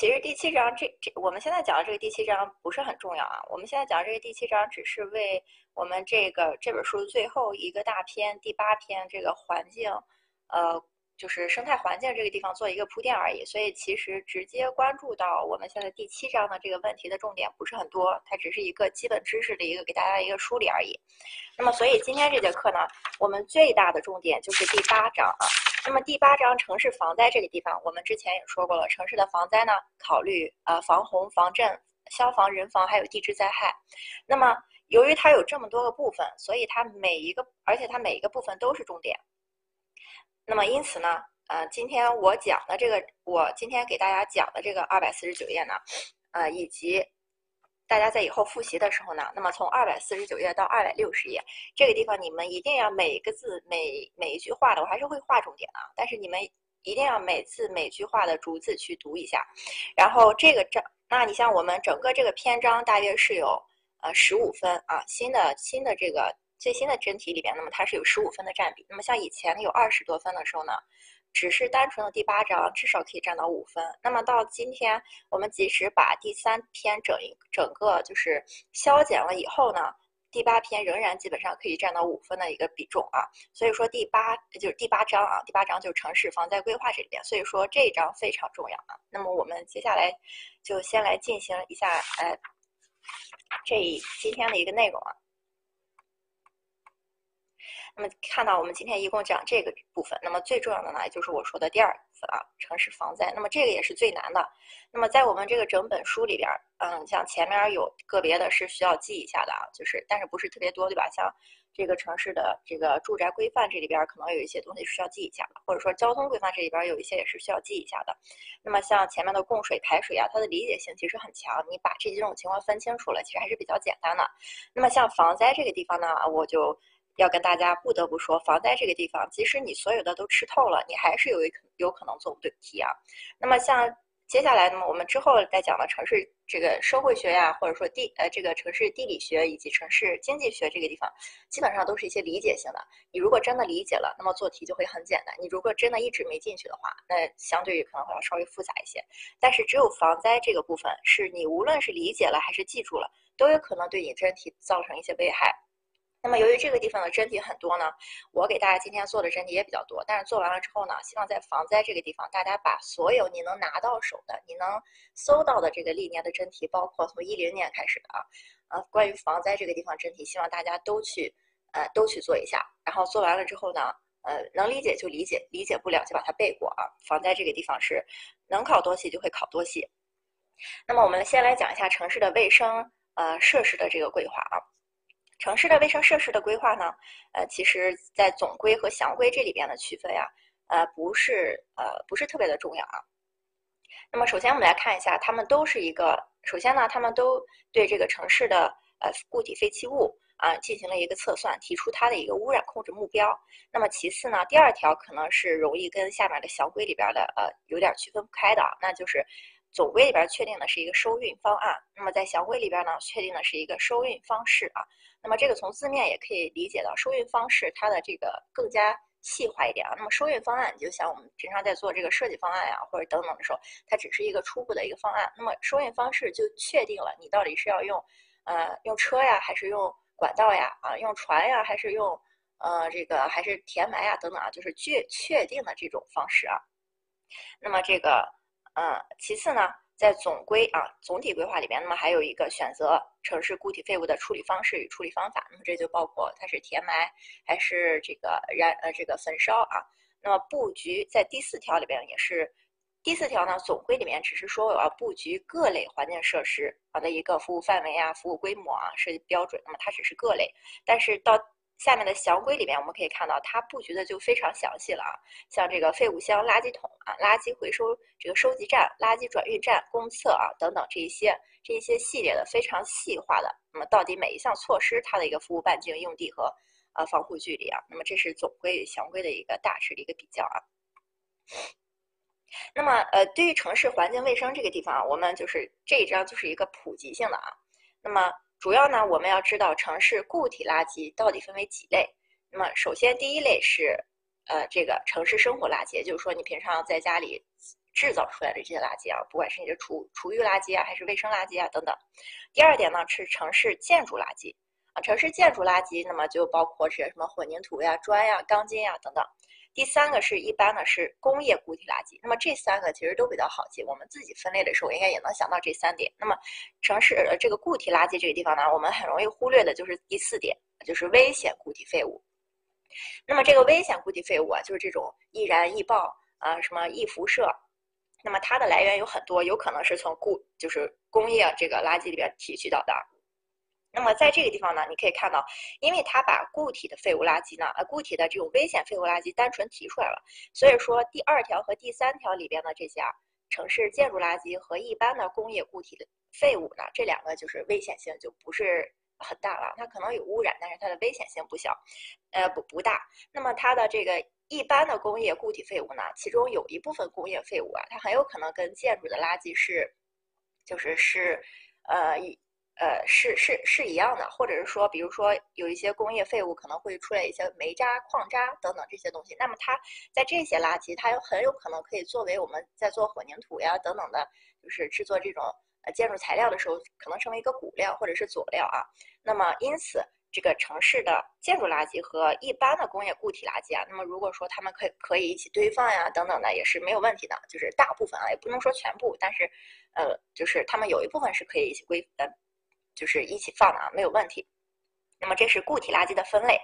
其实第七章这这我们现在讲的这个第七章不是很重要啊。我们现在讲的这个第七章只是为我们这个这本书最后一个大篇第八篇这个环境，呃。就是生态环境这个地方做一个铺垫而已，所以其实直接关注到我们现在第七章的这个问题的重点不是很多，它只是一个基本知识的一个给大家一个梳理而已。那么，所以今天这节课呢，我们最大的重点就是第八章啊。那么第八章城市防灾这个地方，我们之前也说过了，城市的防灾呢，考虑呃防洪、防震、消防、人防还有地质灾害。那么由于它有这么多个部分，所以它每一个，而且它每一个部分都是重点。那么因此呢，呃，今天我讲的这个，我今天给大家讲的这个二百四十九页呢，呃，以及大家在以后复习的时候呢，那么从二百四十九页到二百六十页这个地方，你们一定要每个字每每一句话的，我还是会划重点啊，但是你们一定要每次每句话的逐字去读一下。然后这个章，那你像我们整个这个篇章大约是有呃十五分啊，新的新的这个。最新的真题里边，那么它是有十五分的占比。那么像以前有二十多分的时候呢，只是单纯的第八章至少可以占到五分。那么到今天，我们即使把第三篇整一整个就是消减了以后呢，第八篇仍然基本上可以占到五分的一个比重啊。所以说第八就是第八章啊，第八章就是城市防灾规划这里边，所以说这一章非常重要啊。那么我们接下来就先来进行一下呃这今天的一个内容啊。那么看到我们今天一共讲这个部分，那么最重要的呢，就是我说的第二部分啊，城市防灾。那么这个也是最难的。那么在我们这个整本书里边，嗯，像前面有个别的是需要记一下的啊，就是但是不是特别多，对吧？像这个城市的这个住宅规范这里边可能有一些东西需要记一下的，或者说交通规范这里边有一些也是需要记一下的。那么像前面的供水排水啊，它的理解性其实很强，你把这几种情况分清楚了，其实还是比较简单的。那么像防灾这个地方呢，我就。要跟大家不得不说，防灾这个地方，即使你所有的都吃透了，你还是有一有可能做不对题啊。那么像接下来呢，我们之后再讲的城市这个社会学呀，或者说地呃这个城市地理学以及城市经济学这个地方，基本上都是一些理解性的。你如果真的理解了，那么做题就会很简单。你如果真的一直没进去的话，那相对于可能会要稍微复杂一些。但是只有防灾这个部分，是你无论是理解了还是记住了，都有可能对你真题造成一些危害。那么，由于这个地方的真题很多呢，我给大家今天做的真题也比较多。但是做完了之后呢，希望在防灾这个地方，大家把所有你能拿到手的、你能搜到的这个历年的真题，包括从一零年开始的啊，呃，关于防灾这个地方真题，希望大家都去，呃，都去做一下。然后做完了之后呢，呃，能理解就理解，理解不了就把它背过啊。防灾这个地方是能考多细就会考多细。那么我们先来讲一下城市的卫生呃设施的这个规划啊。城市的卫生设施的规划呢，呃，其实，在总规和详规这里边的区分呀，呃，不是呃不是特别的重要啊。那么，首先我们来看一下，它们都是一个，首先呢，他们都对这个城市的呃固体废弃物啊进行了一个测算，提出它的一个污染控制目标。那么，其次呢，第二条可能是容易跟下面的详规里边的呃有点区分不开的，那就是。总规里边确定的是一个收运方案，那么在详规里边呢，确定的是一个收运方式啊。那么这个从字面也可以理解到，收运方式它的这个更加细化一点啊。那么收运方案，你就想我们平常在做这个设计方案呀，或者等等的时候，它只是一个初步的一个方案。那么收运方式就确定了，你到底是要用呃用车呀，还是用管道呀，啊用船呀，还是用呃这个还是填埋呀等等啊，就是确确定的这种方式啊。那么这个。嗯，其次呢，在总规啊总体规划里边，那么还有一个选择城市固体废物的处理方式与处理方法，那么这就包括它是填埋还是这个燃呃这个焚烧啊。那么布局在第四条里边也是，第四条呢总规里面只是说我要布局各类环境设施啊的一个服务范围啊、服务规模啊、设计标准，那么它只是各类，但是到。下面的详规里面，我们可以看到它布局的就非常详细了啊，像这个废物箱、垃圾桶啊、垃圾回收这个收集站、垃圾转运站、公厕啊等等这一些这一些系列的非常细化的，那么到底每一项措施它的一个服务半径、用地和呃防护距离啊，那么这是总规与详规的一个大致的一个比较啊。那么呃，对于城市环境卫生这个地方啊，我们就是这一章就是一个普及性的啊，那么。主要呢，我们要知道城市固体垃圾到底分为几类。那么，首先第一类是，呃，这个城市生活垃圾，就是说你平常在家里制造出来的这些垃圾啊，不管是你的厨厨余垃圾啊，还是卫生垃圾啊等等。第二点呢是城市建筑垃圾啊，城市建筑垃圾，那么就包括是什么混凝土呀、砖呀、钢筋呀等等。第三个是一般呢是工业固体垃圾，那么这三个其实都比较好记，我们自己分类的时候应该也能想到这三点。那么城市这个固体垃圾这个地方呢，我们很容易忽略的就是第四点，就是危险固体废物。那么这个危险固体废物啊，就是这种易燃易爆啊，什么易辐射。那么它的来源有很多，有可能是从固就是工业这个垃圾里边提取到的。那么在这个地方呢，你可以看到，因为它把固体的废物垃圾呢，呃，固体的这种危险废物垃圾单纯提出来了，所以说第二条和第三条里边的这些啊，城市建筑垃圾和一般的工业固体的废物呢，这两个就是危险性就不是很大了，它可能有污染，但是它的危险性不小，呃，不不大。那么它的这个一般的工业固体废物呢，其中有一部分工业废物啊，它很有可能跟建筑的垃圾是，就是是，呃一。呃，是是是一样的，或者是说，比如说有一些工业废物可能会出来一些煤渣、矿渣等等这些东西，那么它在这些垃圾，它有很有可能可以作为我们在做混凝土呀等等的，就是制作这种呃建筑材料的时候，可能成为一个骨料或者是佐料啊。那么因此，这个城市的建筑垃圾和一般的工业固体垃圾啊，那么如果说它们可以可以一起堆放呀等等的，也是没有问题的。就是大部分啊，也不能说全部，但是呃，就是它们有一部分是可以一起归呃。就是一起放的啊，没有问题。那么这是固体垃圾的分类。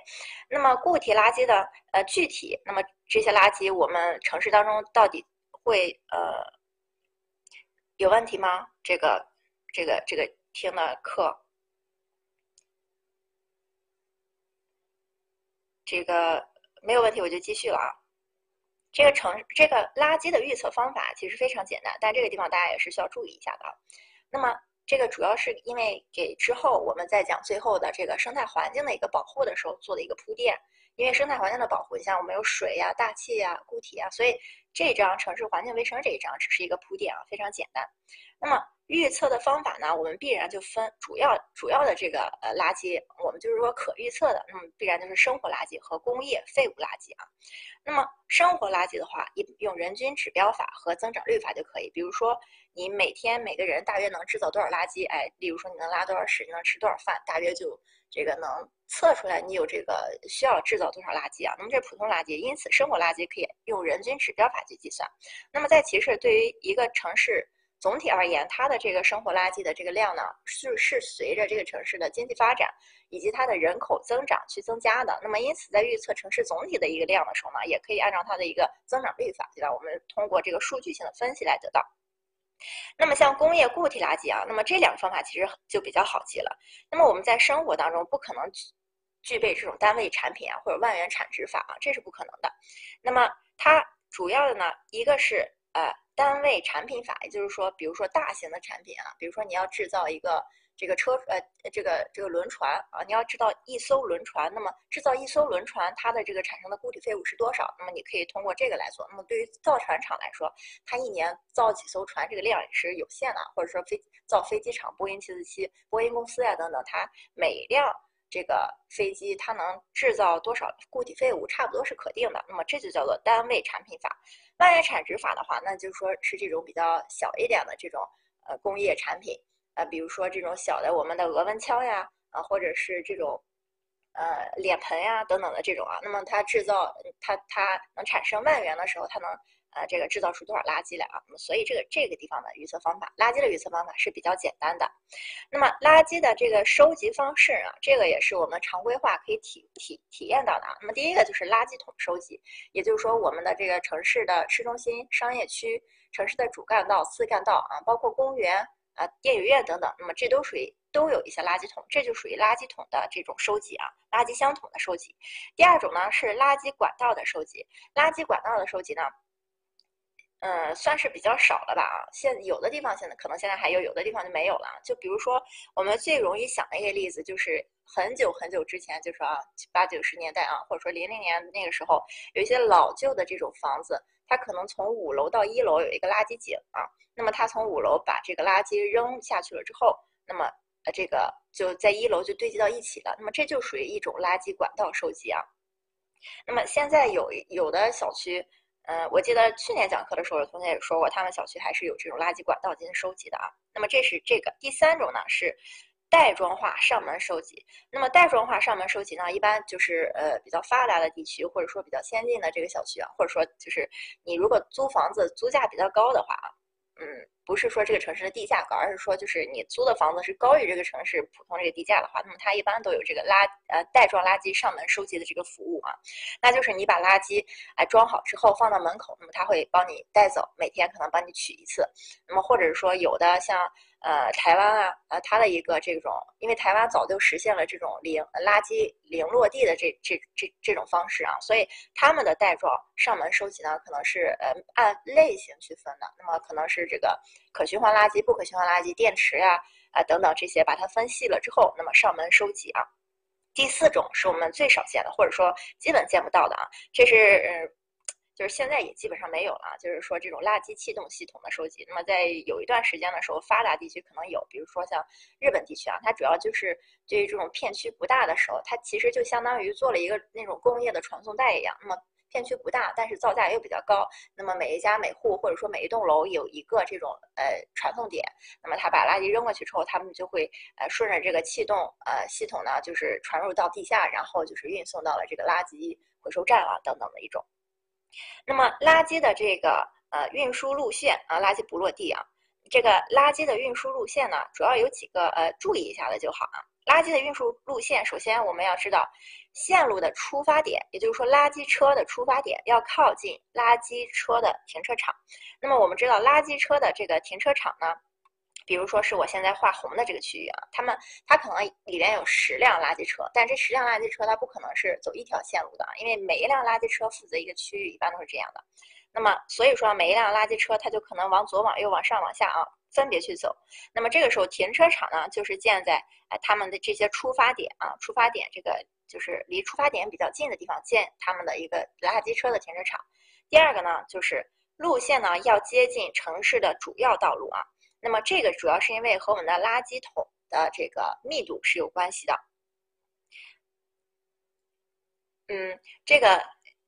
那么固体垃圾的呃具体，那么这些垃圾我们城市当中到底会呃有问题吗？这个这个这个听的课，这个没有问题，我就继续了啊。这个城这个垃圾的预测方法其实非常简单，但这个地方大家也是需要注意一下的啊。那么。这个主要是因为给之后我们在讲最后的这个生态环境的一个保护的时候做的一个铺垫。因为生态环境的保护，你像我们有水呀、大气呀、固体啊，所以这张城市环境卫生这一章只是一个铺垫啊，非常简单。那么预测的方法呢，我们必然就分主要主要的这个呃垃圾，我们就是说可预测的，那么必然就是生活垃圾和工业废物垃圾啊。那么生活垃圾的话，用用人均指标法和增长率法就可以。比如说你每天每个人大约能制造多少垃圾，哎，例如说你能拉多少屎，你能吃多少饭，大约就。这个能测出来你有这个需要制造多少垃圾啊？那么这是普通垃圾，因此生活垃圾可以用人均指标法去计算。那么在其实对于一个城市总体而言，它的这个生活垃圾的这个量呢，是是随着这个城市的经济发展以及它的人口增长去增加的。那么因此在预测城市总体的一个量的时候呢，也可以按照它的一个增长率法，对吧？我们通过这个数据性的分析来得到。那么像工业固体垃圾啊，那么这两个方法其实就比较好记了。那么我们在生活当中不可能具备这种单位产品啊或者万元产值法啊，这是不可能的。那么它主要的呢，一个是呃单位产品法，也就是说，比如说大型的产品啊，比如说你要制造一个。这个车呃，这个这个轮船啊，你要知道一艘轮船，那么制造一艘轮船，它的这个产生的固体废物是多少？那么你可以通过这个来做。那么对于造船厂来说，它一年造几艘船，这个量也是有限的，或者说飞造飞机场，波音七四七、波音公司呀等等，它每辆这个飞机它能制造多少固体废物，差不多是可定的。那么这就叫做单位产品法。万元产值法的话，那就是说是这种比较小一点的这种呃工业产品。啊，比如说这种小的我们的额温枪呀，啊，或者是这种，呃，脸盆呀等等的这种啊，那么它制造它它能产生万元的时候，它能呃这个制造出多少垃圾来啊？那么所以这个这个地方的预测方法，垃圾的预测方法是比较简单的。那么垃圾的这个收集方式啊，这个也是我们常规化可以体体体验到的啊。那么第一个就是垃圾桶收集，也就是说我们的这个城市的市中心、商业区、城市的主干道、次干道啊，包括公园。啊，电影院等等，那么这都属于都有一些垃圾桶，这就属于垃圾桶的这种收集啊，垃圾箱桶的收集。第二种呢是垃圾管道的收集，垃圾管道的收集呢，嗯，算是比较少了吧啊。现有的地方现在可能现在还有，有的地方就没有了。就比如说我们最容易想的一个例子，就是很久很久之前，就说啊八九十年代啊，或者说零零年那个时候，有一些老旧的这种房子，它可能从五楼到一楼有一个垃圾井啊。那么它从五楼把这个垃圾扔下去了之后，那么呃这个就在一楼就堆积到一起了。那么这就属于一种垃圾管道收集啊。那么现在有有的小区，嗯，我记得去年讲课的时候，有同学也说过，他们小区还是有这种垃圾管道进行收集的啊。那么这是这个第三种呢，是袋装化上门收集。那么袋装化上门收集呢，一般就是呃比较发达的地区，或者说比较先进的这个小区啊，或者说就是你如果租房子租价比较高的话啊，嗯。不是说这个城市的地价高，而是说就是你租的房子是高于这个城市普通这个地价的话，那么它一般都有这个垃呃袋装垃圾上门收集的这个服务啊。那就是你把垃圾哎装好之后放到门口，那么他会帮你带走，每天可能帮你取一次。那么或者是说有的像呃台湾啊，呃它的一个这种，因为台湾早就实现了这种零垃圾零落地的这这这这种方式啊，所以他们的袋装上门收集呢，可能是呃按类型区分的，那么可能是这个。可循环垃圾、不可循环垃圾、电池呀啊等等这些，把它分细了之后，那么上门收集啊。第四种是我们最少见的，或者说基本见不到的啊，这是嗯，就是现在也基本上没有了。就是说这种垃圾气动系统的收集，那么在有一段时间的时候，发达地区可能有，比如说像日本地区啊，它主要就是对于这种片区不大的时候，它其实就相当于做了一个那种工业的传送带一样，那么。片区不大，但是造价又比较高。那么每一家每户或者说每一栋楼有一个这种呃传送点，那么他把垃圾扔过去之后，他们就会呃顺着这个气动呃系统呢，就是传入到地下，然后就是运送到了这个垃圾回收站啊等等的一种。那么垃圾的这个呃运输路线啊，垃圾不落地啊，这个垃圾的运输路线呢，主要有几个呃注意一下的就好啊。垃圾的运输路线，首先我们要知道线路的出发点，也就是说垃圾车的出发点要靠近垃圾车的停车场。那么我们知道垃圾车的这个停车场呢，比如说是我现在画红的这个区域啊，他们它可能里边有十辆垃圾车，但这十辆垃圾车它不可能是走一条线路的，因为每一辆垃圾车负责一个区域，一般都是这样的。那么所以说每一辆垃圾车它就可能往左、往右、往上、往下啊。分别去走，那么这个时候停车场呢，就是建在哎他们的这些出发点啊，出发点这个就是离出发点比较近的地方建他们的一个垃圾车的停车场。第二个呢，就是路线呢要接近城市的主要道路啊。那么这个主要是因为和我们的垃圾桶的这个密度是有关系的。嗯，这个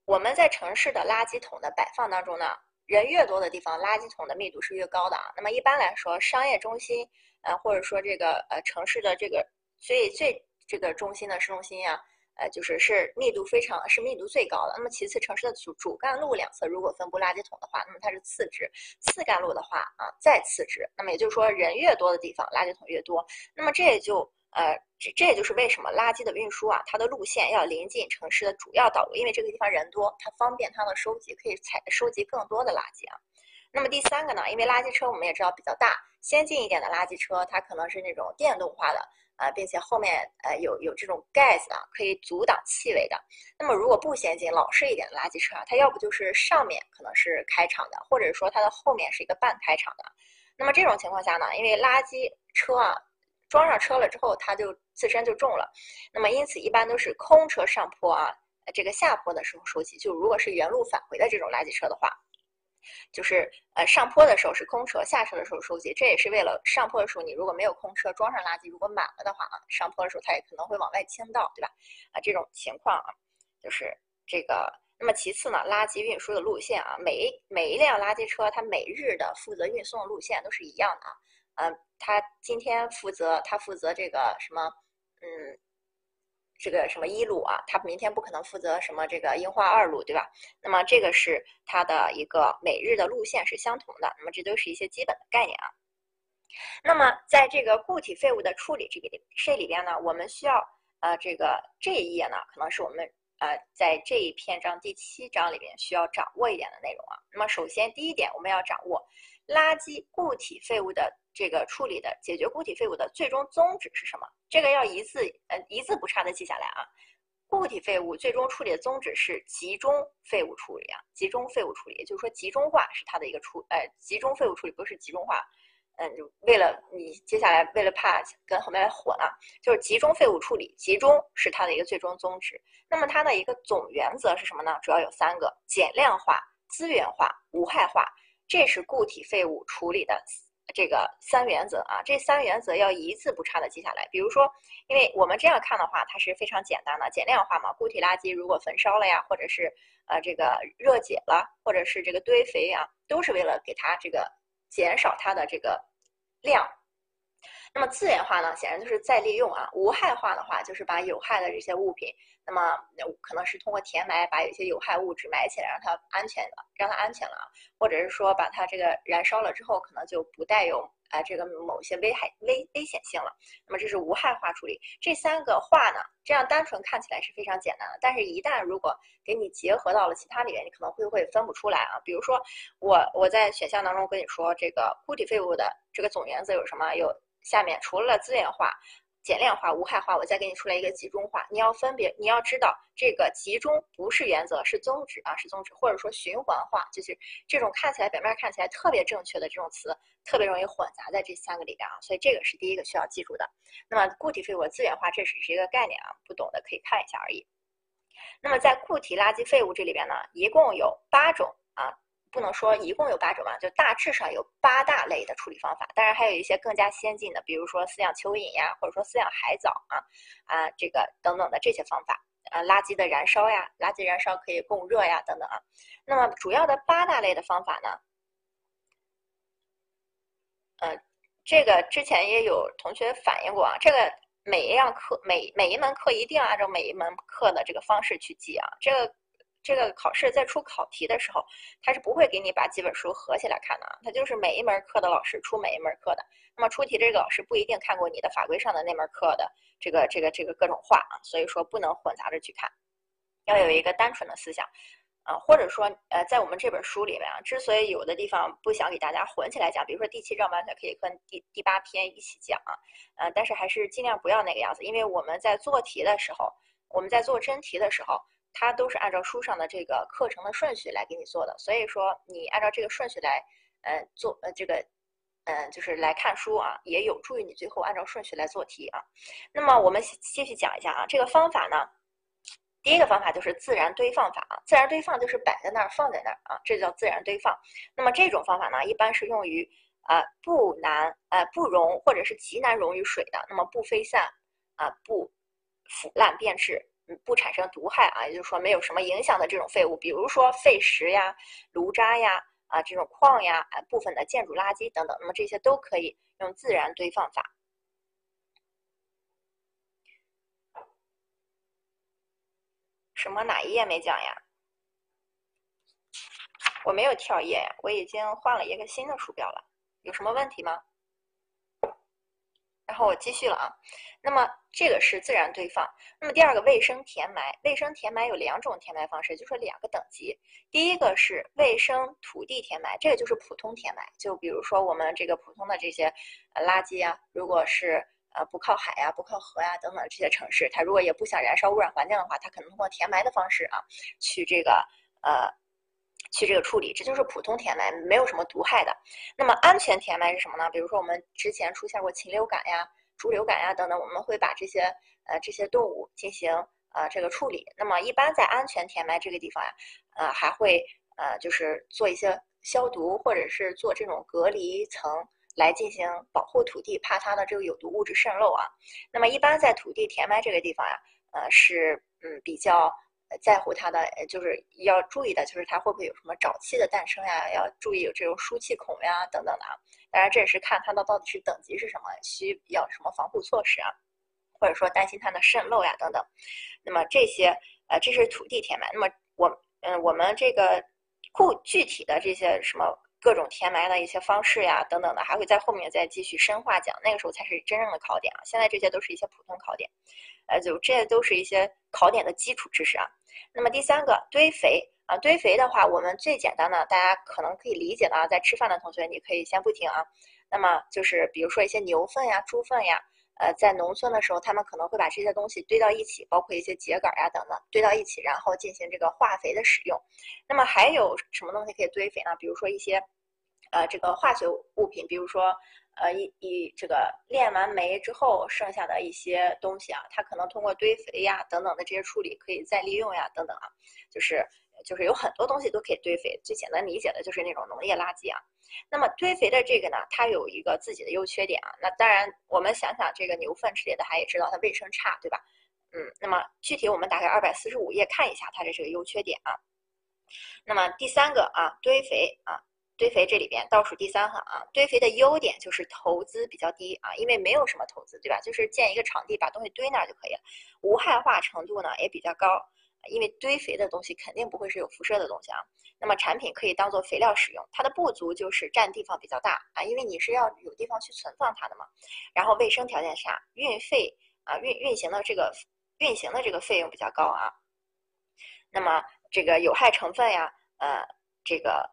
我们在城市的垃圾桶的摆放当中呢。人越多的地方，垃圾桶的密度是越高的啊。那么一般来说，商业中心，呃，或者说这个呃城市的这个最最这个中心的市中心呀，呃，就是是密度非常是密度最高的。那么其次，城市的主主干路两侧如果分布垃圾桶的话，那么它是次之；次干路的话啊，再次之。那么也就是说，人越多的地方，垃圾桶越多。那么这也就。呃，这这也就是为什么垃圾的运输啊，它的路线要临近城市的主要道路，因为这个地方人多，它方便它的收集，可以采收集更多的垃圾啊。那么第三个呢，因为垃圾车我们也知道比较大，先进一点的垃圾车它可能是那种电动化的啊，并且后面呃有有这种盖子啊，可以阻挡气味的。那么如果不先进、老式一点的垃圾车啊，它要不就是上面可能是开敞的，或者说它的后面是一个半开敞的。那么这种情况下呢，因为垃圾车啊。装上车了之后，它就自身就重了，那么因此一般都是空车上坡啊，这个下坡的时候收集。就如果是原路返回的这种垃圾车的话，就是呃上坡的时候是空车，下车的时候收集。这也是为了上坡的时候你如果没有空车装上垃圾，如果满了的话啊，上坡的时候它也可能会往外倾倒，对吧？啊，这种情况啊，就是这个。那么其次呢，垃圾运输的路线啊，每每一辆垃圾车它每日的负责运送路线都是一样的啊。嗯，他今天负责，他负责这个什么，嗯，这个什么一路啊，他明天不可能负责什么这个樱花二路，对吧？那么这个是它的一个每日的路线是相同的，那么这都是一些基本的概念啊。那么在这个固体废物的处理这个里这里边呢，我们需要呃这个这一页呢，可能是我们呃在这一篇章第七章里边需要掌握一点的内容啊。那么首先第一点，我们要掌握垃圾固体废物的。这个处理的解决固体废物的最终宗旨是什么？这个要一字呃一字不差的记下来啊。固体废物最终处理的宗旨是集中废物处理啊，集中废物处理，也就是说集中化是它的一个处，呃，集中废物处理不是集中化，嗯，就为了你接下来为了怕跟后面来混啊，就是集中废物处理，集中是它的一个最终宗旨。那么它的一个总原则是什么呢？主要有三个：减量化、资源化、无害化，这是固体废物处理的。这个三原则啊，这三原则要一字不差的记下来。比如说，因为我们这样看的话，它是非常简单的，减量化嘛。固体垃圾如果焚烧了呀，或者是呃这个热解了，或者是这个堆肥啊，都是为了给它这个减少它的这个量。那么资源化呢，显然就是再利用啊。无害化的话，就是把有害的这些物品，那么可能是通过填埋，把有些有害物质埋起来，让它安全的，让它安全了啊。或者是说把它这个燃烧了之后，可能就不带有啊这个某些危害危危险性了。那么这是无害化处理。这三个化呢，这样单纯看起来是非常简单的，但是一旦如果给你结合到了其他里面，你可能会会分不出来啊。比如说我我在选项当中跟你说，这个固体废物的这个总原则有什么？有。下面除了资源化、减量化、无害化，我再给你出来一个集中化。你要分别，你要知道这个集中不是原则，是宗旨啊，是宗旨，或者说循环化，就是这种看起来表面看起来特别正确的这种词，特别容易混杂在这三个里边啊。所以这个是第一个需要记住的。那么固体废物资源化，这只是一个概念啊，不懂的可以看一下而已。那么在固体垃圾废物这里边呢，一共有八种啊。不能说一共有八种嘛，就大致上有八大类的处理方法。当然还有一些更加先进的，比如说饲养蚯蚓呀，或者说饲养海藻啊，啊这个等等的这些方法。啊，垃圾的燃烧呀，垃圾燃烧可以供热呀，等等啊。那么主要的八大类的方法呢，嗯，这个之前也有同学反映过啊，这个每一样课每每一门课一定要按照每一门课的这个方式去记啊，这个。这个考试在出考题的时候，他是不会给你把几本书合起来看的啊，他就是每一门课的老师出每一门课的。那么出题这个老师不一定看过你的法规上的那门课的这个这个这个各种话啊，所以说不能混杂着去看，要有一个单纯的思想啊，或者说呃，在我们这本书里面啊，之所以有的地方不想给大家混起来讲，比如说第七章完全可以跟第第八篇一起讲啊，呃，但是还是尽量不要那个样子，因为我们在做题的时候，我们在做真题的时候。它都是按照书上的这个课程的顺序来给你做的，所以说你按照这个顺序来，呃，做呃这个，嗯，就是来看书啊，也有助于你最后按照顺序来做题啊。那么我们继续讲一下啊，这个方法呢，第一个方法就是自然堆放法啊，自然堆放就是摆在那儿放在那儿啊，这叫自然堆放。那么这种方法呢，一般是用于啊不难呃不溶或者是极难溶于水的，那么不飞散啊不腐烂变质。不产生毒害啊，也就是说没有什么影响的这种废物，比如说废石呀、炉渣呀、啊这种矿呀、啊部分的建筑垃圾等等，那么这些都可以用自然堆放法。什么哪一页没讲呀？我没有跳页呀，我已经换了一个新的鼠标了，有什么问题吗？然后我继续了啊，那么这个是自然堆放。那么第二个卫生填埋，卫生填埋有两种填埋方式，就是两个等级。第一个是卫生土地填埋，这个就是普通填埋。就比如说我们这个普通的这些呃垃圾啊，如果是呃不靠海呀、不靠河呀等等这些城市，它如果也不想燃烧污染环境的话，它可能通过填埋的方式啊，去这个呃。去这个处理，这就是普通填埋，没有什么毒害的。那么安全填埋是什么呢？比如说我们之前出现过禽流感呀、猪流感呀等等，我们会把这些呃这些动物进行呃这个处理。那么一般在安全填埋这个地方呀，呃还会呃就是做一些消毒，或者是做这种隔离层来进行保护土地，怕它的这个有毒物质渗漏啊。那么一般在土地填埋这个地方呀，呃是嗯比较。在乎它的，就是要注意的，就是它会不会有什么沼气的诞生呀？要注意有这种输气孔呀，等等的啊。当然，这也是看它的到底是等级是什么，需要什么防护措施啊，或者说担心它的渗漏呀，等等。那么这些，呃，这是土地填埋。那么我，嗯，我们这个固具体的这些什么各种填埋的一些方式呀，等等的，还会在后面再继续深化讲。那个时候才是真正的考点啊。现在这些都是一些普通考点。呃，就这都是一些考点的基础知识啊。那么第三个堆肥啊，堆肥的话，我们最简单的，大家可能可以理解的啊，在吃饭的同学你可以先不听啊。那么就是比如说一些牛粪呀、猪粪呀，呃，在农村的时候，他们可能会把这些东西堆到一起，包括一些秸秆呀等等堆到一起，然后进行这个化肥的使用。那么还有什么东西可以堆肥呢？比如说一些呃这个化学物品，比如说。呃，一一这个炼完煤之后剩下的一些东西啊，它可能通过堆肥呀等等的这些处理可以再利用呀等等啊，就是就是有很多东西都可以堆肥，最简单理解的就是那种农业垃圾啊。那么堆肥的这个呢，它有一个自己的优缺点啊。那当然，我们想想这个牛粪之类的，大家也知道它卫生差，对吧？嗯，那么具体我们打开二百四十五页看一下它的这个优缺点啊。那么第三个啊，堆肥啊。堆肥这里边倒数第三行啊，堆肥的优点就是投资比较低啊，因为没有什么投资，对吧？就是建一个场地，把东西堆那儿就可以了。无害化程度呢也比较高，因为堆肥的东西肯定不会是有辐射的东西啊。那么产品可以当做肥料使用，它的不足就是占地方比较大啊，因为你是要有地方去存放它的嘛。然后卫生条件下，运费啊运运行的这个运行的这个费用比较高啊。那么这个有害成分呀，呃，这个。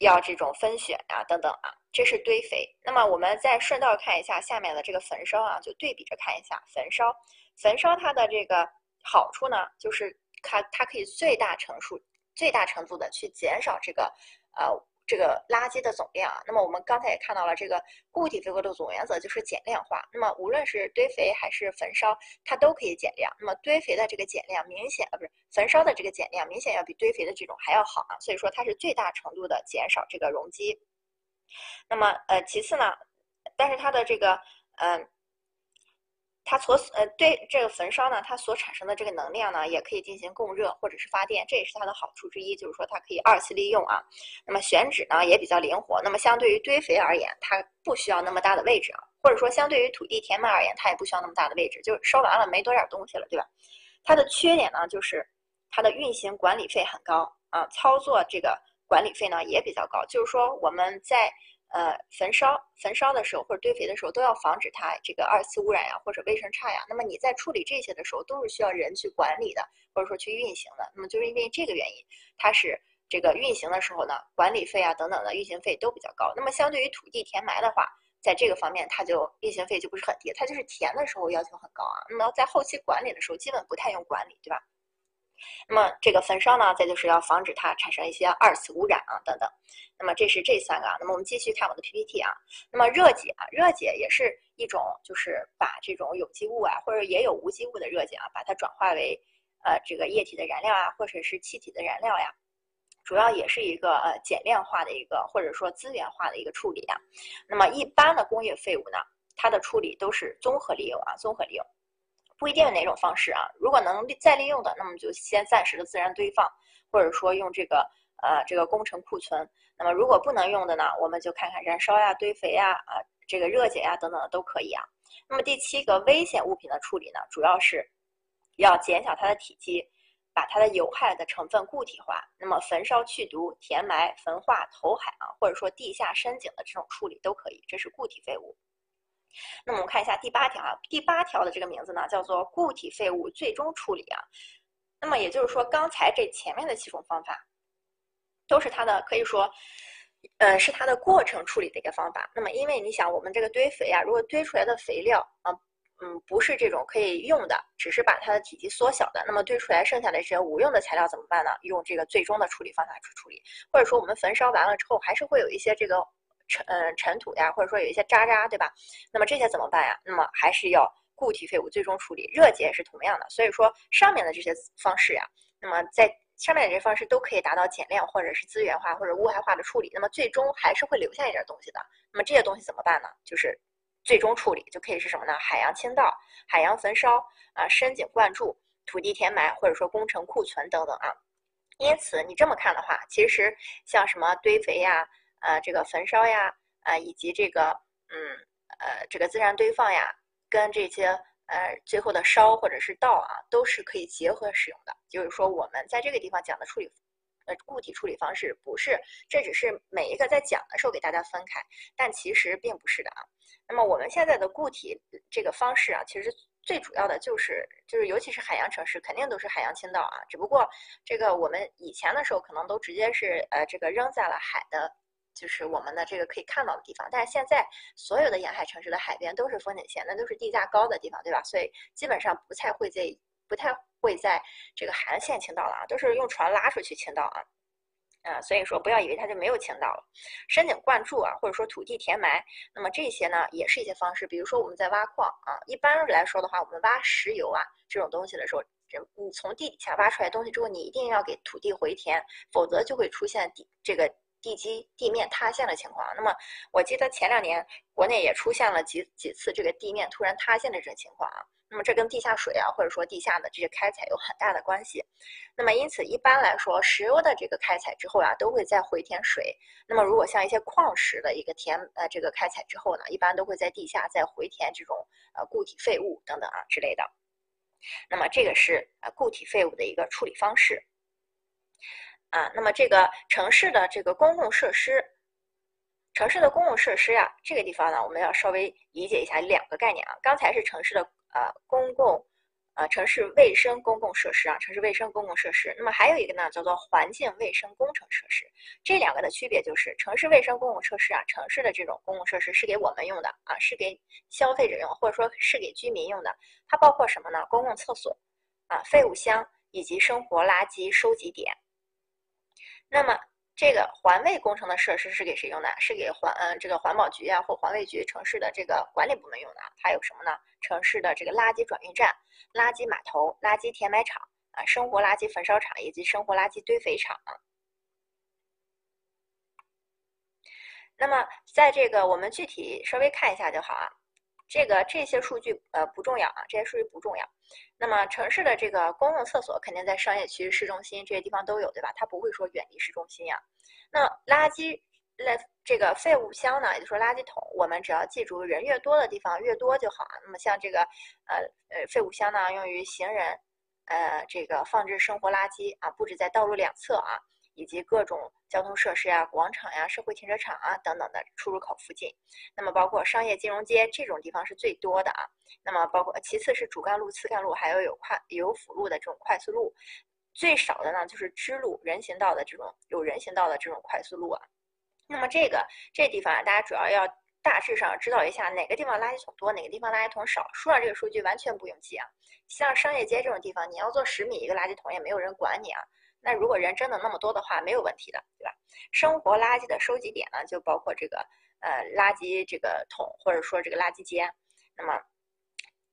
要这种分选啊，等等啊，这是堆肥。那么我们再顺道看一下下面的这个焚烧啊，就对比着看一下焚烧。焚烧它的这个好处呢，就是它它可以最大程度、最大程度的去减少这个呃。这个垃圾的总量啊，那么我们刚才也看到了，这个固体肥物的总原则就是减量化。那么无论是堆肥还是焚烧，它都可以减量。那么堆肥的这个减量明显啊，不是焚烧的这个减量明显要比堆肥的这种还要好啊。所以说它是最大程度的减少这个容积。那么呃，其次呢，但是它的这个嗯。它所呃对这个焚烧呢，它所产生的这个能量呢，也可以进行供热或者是发电，这也是它的好处之一，就是说它可以二次利用啊。那么选址呢也比较灵活，那么相对于堆肥而言，它不需要那么大的位置啊，或者说相对于土地填埋而言，它也不需要那么大的位置，就烧完了没多点东西了，对吧？它的缺点呢就是它的运行管理费很高啊，操作这个管理费呢也比较高，就是说我们在。呃，焚烧焚烧的时候或者堆肥的时候，都要防止它这个二次污染呀，或者卫生差呀。那么你在处理这些的时候，都是需要人去管理的，或者说去运行的。那么就是因为这个原因，它是这个运行的时候呢，管理费啊等等的运行费都比较高。那么相对于土地填埋的话，在这个方面它就运行费就不是很低，它就是填的时候要求很高啊。那么在后期管理的时候，基本不太用管理，对吧？那么这个焚烧呢，再就是要防止它产生一些二次污染啊等等。那么这是这三个啊。那么我们继续看我的 PPT 啊。那么热解啊，热解也是一种，就是把这种有机物啊，或者也有无机物的热解啊，把它转化为呃这个液体的燃料啊，或者是气体的燃料呀。主要也是一个呃减量化的一个，或者说资源化的一个处理啊。那么一般的工业废物呢，它的处理都是综合利用啊，综合利用。不一定哪种方式啊，如果能再利用的，那么就先暂时的自然堆放，或者说用这个呃这个工程库存。那么如果不能用的呢，我们就看看燃烧呀、堆肥呀、啊这个热解呀等等的都可以啊。那么第七个危险物品的处理呢，主要是要减小它的体积，把它的有害的成分固体化。那么焚烧去毒、填埋、焚化、投海啊，或者说地下深井的这种处理都可以，这是固体废物。那么我们看一下第八条啊，第八条的这个名字呢叫做固体废物最终处理啊。那么也就是说，刚才这前面的几种方法，都是它的可以说，呃，是它的过程处理的一个方法。那么因为你想，我们这个堆肥啊，如果堆出来的肥料啊，嗯，不是这种可以用的，只是把它的体积缩小的，那么堆出来剩下的这些无用的材料怎么办呢？用这个最终的处理方法去处理，或者说我们焚烧完了之后，还是会有一些这个。尘嗯尘土呀，或者说有一些渣渣，对吧？那么这些怎么办呀？那么还是要固体废物最终处理，热解也是同样的。所以说上面的这些方式呀，那么在上面的这些方式都可以达到减量或者是资源化或者无害化的处理。那么最终还是会留下一点东西的。那么这些东西怎么办呢？就是最终处理就可以是什么呢？海洋倾倒、海洋焚烧啊、深井灌注、土地填埋或者说工程库存等等啊。因此你这么看的话，其实像什么堆肥呀。呃，这个焚烧呀，啊，以及这个，嗯，呃，这个自然堆放呀，跟这些，呃，最后的烧或者是倒啊，都是可以结合使用的。就是说，我们在这个地方讲的处理，呃，固体处理方式不是，这只是每一个在讲的时候给大家分开，但其实并不是的啊。那么我们现在的固体这个方式啊，其实最主要的就是，就是尤其是海洋城市，肯定都是海洋倾倒啊。只不过这个我们以前的时候可能都直接是，呃，这个扔在了海的。就是我们的这个可以看到的地方，但是现在所有的沿海城市的海边都是风景线，那都是地价高的地方，对吧？所以基本上不太会在不太会在这个海岸线倾倒了啊，都是用船拉出去倾倒啊，啊，所以说不要以为它就没有倾倒了。深井灌注啊，或者说土地填埋，那么这些呢也是一些方式，比如说我们在挖矿啊，一般来说的话，我们挖石油啊这种东西的时候，这你从地底下挖出来东西之后，你一定要给土地回填，否则就会出现地这个地基地面塌陷的情况。那么我记得前两年国内也出现了几几次这个地面突然塌陷的这种情况啊。那么这跟地下水啊，或者说地下的这些开采有很大的关系。那么因此一般来说，石油的这个开采之后啊，都会再回填水。那么如果像一些矿石的一个填呃这个开采之后呢，一般都会在地下再回填这种呃固体废物等等啊之类的。那么这个是呃固体废物的一个处理方式。啊，那么这个城市的这个公共设施，城市的公共设施呀，这个地方呢，我们要稍微理解一下两个概念啊。刚才是城市的。呃，公共，呃，城市卫生公共设施啊，城市卫生公共设施。那么还有一个呢，叫做环境卫生工程设施。这两个的区别就是，城市卫生公共设施啊，城市的这种公共设施是给我们用的啊，是给消费者用，或者说是给居民用的。它包括什么呢？公共厕所啊，废物箱以及生活垃圾收集点。那么。这个环卫工程的设施是给谁用的？是给环嗯这个环保局啊或环卫局城市的这个管理部门用的。还有什么呢？城市的这个垃圾转运站、垃圾码头、垃圾填埋场啊、生活垃圾焚烧厂以及生活垃圾堆肥厂。那么在这个我们具体稍微看一下就好啊。这个这些数据呃不重要啊，这些数据不重要。那么城市的这个公共厕所肯定在商业区、市中心这些地方都有，对吧？它不会说远离市中心呀。那垃圾类这个废物箱呢，也就是说垃圾桶，我们只要记住人越多的地方越多就好啊。那么像这个呃呃废物箱呢，用于行人呃这个放置生活垃圾啊，布置在道路两侧啊。以及各种交通设施啊、广场呀、社会停车场啊等等的出入口附近，那么包括商业金融街这种地方是最多的啊。那么包括其次是主干路、次干路，还有有快有辅路的这种快速路，最少的呢就是支路、人行道的这种有人行道的这种快速路啊。那么这个这地方啊，大家主要要大致上知道一下哪个地方垃圾桶多，哪个地方垃圾桶少。输上这个数据完全不用记啊。像商业街这种地方，你要做十米一个垃圾桶也没有人管你啊。那如果人真的那么多的话，没有问题的，对吧？生活垃圾的收集点呢，就包括这个呃垃圾这个桶，或者说这个垃圾间。那么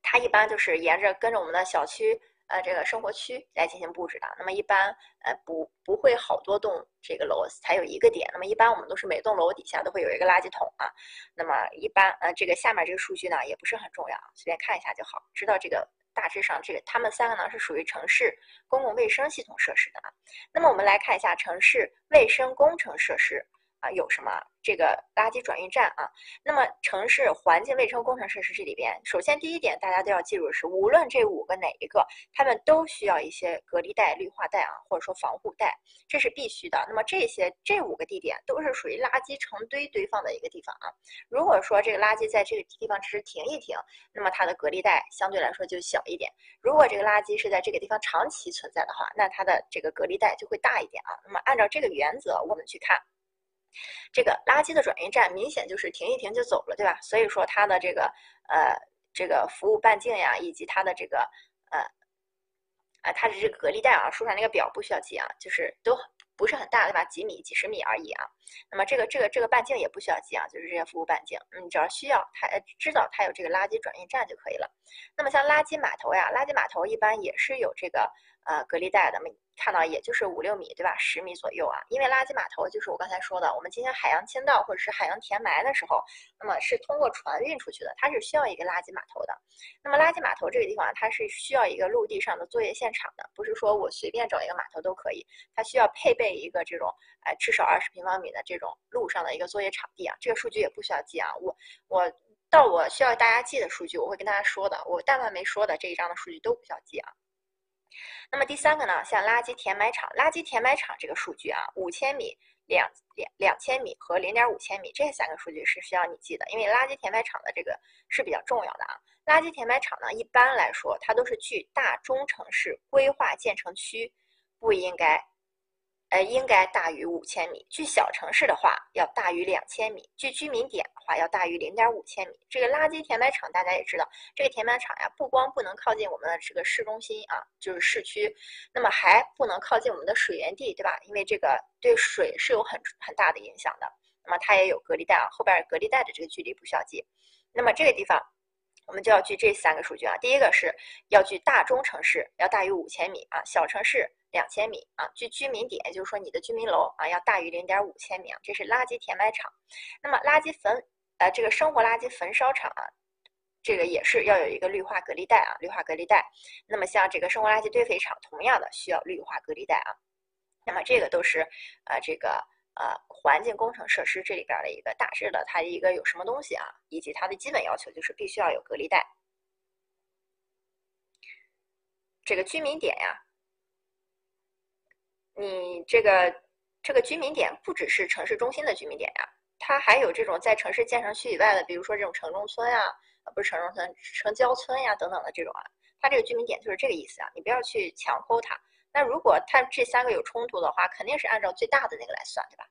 它一般就是沿着跟着我们的小区呃这个生活区来进行布置的。那么一般呃不不会好多栋这个楼才有一个点。那么一般我们都是每栋楼底下都会有一个垃圾桶啊。那么一般呃这个下面这个数据呢也不是很重要，随便看一下就好，知道这个。大致上，这个他们三个呢是属于城市公共卫生系统设施的啊。那么我们来看一下城市卫生工程设施。啊，有什么这个垃圾转运站啊？那么城市环境卫生工程设施这里边，首先第一点大家都要记住的是，无论这五个哪一个，他们都需要一些隔离带、绿化带啊，或者说防护带，这是必须的。那么这些这五个地点都是属于垃圾成堆堆放的一个地方啊。如果说这个垃圾在这个地方只是停一停，那么它的隔离带相对来说就小一点；如果这个垃圾是在这个地方长期存在的话，那它的这个隔离带就会大一点啊。那么按照这个原则，我们去看。这个垃圾的转运站明显就是停一停就走了，对吧？所以说它的这个呃这个服务半径呀，以及它的这个呃啊它的这个隔离带啊，书上那个表不需要记啊，就是都不是很大，对吧？几米、几十米而已啊。那么这个这个这个半径也不需要记啊，就是这些服务半径，嗯，只要需要它知道它有这个垃圾转运站就可以了。那么像垃圾码头呀，垃圾码头一般也是有这个呃隔离带的。看到也就是五六米，对吧？十米左右啊。因为垃圾码头就是我刚才说的，我们进行海洋倾倒或者是海洋填埋的时候，那么是通过船运出去的，它是需要一个垃圾码头的。那么垃圾码头这个地方，它是需要一个陆地上的作业现场的，不是说我随便找一个码头都可以，它需要配备一个这种，哎，至少二十平方米的这种路上的一个作业场地啊。这个数据也不需要记啊，我我到我需要大家记的数据，我会跟大家说的。我但凡没说的这一章的数据都不需要记啊。那么第三个呢，像垃圾填埋场，垃圾填埋场这个数据啊，五千米、两两两千米和零点五千米这三个数据是需要你记的，因为垃圾填埋场的这个是比较重要的啊。垃圾填埋场呢，一般来说它都是距大中城市规划建成区不应该。呃，应该大于五千米。距小城市的话，要大于两千米；距居民点的话，要大于零点五千米。这个垃圾填埋场大家也知道，这个填埋场呀，不光不能靠近我们的这个市中心啊，就是市区，那么还不能靠近我们的水源地，对吧？因为这个对水是有很很大的影响的。那么它也有隔离带啊，后边隔离带的这个距离不需要记。那么这个地方。我们就要据这三个数据啊。第一个是要距大中城市要大于五千米啊，小城市两千米啊，距居民点，也就是说你的居民楼啊要大于零点五千米啊。这是垃圾填埋场。那么垃圾焚呃这个生活垃圾焚烧厂啊。这个也是要有一个绿化隔离带啊，绿化隔离带。那么像这个生活垃圾堆肥厂，同样的需要绿化隔离带啊。那么这个都是呃这个呃环境工程设施这里边的一个大致的它一个有什么东西啊，以及它的基本要求就是必须要有隔离带。这个居民点呀，你这个这个居民点不只是城市中心的居民点呀，它还有这种在城市建成区以外的，比如说这种城中村呀。不是城中村、城郊村呀等等的这种啊，它这个居民点就是这个意思啊，你不要去强抠它。那如果它这三个有冲突的话，肯定是按照最大的那个来算，对吧？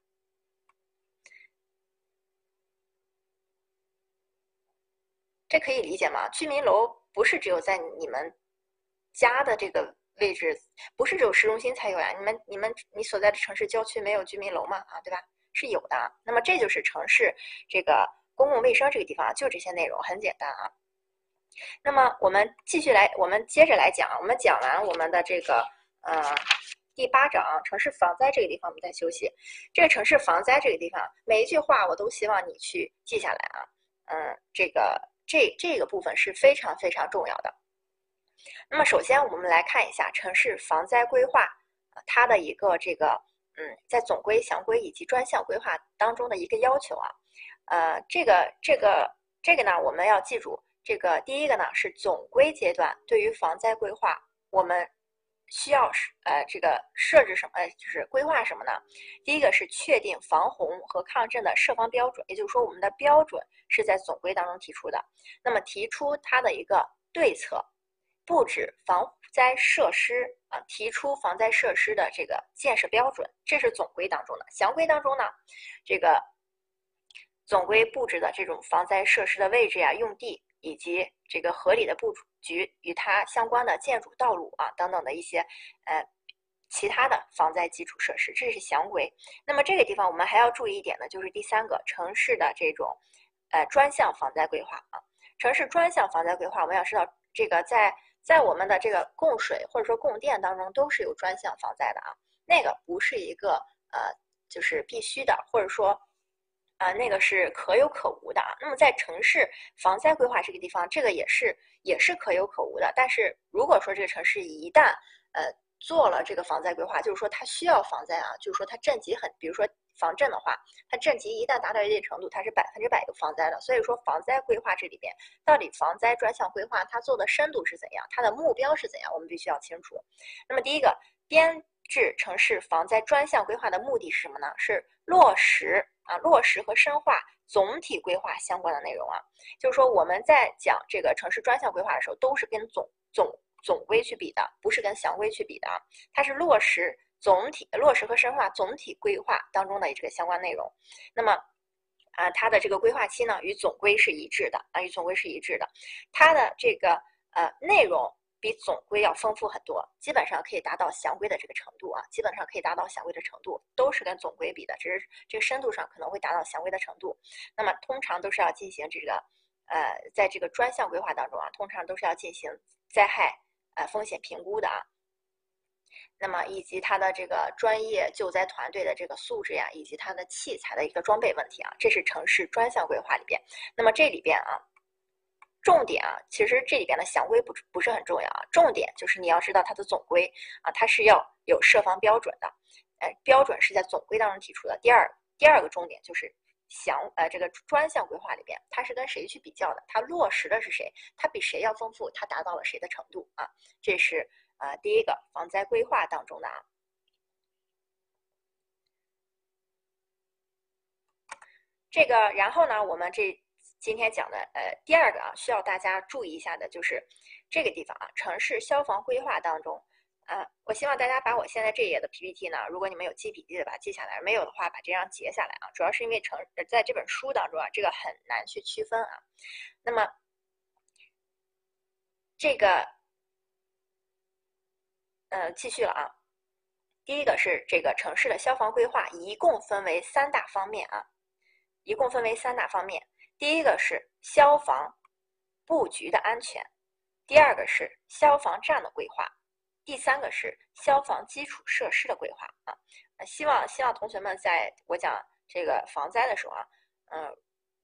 这可以理解吗？居民楼不是只有在你们家的这个位置，不是只有市中心才有呀？你们、你们、你所在的城市郊区没有居民楼吗？啊，对吧？是有的。那么这就是城市这个。公共卫生这个地方就这些内容很简单啊。那么我们继续来，我们接着来讲。我们讲完我们的这个呃第八章城市防灾这个地方，我们再休息。这个城市防灾这个地方，每一句话我都希望你去记下来啊。嗯，这个这这个部分是非常非常重要的。那么首先我们来看一下城市防灾规划它的一个这个嗯在总规、详规以及专项规划当中的一个要求啊。呃，这个这个这个呢，我们要记住，这个第一个呢是总规阶段对于防灾规划，我们需要是呃这个设置什么，就是规划什么呢？第一个是确定防洪和抗震的设防标准，也就是说我们的标准是在总规当中提出的。那么提出它的一个对策，布置防灾设施啊，提出防灾设施的这个建设标准，这是总规当中的。详规当中呢，这个。总规布置的这种防灾设施的位置呀、用地，以及这个合理的布局与它相关的建筑、道路啊等等的一些呃其他的防灾基础设施，这是详规。那么这个地方我们还要注意一点呢，就是第三个城市的这种呃专项防灾规划啊。城市专项防灾规划，我们要知道这个在在我们的这个供水或者说供电当中都是有专项防灾的啊，那个不是一个呃就是必须的，或者说。啊，那个是可有可无的啊。那么在城市防灾规划这个地方，这个也是也是可有可无的。但是如果说这个城市一旦呃做了这个防灾规划，就是说它需要防灾啊，就是说它震级很，比如说防震的话，它震级一旦达到一定程度，它是百分之百有防灾的。所以说防灾规划这里边到底防灾专项规划它做的深度是怎样，它的目标是怎样，我们必须要清楚。那么第一个编制城市防灾专项规划的目的是什么呢？是落实。啊，落实和深化总体规划相关的内容啊，就是说我们在讲这个城市专项规划的时候，都是跟总总总规去比的，不是跟详规去比的啊。它是落实总体落实和深化总体规划当中的这个相关内容。那么啊，它的这个规划期呢，与总规是一致的啊，与总规是一致的。它的这个呃内容。比总规要丰富很多，基本上可以达到详规的这个程度啊，基本上可以达到详规的程度，都是跟总规比的，只是这个深度上可能会达到详规的程度。那么通常都是要进行这个，呃，在这个专项规划当中啊，通常都是要进行灾害呃风险评估的啊。那么以及它的这个专业救灾团队的这个素质呀，以及它的器材的一个装备问题啊，这是城市专项规划里边。那么这里边啊。重点啊，其实这里边的详规不不是很重要啊，重点就是你要知道它的总规啊，它是要有设防标准的，呃，标准是在总规当中提出的。第二，第二个重点就是详呃这个专项规划里边，它是跟谁去比较的？它落实的是谁？它比谁要丰富？它达到了谁的程度啊？这是呃第一个防灾规划当中的啊。这个然后呢，我们这。今天讲的呃第二个啊，需要大家注意一下的就是这个地方啊，城市消防规划当中啊，我希望大家把我现在这页的 PPT 呢，如果你们有记笔记的，把它记下来；没有的话，把这张截下来啊。主要是因为城在这本书当中啊，这个很难去区分啊。那么这个呃继续了啊，第一个是这个城市的消防规划，一共分为三大方面啊，一共分为三大方面。第一个是消防布局的安全，第二个是消防站的规划，第三个是消防基础设施的规划啊。希望希望同学们在我讲这个防灾的时候啊，嗯。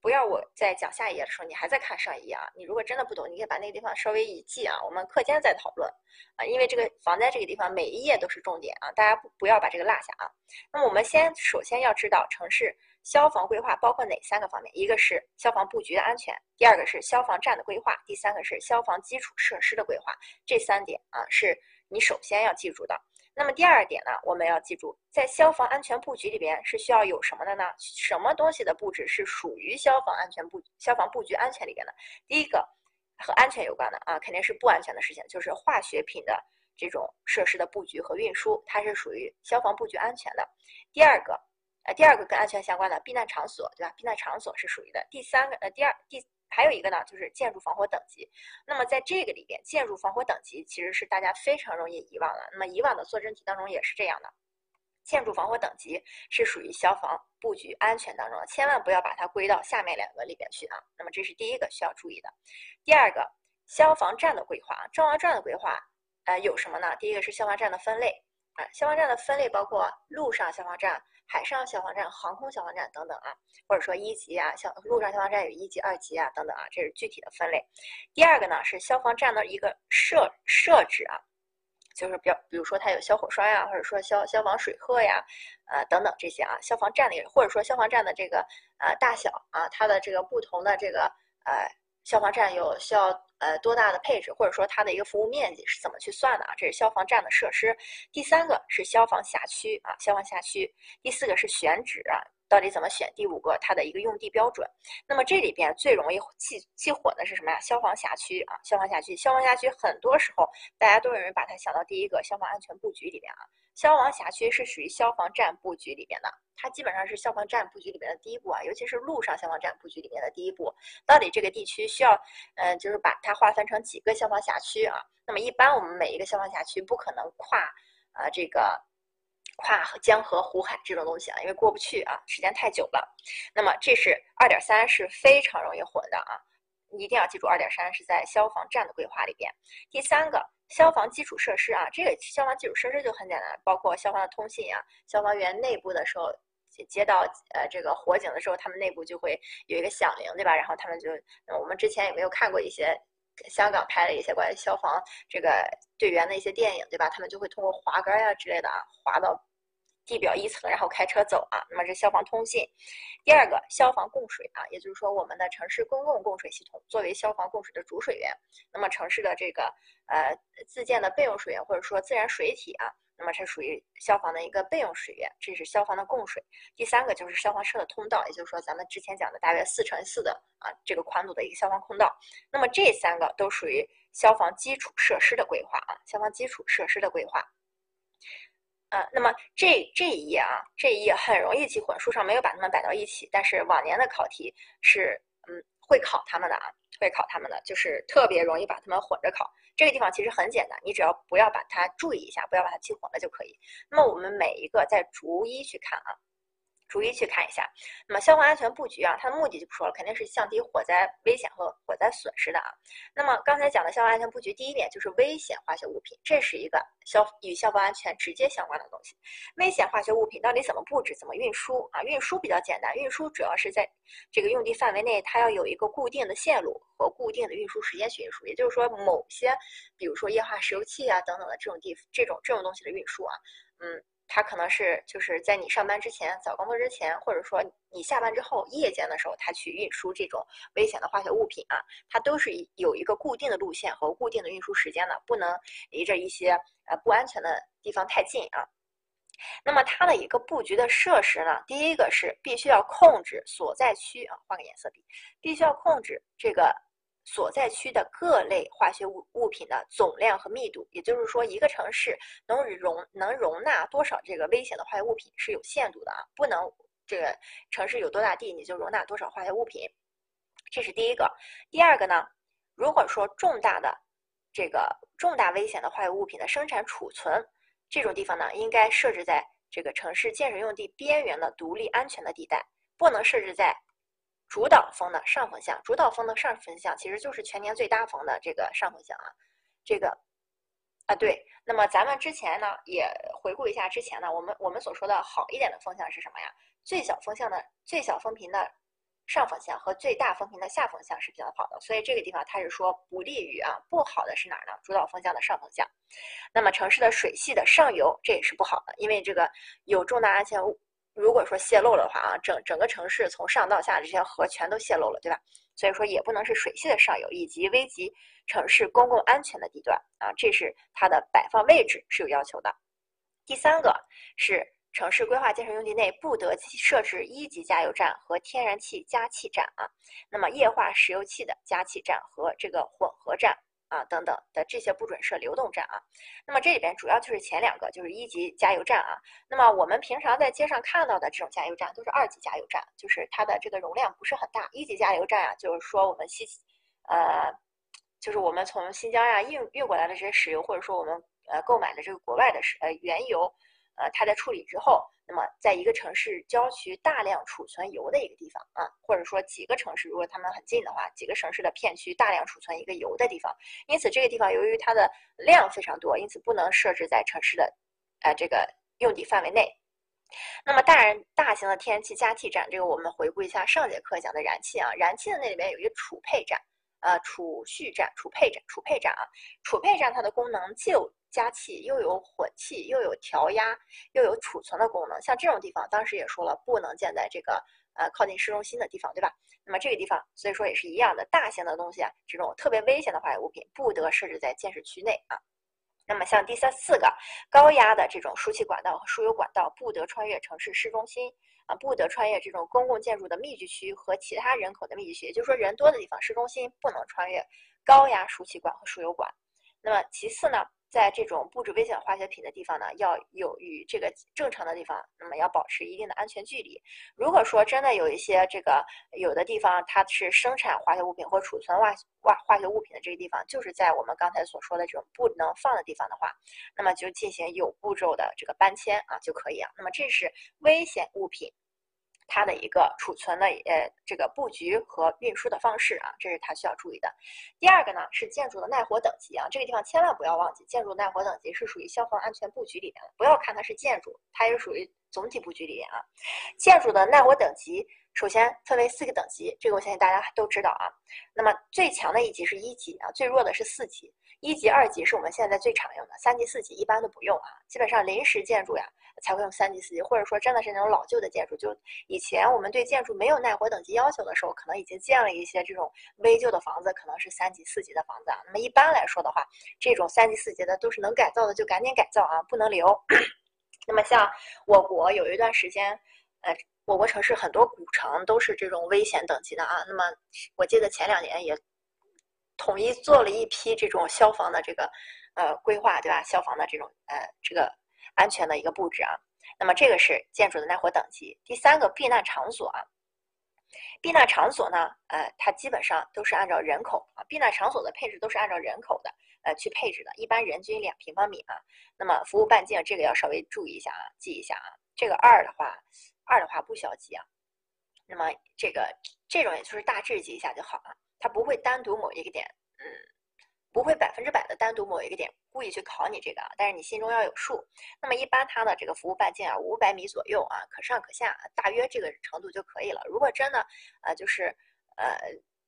不要我在讲下一页的时候，你还在看上一页啊？你如果真的不懂，你可以把那个地方稍微一记啊。我们课间再讨论啊，因为这个防灾这个地方每一页都是重点啊，大家不不要把这个落下啊。那么我们先首先要知道城市消防规划包括哪三个方面？一个是消防布局的安全，第二个是消防站的规划，第三个是消防基础设施的规划。这三点啊，是你首先要记住的。那么第二点呢，我们要记住，在消防安全布局里边是需要有什么的呢？什么东西的布置是属于消防安全布消防布局安全里边的？第一个和安全有关的啊，肯定是不安全的事情，就是化学品的这种设施的布局和运输，它是属于消防布局安全的。第二个，呃，第二个跟安全相关的避难场所，对吧？避难场所是属于的。第三个，呃，第二第。还有一个呢，就是建筑防火等级。那么在这个里边，建筑防火等级其实是大家非常容易遗忘的。那么以往的做真题当中也是这样的，建筑防火等级是属于消防布局安全当中的，千万不要把它归到下面两个里边去啊。那么这是第一个需要注意的。第二个，消防站的规划，消防站的规划，呃，有什么呢？第一个是消防站的分类啊，消防站的分类包括路上消防站。海上消防站、航空消防站等等啊，或者说一级啊，像陆上消防站有一级、二级啊等等啊，这是具体的分类。第二个呢是消防站的一个设设置啊，就是比比如说它有消火栓呀，或者说消消防水鹤呀，呃等等这些啊，消防站的或者说消防站的这个呃大小啊，它的这个不同的这个呃。消防站有需要呃多大的配置，或者说它的一个服务面积是怎么去算的啊？这是消防站的设施。第三个是消防辖区啊，消防辖区。第四个是选址啊，到底怎么选？第五个它的一个用地标准。那么这里边最容易记记混的是什么呀？消防辖区啊，消防辖区，消防辖区很多时候大家都有人把它想到第一个消防安全布局里边啊。消防辖区是属于消防站布局里边的，它基本上是消防站布局里面的第一步啊，尤其是路上消防站布局里面的第一步。到底这个地区需要，嗯，就是把它划分成几个消防辖区啊？那么一般我们每一个消防辖区不可能跨，啊，这个跨江河湖海这种东西啊，因为过不去啊，时间太久了。那么这是二点三是非常容易混的啊，一定要记住二点三是在消防站的规划里边。第三个。消防基础设施啊，这个消防基础设施就很简单，包括消防的通信啊，消防员内部的时候接到呃这个火警的时候，他们内部就会有一个响铃，对吧？然后他们就，我们之前有没有看过一些香港拍的一些关于消防这个队员的一些电影，对吧？他们就会通过滑杆呀之类的啊，滑到。地表一层，然后开车走啊。那么这消防通信，第二个消防供水啊，也就是说我们的城市公共供水系统作为消防供水的主水源，那么城市的这个呃自建的备用水源或者说自然水体啊，那么是属于消防的一个备用水源，这是消防的供水。第三个就是消防车的通道，也就是说咱们之前讲的大约四乘四的啊这个宽度的一个消防通道。那么这三个都属于消防基础设施的规划啊，消防基础设施的规划。啊，那么这这一页啊，这一页很容易记混，书上没有把它们摆到一起，但是往年的考题是，嗯，会考他们的啊，会考他们的，就是特别容易把它们混着考。这个地方其实很简单，你只要不要把它注意一下，不要把它记混了就可以。那么我们每一个再逐一去看啊。逐一去看一下，那么消防安全布局啊，它的目的就不说了，肯定是降低火灾危险和火灾损失的啊。那么刚才讲的消防安全布局，第一点就是危险化学物品，这是一个消与消防安全直接相关的东西。危险化学物品到底怎么布置、怎么运输啊？运输比较简单，运输主要是在这个用地范围内，它要有一个固定的线路和固定的运输时间去运输。也就是说，某些比如说液化石油气啊等等的这种地这种这种东西的运输啊，嗯。它可能是就是在你上班之前、早工作之前，或者说你下班之后夜间的时候，它去运输这种危险的化学物品啊，它都是有一个固定的路线和固定的运输时间的，不能离着一些呃不安全的地方太近啊。那么它的一个布局的设施呢，第一个是必须要控制所在区啊，换个颜色笔，必须要控制这个。所在区的各类化学物物品的总量和密度，也就是说，一个城市能容能容纳多少这个危险的化学物品是有限度的啊，不能这个城市有多大地，你就容纳多少化学物品，这是第一个。第二个呢，如果说重大的这个重大危险的化学物品的生产储存这种地方呢，应该设置在这个城市建设用地边缘的独立安全的地带，不能设置在。主导风的上风向，主导风的上风向其实就是全年最大风的这个上风向啊，这个啊对。那么咱们之前呢也回顾一下之前呢，我们我们所说的好一点的风向是什么呀？最小风向的最小风频的上风向和最大风频的下风向是比较好的，所以这个地方它是说不利于啊，不好的是哪儿呢？主导风向的上风向。那么城市的水系的上游这也是不好的，因为这个有重大安全物。如果说泄漏的话啊，整整个城市从上到下这些河全都泄漏了，对吧？所以说也不能是水系的上游，以及危及城市公共安全的地段啊，这是它的摆放位置是有要求的。第三个是城市规划建设用地内不得设置一级加油站和天然气加气站啊，那么液化石油气的加气站和这个混合站。啊，等等的这些不准设流动站啊，那么这里边主要就是前两个，就是一级加油站啊。那么我们平常在街上看到的这种加油站都是二级加油站，就是它的这个容量不是很大。一级加油站啊，就是说我们西，呃，就是我们从新疆呀运运过来的这些石油，或者说我们呃购买的这个国外的石呃原油。呃，它在处理之后，那么在一个城市郊区大量储存油的一个地方啊，或者说几个城市，如果它们很近的话，几个城市的片区大量储存一个油的地方，因此这个地方由于它的量非常多，因此不能设置在城市的呃这个用地范围内。那么大然大型的天然气加气站，这个我们回顾一下上节课讲的燃气啊，燃气的那里面有一个储配站，呃储蓄站、储配站、储配站啊，储配站它的功能既有。加气又有混气，又有调压，又有储存的功能。像这种地方，当时也说了，不能建在这个呃靠近市中心的地方，对吧？那么这个地方，所以说也是一样的，大型的东西啊，这种特别危险的化学物品，不得设置在建设区内啊。那么像第三四个，高压的这种输气管道和输油管道，不得穿越城市市中心啊，不得穿越这种公共建筑的密集区和其他人口的密集区，也就是说人多的地方，市中心不能穿越高压输气管和输油管。那么其次呢？在这种布置危险化学品的地方呢，要有与这个正常的地方，那么要保持一定的安全距离。如果说真的有一些这个有的地方它是生产化学物品或储存化化化学物品的这个地方，就是在我们刚才所说的这种不能放的地方的话，那么就进行有步骤的这个搬迁啊就可以啊。那么这是危险物品。它的一个储存的呃这个布局和运输的方式啊，这是它需要注意的。第二个呢是建筑的耐火等级啊，这个地方千万不要忘记，建筑耐火等级是属于消防安全布局里面的，不要看它是建筑，它也属于总体布局里面啊。建筑的耐火等级首先分为四个等级，这个我相信大家都知道啊。那么最强的一级是一级啊，最弱的是四级。一级、二级是我们现在最常用的，三级、四级一般都不用啊。基本上临时建筑呀才会用三级、四级，或者说真的是那种老旧的建筑，就以前我们对建筑没有耐火等级要求的时候，可能已经建了一些这种危旧的房子，可能是三级、四级的房子啊。那么一般来说的话，这种三级、四级的都是能改造的，就赶紧改造啊，不能留。那么像我国有一段时间，呃，我国城市很多古城都是这种危险等级的啊。那么我记得前两年也。统一做了一批这种消防的这个呃规划，对吧？消防的这种呃这个安全的一个布置啊。那么这个是建筑的耐火等级。第三个避难场所啊，避难场所呢，呃，它基本上都是按照人口啊，避难场所的配置都是按照人口的呃去配置的，一般人均两平方米啊。那么服务半径这个要稍微注意一下啊，记一下啊。这个二的话，二的话不需要记啊。那么这个这种也就是大致记一下就好了。它不会单独某一个点，嗯，不会百分之百的单独某一个点故意去考你这个啊，但是你心中要有数。那么一般它的这个服务半径啊，五百米左右啊，可上可下，大约这个程度就可以了。如果真的呃就是呃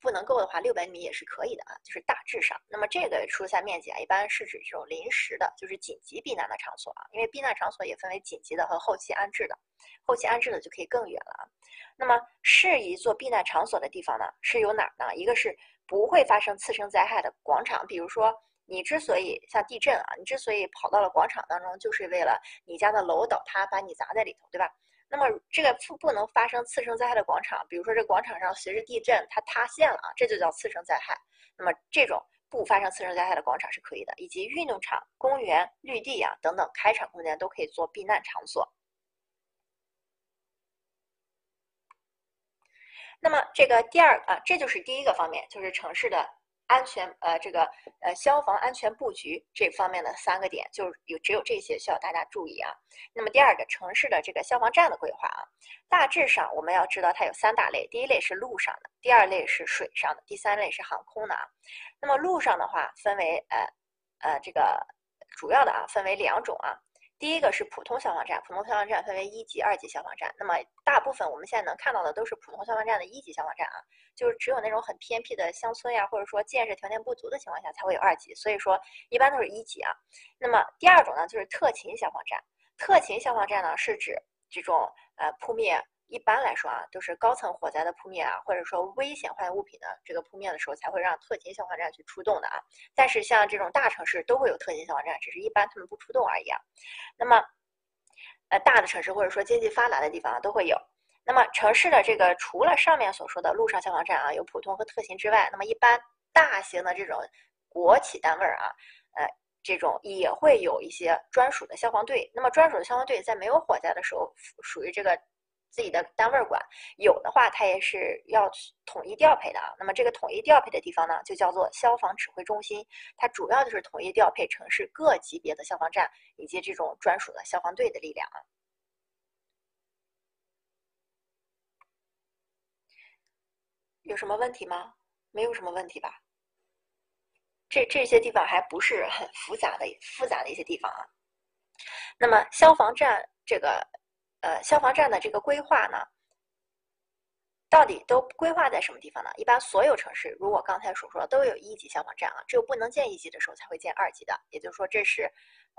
不能够的话，六百米也是可以的啊，就是大致上。那么这个疏散面积啊，一般是指这种临时的，就是紧急避难的场所啊，因为避难场所也分为紧急的和后期安置的，后期安置的就可以更远了啊。那么适宜做避难场所的地方呢，是有哪儿呢？一个是不会发生次生灾害的广场，比如说你之所以像地震啊，你之所以跑到了广场当中，就是为了你家的楼倒塌把你砸在里头，对吧？那么这个不不能发生次生灾害的广场，比如说这广场上随着地震它塌陷了啊，这就叫次生灾害。那么这种不发生次生灾害的广场是可以的，以及运动场、公园、绿地啊等等开场空间都可以做避难场所。那么这个第二啊，这就是第一个方面，就是城市的安全呃这个呃消防安全布局这方面的三个点，就有只有这些需要大家注意啊。那么第二个城市的这个消防站的规划啊，大致上我们要知道它有三大类，第一类是陆上的，第二类是水上的，第三类是航空的啊。那么陆上的话分为呃呃这个主要的啊分为两种啊。第一个是普通消防站，普通消防站分为一级、二级消防站。那么大部分我们现在能看到的都是普通消防站的一级消防站啊，就是只有那种很偏僻的乡村呀，或者说建设条件不足的情况下才会有二级，所以说一般都是一级啊。那么第二种呢，就是特勤消防站。特勤消防站呢，是指这种呃扑灭。一般来说啊，都是高层火灾的扑灭啊，或者说危险化学物品的这个扑灭的时候，才会让特勤消防站去出动的啊。但是像这种大城市都会有特勤消防站，只是一般他们不出动而已啊。那么，呃，大的城市或者说经济发达的地方都会有。那么城市的这个除了上面所说的陆上消防站啊，有普通和特勤之外，那么一般大型的这种国企单位啊，呃，这种也会有一些专属的消防队。那么专属的消防队在没有火灾的时候，属于这个。自己的单位管有的话，它也是要统一调配的啊。那么这个统一调配的地方呢，就叫做消防指挥中心，它主要就是统一调配城市各级别的消防站以及这种专属的消防队的力量啊。有什么问题吗？没有什么问题吧？这这些地方还不是很复杂的复杂的一些地方啊。那么消防站这个。呃，消防站的这个规划呢，到底都规划在什么地方呢？一般所有城市，如我刚才所说，都有一级消防站啊，只有不能建一级的时候才会建二级的。也就是说，这是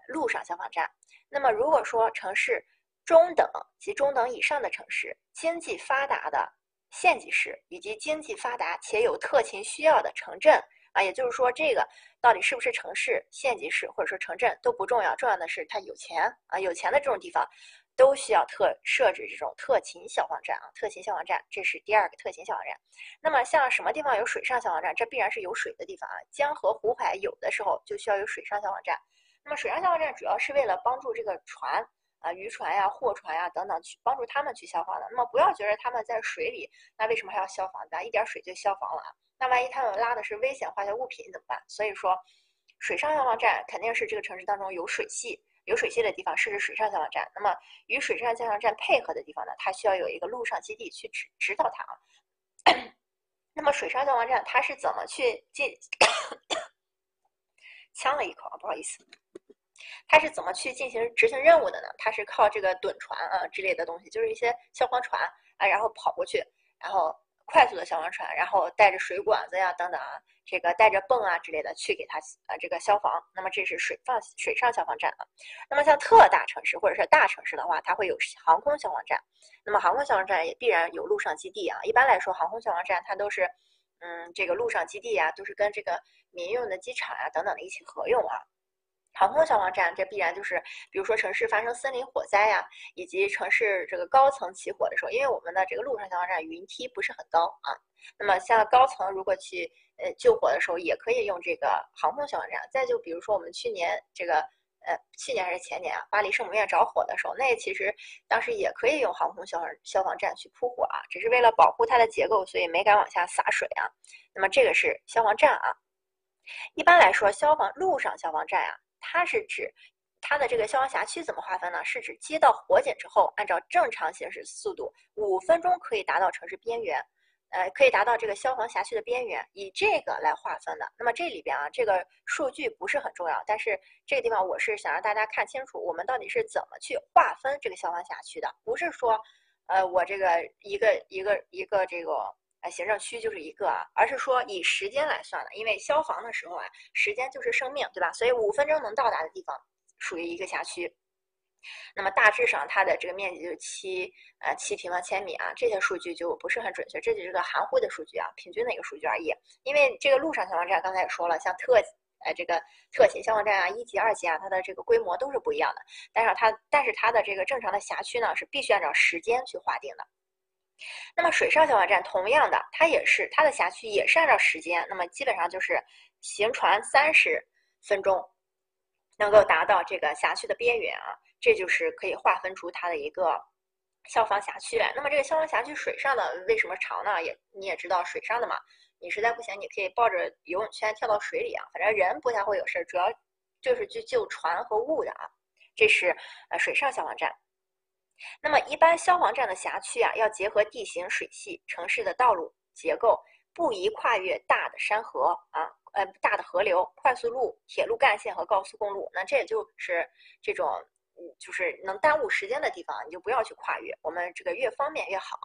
路上消防站。那么，如果说城市中等及中等以上的城市，经济发达的县级市，以及经济发达且有特勤需要的城镇啊，也就是说，这个到底是不是城市、县级市或者说城镇都不重要，重要的是它有钱啊，有钱的这种地方。都需要特设置这种特勤消防站啊，特勤消防站，这是第二个特勤消防站。那么像什么地方有水上消防站？这必然是有水的地方啊，江河湖海有的时候就需要有水上消防站。那么水上消防站主要是为了帮助这个船啊，渔船呀、货船呀等等去帮助他们去消防的。那么不要觉得他们在水里，那为什么还要消防？对吧？一点水就消防了啊？那万一他们拉的是危险化学物品怎么办？所以说，水上消防站肯定是这个城市当中有水系。有水系的地方设置水上消防站，那么与水上消防站配合的地方呢，它需要有一个陆上基地去指指导它啊。那么水上消防站它是怎么去进？呛了一口啊，不好意思。它是怎么去进行执行任务的呢？它是靠这个趸船啊之类的东西，就是一些消防船啊，然后跑过去，然后。快速的消防船，然后带着水管子呀等等啊，这个带着泵啊之类的去给它呃这个消防。那么这是水放水上消防站啊。那么像特大城市或者是大城市的话，它会有航空消防站。那么航空消防站也必然有陆上基地啊。一般来说，航空消防站它都是嗯这个陆上基地啊，都是跟这个民用的机场啊等等的一起合用啊。航空消防站，这必然就是，比如说城市发生森林火灾呀，以及城市这个高层起火的时候，因为我们的这个陆上消防站云梯不是很高啊，那么像高层如果去呃救火的时候，也可以用这个航空消防站。再就比如说我们去年这个呃去年还是前年啊，巴黎圣母院着火的时候，那其实当时也可以用航空消防消防站去扑火啊，只是为了保护它的结构，所以没敢往下洒水啊。那么这个是消防站啊，一般来说消防陆上消防站啊。它是指它的这个消防辖区怎么划分呢？是指接到火警之后，按照正常行驶速度，五分钟可以达到城市边缘，呃，可以达到这个消防辖区的边缘，以这个来划分的。那么这里边啊，这个数据不是很重要，但是这个地方我是想让大家看清楚，我们到底是怎么去划分这个消防辖区的，不是说，呃，我这个一个一个一个这个。行政区就是一个啊，而是说以时间来算的，因为消防的时候啊，时间就是生命，对吧？所以五分钟能到达的地方属于一个辖区。那么大致上它的这个面积就是七呃七平方千米啊，这些数据就不是很准确，这只是个含糊的数据啊，平均的一个数据而已。因为这个陆上消防站刚才也说了，像特呃这个特勤消防站啊，一级、二级啊，它的这个规模都是不一样的。但是它但是它的这个正常的辖区呢，是必须按照时间去划定的。那么水上消防站同样的，它也是它的辖区也是按照时间，那么基本上就是行船三十分钟，能够达到这个辖区的边缘啊，这就是可以划分出它的一个消防辖区来。那么这个消防辖区水上的为什么长呢？也你也知道，水上的嘛，你实在不行，你可以抱着游泳圈跳到水里啊，反正人不太会有事儿，主要就是去救船和物的啊。这是呃水上消防站。那么一般消防站的辖区啊，要结合地形、水系、城市的道路结构，不宜跨越大的山河啊，呃大的河流、快速路、铁路干线和高速公路。那这也就是这种。嗯，就是能耽误时间的地方，你就不要去跨越。我们这个越方便越好。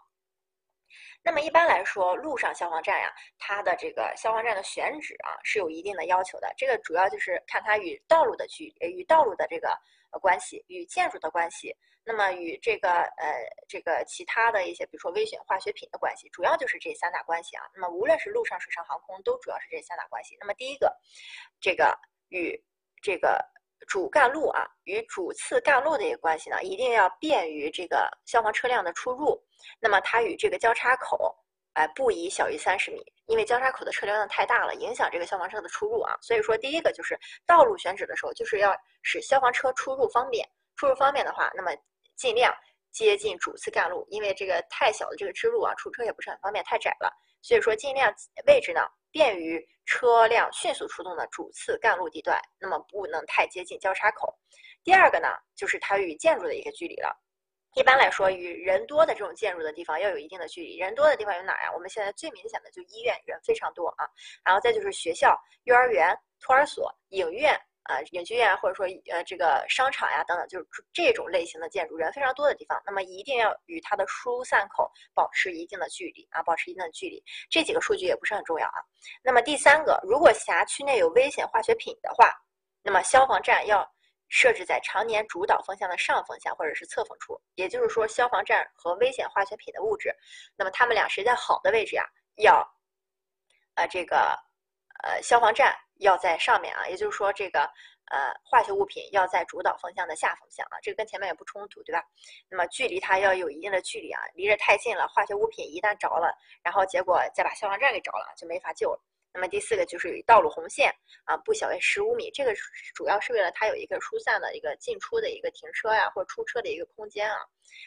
那么一般来说，路上消防站呀，它的这个消防站的选址啊是有一定的要求的。这个主要就是看它与道路的距，与道路的这个呃关系，与建筑的关系。那么与这个呃这个其他的一些，比如说危险化学品的关系，主要就是这三大关系啊。那么无论是陆上、水上航空，都主要是这三大关系。那么第一个，这个与这个。主干路啊，与主次干路的一个关系呢，一定要便于这个消防车辆的出入。那么它与这个交叉口，哎，不宜小于三十米，因为交叉口的车流量太大了，影响这个消防车的出入啊。所以说，第一个就是道路选址的时候，就是要使消防车出入方便。出入方便的话，那么尽量接近主次干路，因为这个太小的这个支路啊，出车也不是很方便，太窄了。所以说，尽量位置呢。便于车辆迅速出动的主次干路地段，那么不能太接近交叉口。第二个呢，就是它与建筑的一个距离了。一般来说，与人多的这种建筑的地方要有一定的距离。人多的地方有哪呀？我们现在最明显的就医院，人非常多啊。然后再就是学校、幼儿园、托儿所、影院。啊，影剧院或者说呃这个商场呀等等，就是这种类型的建筑，人非常多的地方，那么一定要与它的疏散口保持一定的距离啊，保持一定的距离。这几个数据也不是很重要啊。那么第三个，如果辖区内有危险化学品的话，那么消防站要设置在常年主导风向的上风向或者是侧风处，也就是说，消防站和危险化学品的物质，那么它们俩谁在好的位置呀？要呃这个呃消防站。要在上面啊，也就是说，这个呃化学物品要在主导风向的下风向啊，这个跟前面也不冲突，对吧？那么距离它要有一定的距离啊，离着太近了，化学物品一旦着了，然后结果再把消防站给着了，就没法救了。那么第四个就是道路红线啊，不小于十五米，这个主要是为了它有一个疏散的一个进出的一个停车呀或者出车的一个空间啊。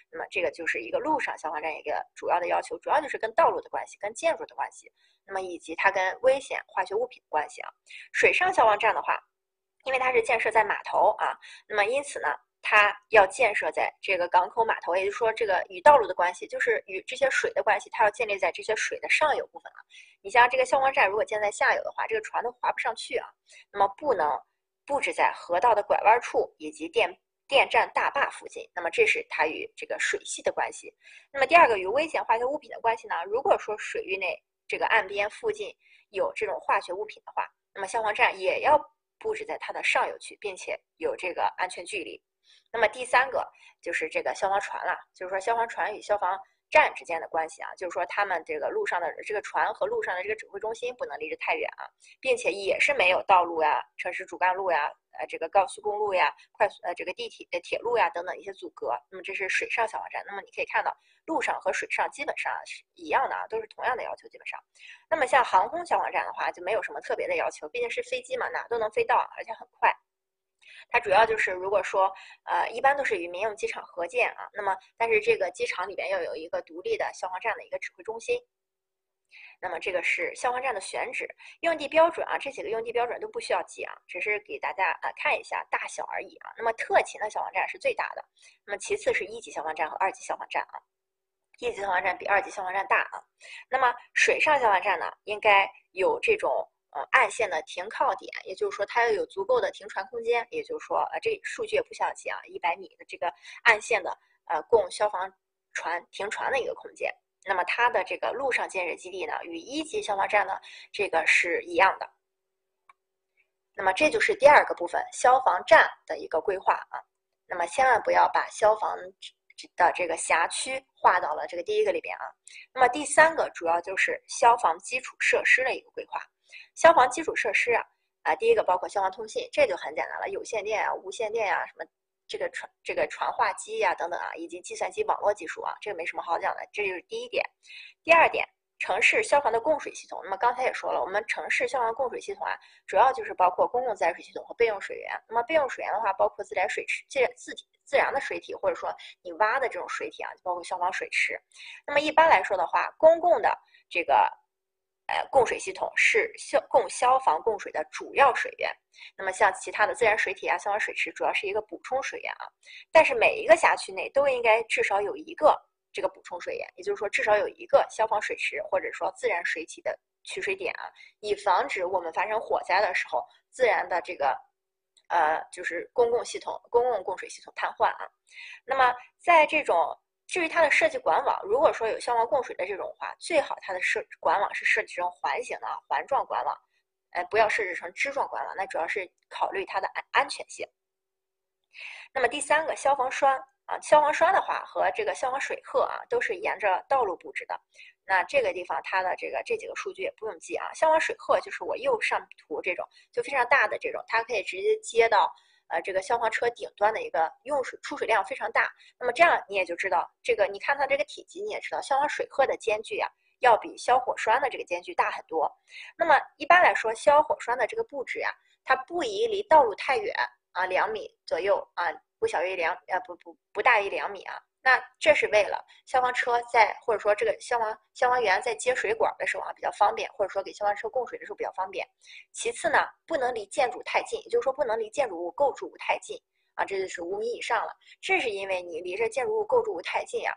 那么这个就是一个路上消防站一个主要的要求，主要就是跟道路的关系，跟建筑的关系，那么以及它跟危险化学物品的关系啊。水上消防站的话，因为它是建设在码头啊，那么因此呢。它要建设在这个港口码头，也就是说，这个与道路的关系，就是与这些水的关系，它要建立在这些水的上游部分啊。你像这个消防站，如果建在下游的话，这个船都划不上去啊。那么不能布置在河道的拐弯处以及电电站大坝附近。那么这是它与这个水系的关系。那么第二个与危险化学物品的关系呢？如果说水域内这个岸边附近有这种化学物品的话，那么消防站也要布置在它的上游区，并且有这个安全距离。那么第三个就是这个消防船了，就是说消防船与消防站之间的关系啊，就是说他们这个路上的这个船和路上的这个指挥中心不能离着太远啊，并且也是没有道路呀、城市主干路呀、呃这个高速公路呀、快速呃这个地铁、铁路呀等等一些阻隔。那么这是水上消防站。那么你可以看到，路上和水上基本上是一样的啊，都是同样的要求，基本上。那么像航空消防站的话，就没有什么特别的要求，毕竟是飞机嘛，哪都能飞到，而且很快。它主要就是，如果说，呃，一般都是与民用机场合建啊，那么，但是这个机场里边要有一个独立的消防站的一个指挥中心。那么这个是消防站的选址、用地标准啊，这几个用地标准都不需要记啊，只是给大家啊看一下大小而已啊。那么特勤的消防站是最大的，那么其次是一级消防站和二级消防站啊，一级消防站比二级消防站大啊。那么水上消防站呢，应该有这种。呃，岸线的停靠点，也就是说，它要有足够的停船空间。也就是说，呃，这数据也不需要记啊，一百米的这个岸线的呃供消防船停船的一个空间。那么它的这个陆上建设基地呢，与一级消防站呢这个是一样的。那么这就是第二个部分，消防站的一个规划啊。那么千万不要把消防的这个辖区划到了这个第一个里边啊。那么第三个主要就是消防基础设施的一个规划。消防基础设施啊，啊，第一个包括消防通信，这就很简单了，有线电啊、无线电啊，什么这个传这个传话机呀等等啊，以及计算机网络技术啊，这个没什么好讲的，这就是第一点。第二点，城市消防的供水系统，那么刚才也说了，我们城市消防供水系统啊，主要就是包括公共自来水系统和备用水源。那么备用水源的话，包括自来水池、自自自然的水体，或者说你挖的这种水体啊，包括消防水池。那么一般来说的话，公共的这个供水系统是消供消防供水的主要水源。那么像其他的自然水体啊，消防水池主要是一个补充水源啊。但是每一个辖区内都应该至少有一个这个补充水源，也就是说至少有一个消防水池或者说自然水体的取水点啊，以防止我们发生火灾的时候，自然的这个。呃，就是公共系统、公共供水系统瘫痪啊。那么，在这种至于它的设计管网，如果说有消防供水的这种话，最好它的设管网是设计成环形的环状管网，哎，不要设置成枝状管网。那主要是考虑它的安安全性。那么第三个，消防栓啊，消防栓的话和这个消防水鹤啊，都是沿着道路布置的。那这个地方它的这个这几个数据也不用记啊。消防水鹤就是我右上图这种，就非常大的这种，它可以直接接到呃这个消防车顶端的一个用水出水量非常大。那么这样你也就知道，这个你看它这个体积，你也知道消防水鹤的间距啊，要比消火栓的这个间距大很多。那么一般来说，消火栓的这个布置呀，它不宜离道路太远啊，两米左右啊，不小于两呃不不不大于两米啊。那这是为了消防车在或者说这个消防消防员在接水管的时候啊比较方便，或者说给消防车供水的时候比较方便。其次呢，不能离建筑太近，也就是说不能离建筑物构筑物太近啊，这就是五米以上了。这是因为你离着建筑物构筑物太近呀。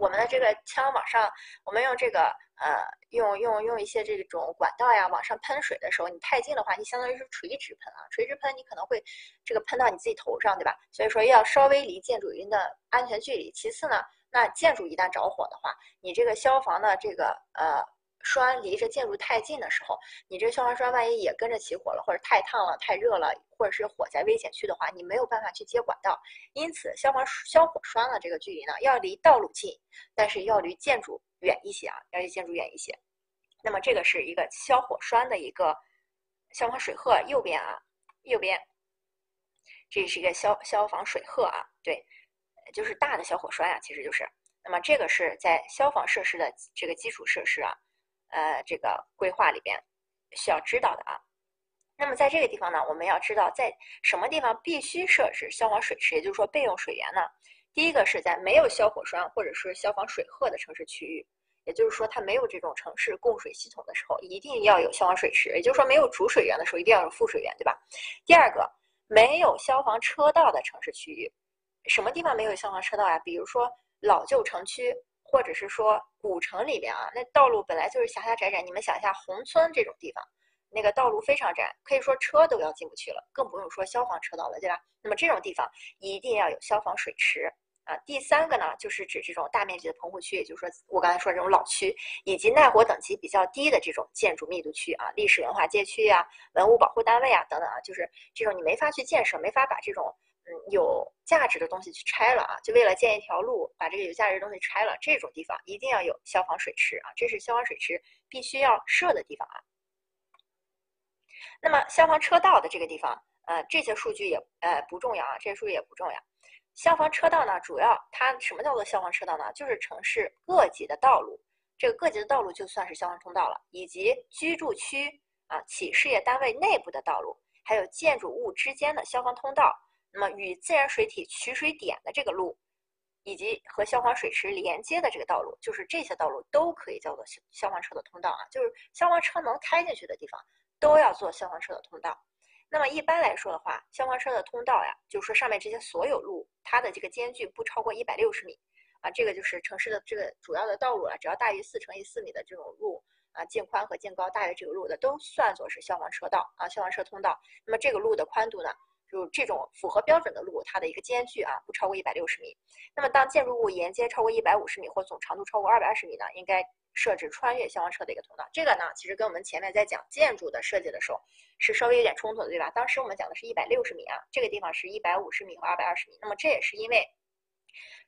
我们的这个枪往上，我们用这个呃，用用用一些这种管道呀往上喷水的时候，你太近的话，你相当于是垂直喷啊，垂直喷你可能会这个喷到你自己头上，对吧？所以说要稍微离建筑一定的安全距离。其次呢，那建筑一旦着火的话，你这个消防的这个呃。栓离着建筑太近的时候，你这个消防栓万一也跟着起火了，或者太烫了、太热了，或者是火灾危险区的话，你没有办法去接管道。因此，消防消火栓的这个距离呢，要离道路近，但是要离建筑远一些啊，要离建筑远一些。那么这个是一个消火栓的一个消防水鹤，右边啊，右边，这是一个消消防水鹤啊，对，就是大的消火栓啊，其实就是。那么这个是在消防设施的这个基础设施啊。呃，这个规划里边需要知道的啊。那么在这个地方呢，我们要知道在什么地方必须设置消防水池，也就是说备用水源呢？第一个是在没有消火栓或者是消防水鹤的城市区域，也就是说它没有这种城市供水系统的时候，一定要有消防水池，也就是说没有主水源的时候，一定要有副水源，对吧？第二个，没有消防车道的城市区域，什么地方没有消防车道呀？比如说老旧城区。或者是说古城里边啊，那道路本来就是狭狭窄窄。你们想一下，宏村这种地方，那个道路非常窄，可以说车都要进不去了，更不用说消防车道了，对吧？那么这种地方一定要有消防水池啊。第三个呢，就是指这种大面积的棚户区，也就是说我刚才说这种老区，以及耐火等级比较低的这种建筑密度区啊，历史文化街区啊，文物保护单位啊等等啊，就是这种你没法去建设，没法把这种。有价值的东西去拆了啊，就为了建一条路，把这个有价值的东西拆了。这种地方一定要有消防水池啊，这是消防水池必须要设的地方啊。那么消防车道的这个地方，呃，这些数据也呃不重要啊，这些数据也不重要。消防车道呢，主要它什么叫做消防车道呢？就是城市各级的道路，这个各级的道路就算是消防通道了，以及居住区啊、企事业单位内部的道路，还有建筑物之间的消防通道。那么与自然水体取水点的这个路，以及和消防水池连接的这个道路，就是这些道路都可以叫做消消防车的通道啊，就是消防车能开进去的地方都要做消防车的通道。那么一般来说的话，消防车的通道呀，就是说上面这些所有路，它的这个间距不超过一百六十米啊，这个就是城市的这个主要的道路了，只要大于四乘以四米的这种路啊，净宽和净高大于这个路的，都算作是消防车道啊，消防车通道。那么这个路的宽度呢？就这种符合标准的路，它的一个间距啊不超过一百六十米。那么当建筑物沿街超过一百五十米或总长度超过二百二十米呢，应该设置穿越消防车的一个通道。这个呢，其实跟我们前面在讲建筑的设计的时候是稍微有点冲突的，对吧？当时我们讲的是一百六十米啊，这个地方是一百五十米和二百二十米。那么这也是因为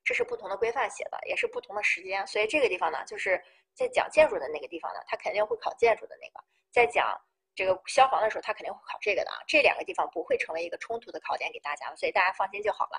这是不同的规范写的，也是不同的时间，所以这个地方呢，就是在讲建筑的那个地方呢，它肯定会考建筑的那个，在讲。这个消防的时候，他肯定会考这个的啊，这两个地方不会成为一个冲突的考点给大家所以大家放心就好了。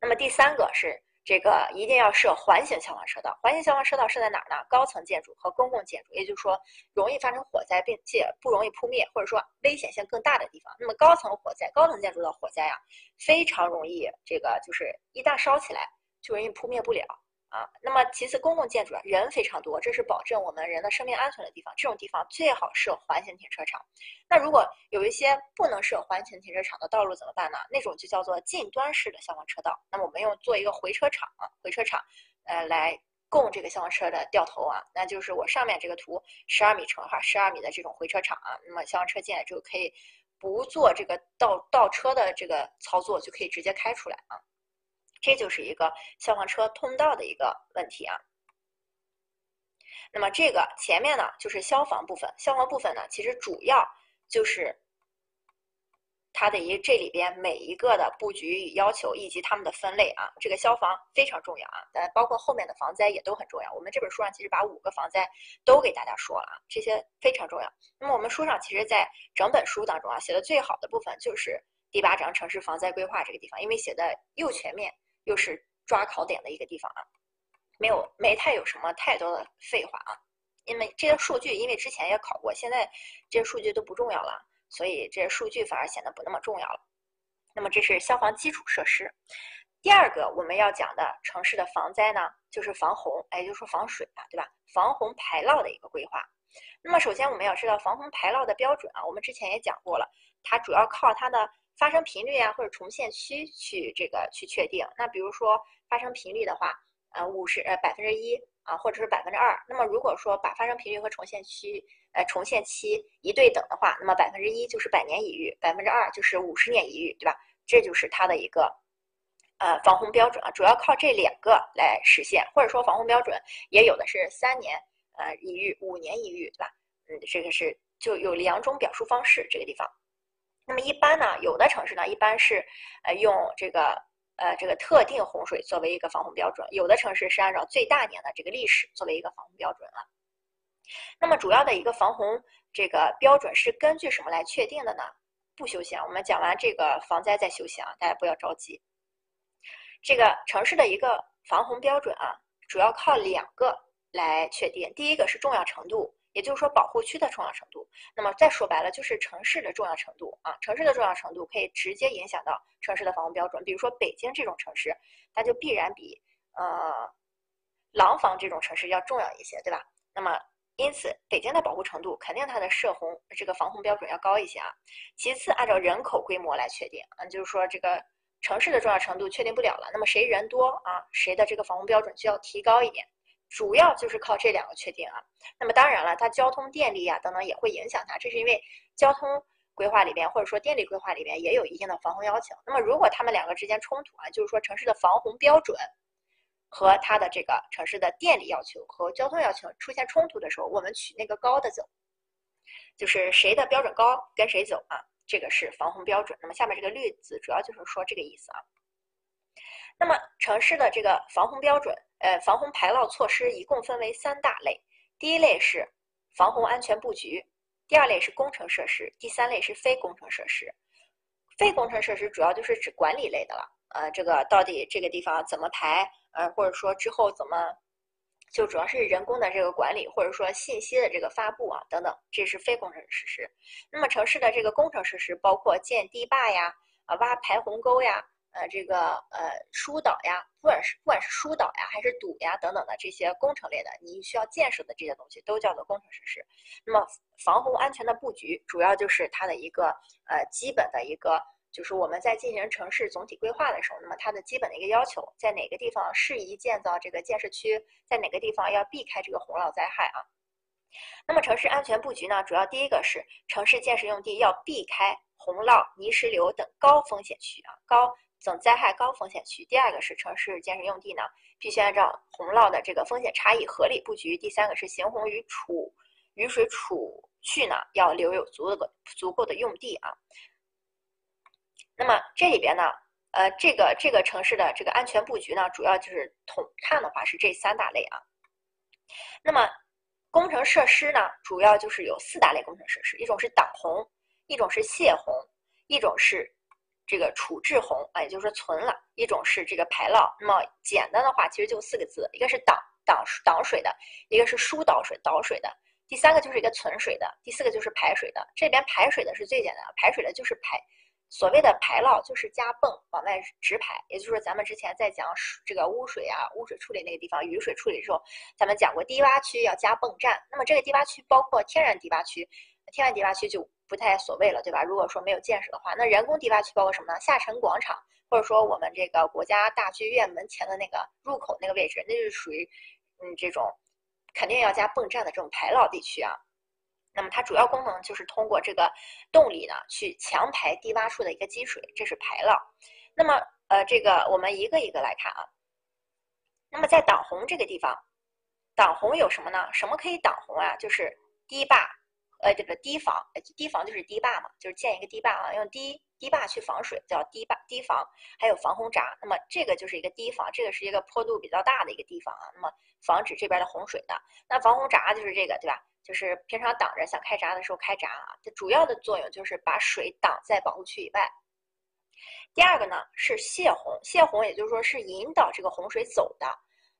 那么第三个是这个一定要设环形消防车道。环形消防车道设在哪儿呢？高层建筑和公共建筑，也就是说容易发生火灾，并且不容易扑灭，或者说危险性更大的地方。那么高层火灾、高层建筑的火灾呀，非常容易这个就是一旦烧起来就容易扑灭不了。啊，那么其次，公共建筑啊，人非常多，这是保证我们人的生命安全的地方。这种地方最好设环形停车场。那如果有一些不能设环形停车场的道路怎么办呢？那种就叫做近端式的消防车道。那么我们用做一个回车场啊，回车场，呃，来供这个消防车的掉头啊。那就是我上面这个图，十二米乘哈十二米的这种回车场啊。那么消防车进来之后，可以不做这个倒倒车的这个操作，就可以直接开出来啊。这就是一个消防车通道的一个问题啊。那么这个前面呢，就是消防部分。消防部分呢，其实主要就是它的一这里边每一个的布局与要求以及它们的分类啊。这个消防非常重要啊，但包括后面的防灾也都很重要。我们这本书上其实把五个防灾都给大家说了啊，这些非常重要。那么我们书上其实在整本书当中啊，写的最好的部分就是第八章城市防灾规划这个地方，因为写的又全面。又是抓考点的一个地方啊，没有没太有什么太多的废话啊，因为这些数据因为之前也考过，现在这些数据都不重要了，所以这些数据反而显得不那么重要了。那么这是消防基础设施。第二个我们要讲的城市的防灾呢，就是防洪，哎，就是说防水啊，对吧？防洪排涝的一个规划。那么首先我们要知道防洪排涝的标准啊，我们之前也讲过了，它主要靠它的。发生频率啊，或者重现区去这个去确定。那比如说发生频率的话，呃，五十呃百分之一啊，或者是百分之二。那么如果说把发生频率和重现区呃重现期一对等的话，那么百分之一就是百年一遇，百分之二就是五十年一遇，对吧？这就是它的一个呃防洪标准啊，主要靠这两个来实现。或者说防洪标准也有的是三年呃一遇，五年一遇，对吧？嗯，这个是就有两种表述方式，这个地方。那么一般呢，有的城市呢，一般是呃用这个呃这个特定洪水作为一个防洪标准，有的城市是按照最大年的这个历史作为一个防洪标准了。那么主要的一个防洪这个标准是根据什么来确定的呢？不休息啊，我们讲完这个防灾再休息啊，大家不要着急。这个城市的一个防洪标准啊，主要靠两个来确定，第一个是重要程度。也就是说，保护区的重要程度，那么再说白了，就是城市的重要程度啊。城市的重要程度可以直接影响到城市的防洪标准。比如说北京这种城市，它就必然比呃廊坊这种城市要重要一些，对吧？那么因此，北京的保护程度肯定它的涉洪这个防洪标准要高一些啊。其次，按照人口规模来确定啊，就是说这个城市的重要程度确定不了了，那么谁人多啊，谁的这个防洪标准就要提高一点。主要就是靠这两个确定啊，那么当然了，它交通、电力呀等等也会影响它，这是因为交通规划里边或者说电力规划里边也有一定的防洪要求。那么如果它们两个之间冲突啊，就是说城市的防洪标准和它的这个城市的电力要求和交通要求出现冲突的时候，我们取那个高的走，就是谁的标准高跟谁走啊，这个是防洪标准。那么下面这个绿字主要就是说这个意思啊。那么城市的这个防洪标准。呃，防洪排涝措施一共分为三大类，第一类是防洪安全布局，第二类是工程设施，第三类是非工程设施。非工程设施主要就是指管理类的了，呃，这个到底这个地方怎么排，呃，或者说之后怎么，就主要是人工的这个管理，或者说信息的这个发布啊等等，这是非工程设施。那么城市的这个工程设施包括建堤坝呀，啊挖排洪沟呀。呃，这个呃疏导呀，不管是不管是疏导呀，还是堵呀等等的这些工程类的，你需要建设的这些东西，都叫做工程实施。那么防洪安全的布局，主要就是它的一个呃基本的一个，就是我们在进行城市总体规划的时候，那么它的基本的一个要求，在哪个地方适宜建造这个建设区，在哪个地方要避开这个洪涝灾害啊。那么城市安全布局呢，主要第一个是城市建设用地要避开洪涝、泥石流等高风险区啊，高。等灾害高风险区，第二个是城市建设用地呢，必须按照洪涝的这个风险差异合理布局。第三个是行洪与储雨水储蓄呢，要留有足够的足够的用地啊。那么这里边呢，呃，这个这个城市的这个安全布局呢，主要就是统看的话是这三大类啊。那么工程设施呢，主要就是有四大类工程设施，一种是挡洪，一种是泄洪，一种是。这个处置洪啊，也就是说存了一种是这个排涝。那么简单的话，其实就四个字，一个是挡挡挡水的，一个是疏导水导水的，第三个就是一个存水的，第四个就是排水的。这边排水的是最简单，排水的就是排。所谓的排涝就是加泵往外直排，也就是说咱们之前在讲这个污水啊、污水处理那个地方雨水处理的时候，咱们讲过低洼区要加泵站。那么这个低洼区包括天然低洼区，天然低洼区就不太所谓了，对吧？如果说没有建设的话，那人工低洼区包括什么呢？下沉广场，或者说我们这个国家大剧院门前的那个入口那个位置，那就是属于嗯这种肯定要加泵站的这种排涝地区啊。那么它主要功能就是通过这个动力呢，去强排低洼处的一个积水，这是排涝。那么呃，这个我们一个一个来看啊。那么在挡洪这个地方，挡洪有什么呢？什么可以挡洪啊？就是堤坝，呃，这个堤防，堤防就是堤坝嘛，就是建一个堤坝啊，用堤堤坝去防水，叫堤坝堤防。还有防洪闸，那么这个就是一个堤防，这个是一个坡度比较大的一个地方啊，那么防止这边的洪水的。那防洪闸就是这个，对吧？就是平常挡着，想开闸的时候开闸啊。它主要的作用就是把水挡在保护区以外。第二个呢是泄洪，泄洪也就是说是引导这个洪水走的。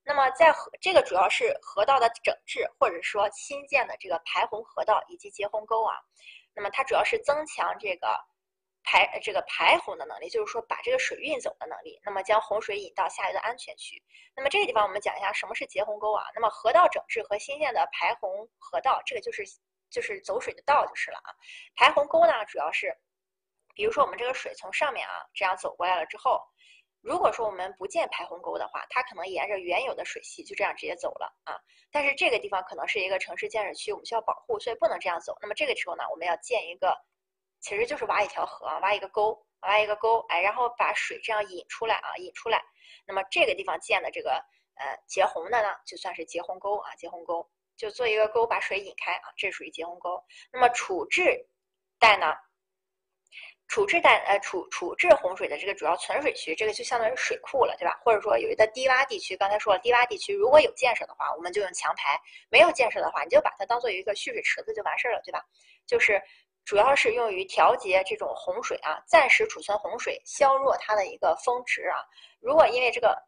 那么在河这个主要是河道的整治，或者说新建的这个排洪河道以及截洪沟啊。那么它主要是增强这个。排这个排洪的能力，就是说把这个水运走的能力，那么将洪水引到下游的安全区。那么这个地方我们讲一下什么是截洪沟啊？那么河道整治和新建的排洪河道，这个就是就是走水的道就是了啊。排洪沟呢，主要是，比如说我们这个水从上面啊这样走过来了之后，如果说我们不建排洪沟的话，它可能沿着原有的水系就这样直接走了啊。但是这个地方可能是一个城市建设区，我们需要保护，所以不能这样走。那么这个时候呢，我们要建一个。其实就是挖一条河，挖一个沟，挖一个沟，哎，然后把水这样引出来啊，引出来。那么这个地方建的这个呃截洪的呢，就算是截洪沟啊，截洪沟就做一个沟，把水引开啊，这属于截洪沟。那么处置带呢，处置带呃处处置洪水的这个主要存水区，这个就相当于水库了，对吧？或者说有一个低洼地区，刚才说了低洼地区如果有建设的话，我们就用强排；没有建设的话，你就把它当做一个蓄水池子就完事儿了，对吧？就是。主要是用于调节这种洪水啊，暂时储存洪水，削弱它的一个峰值啊。如果因为这个，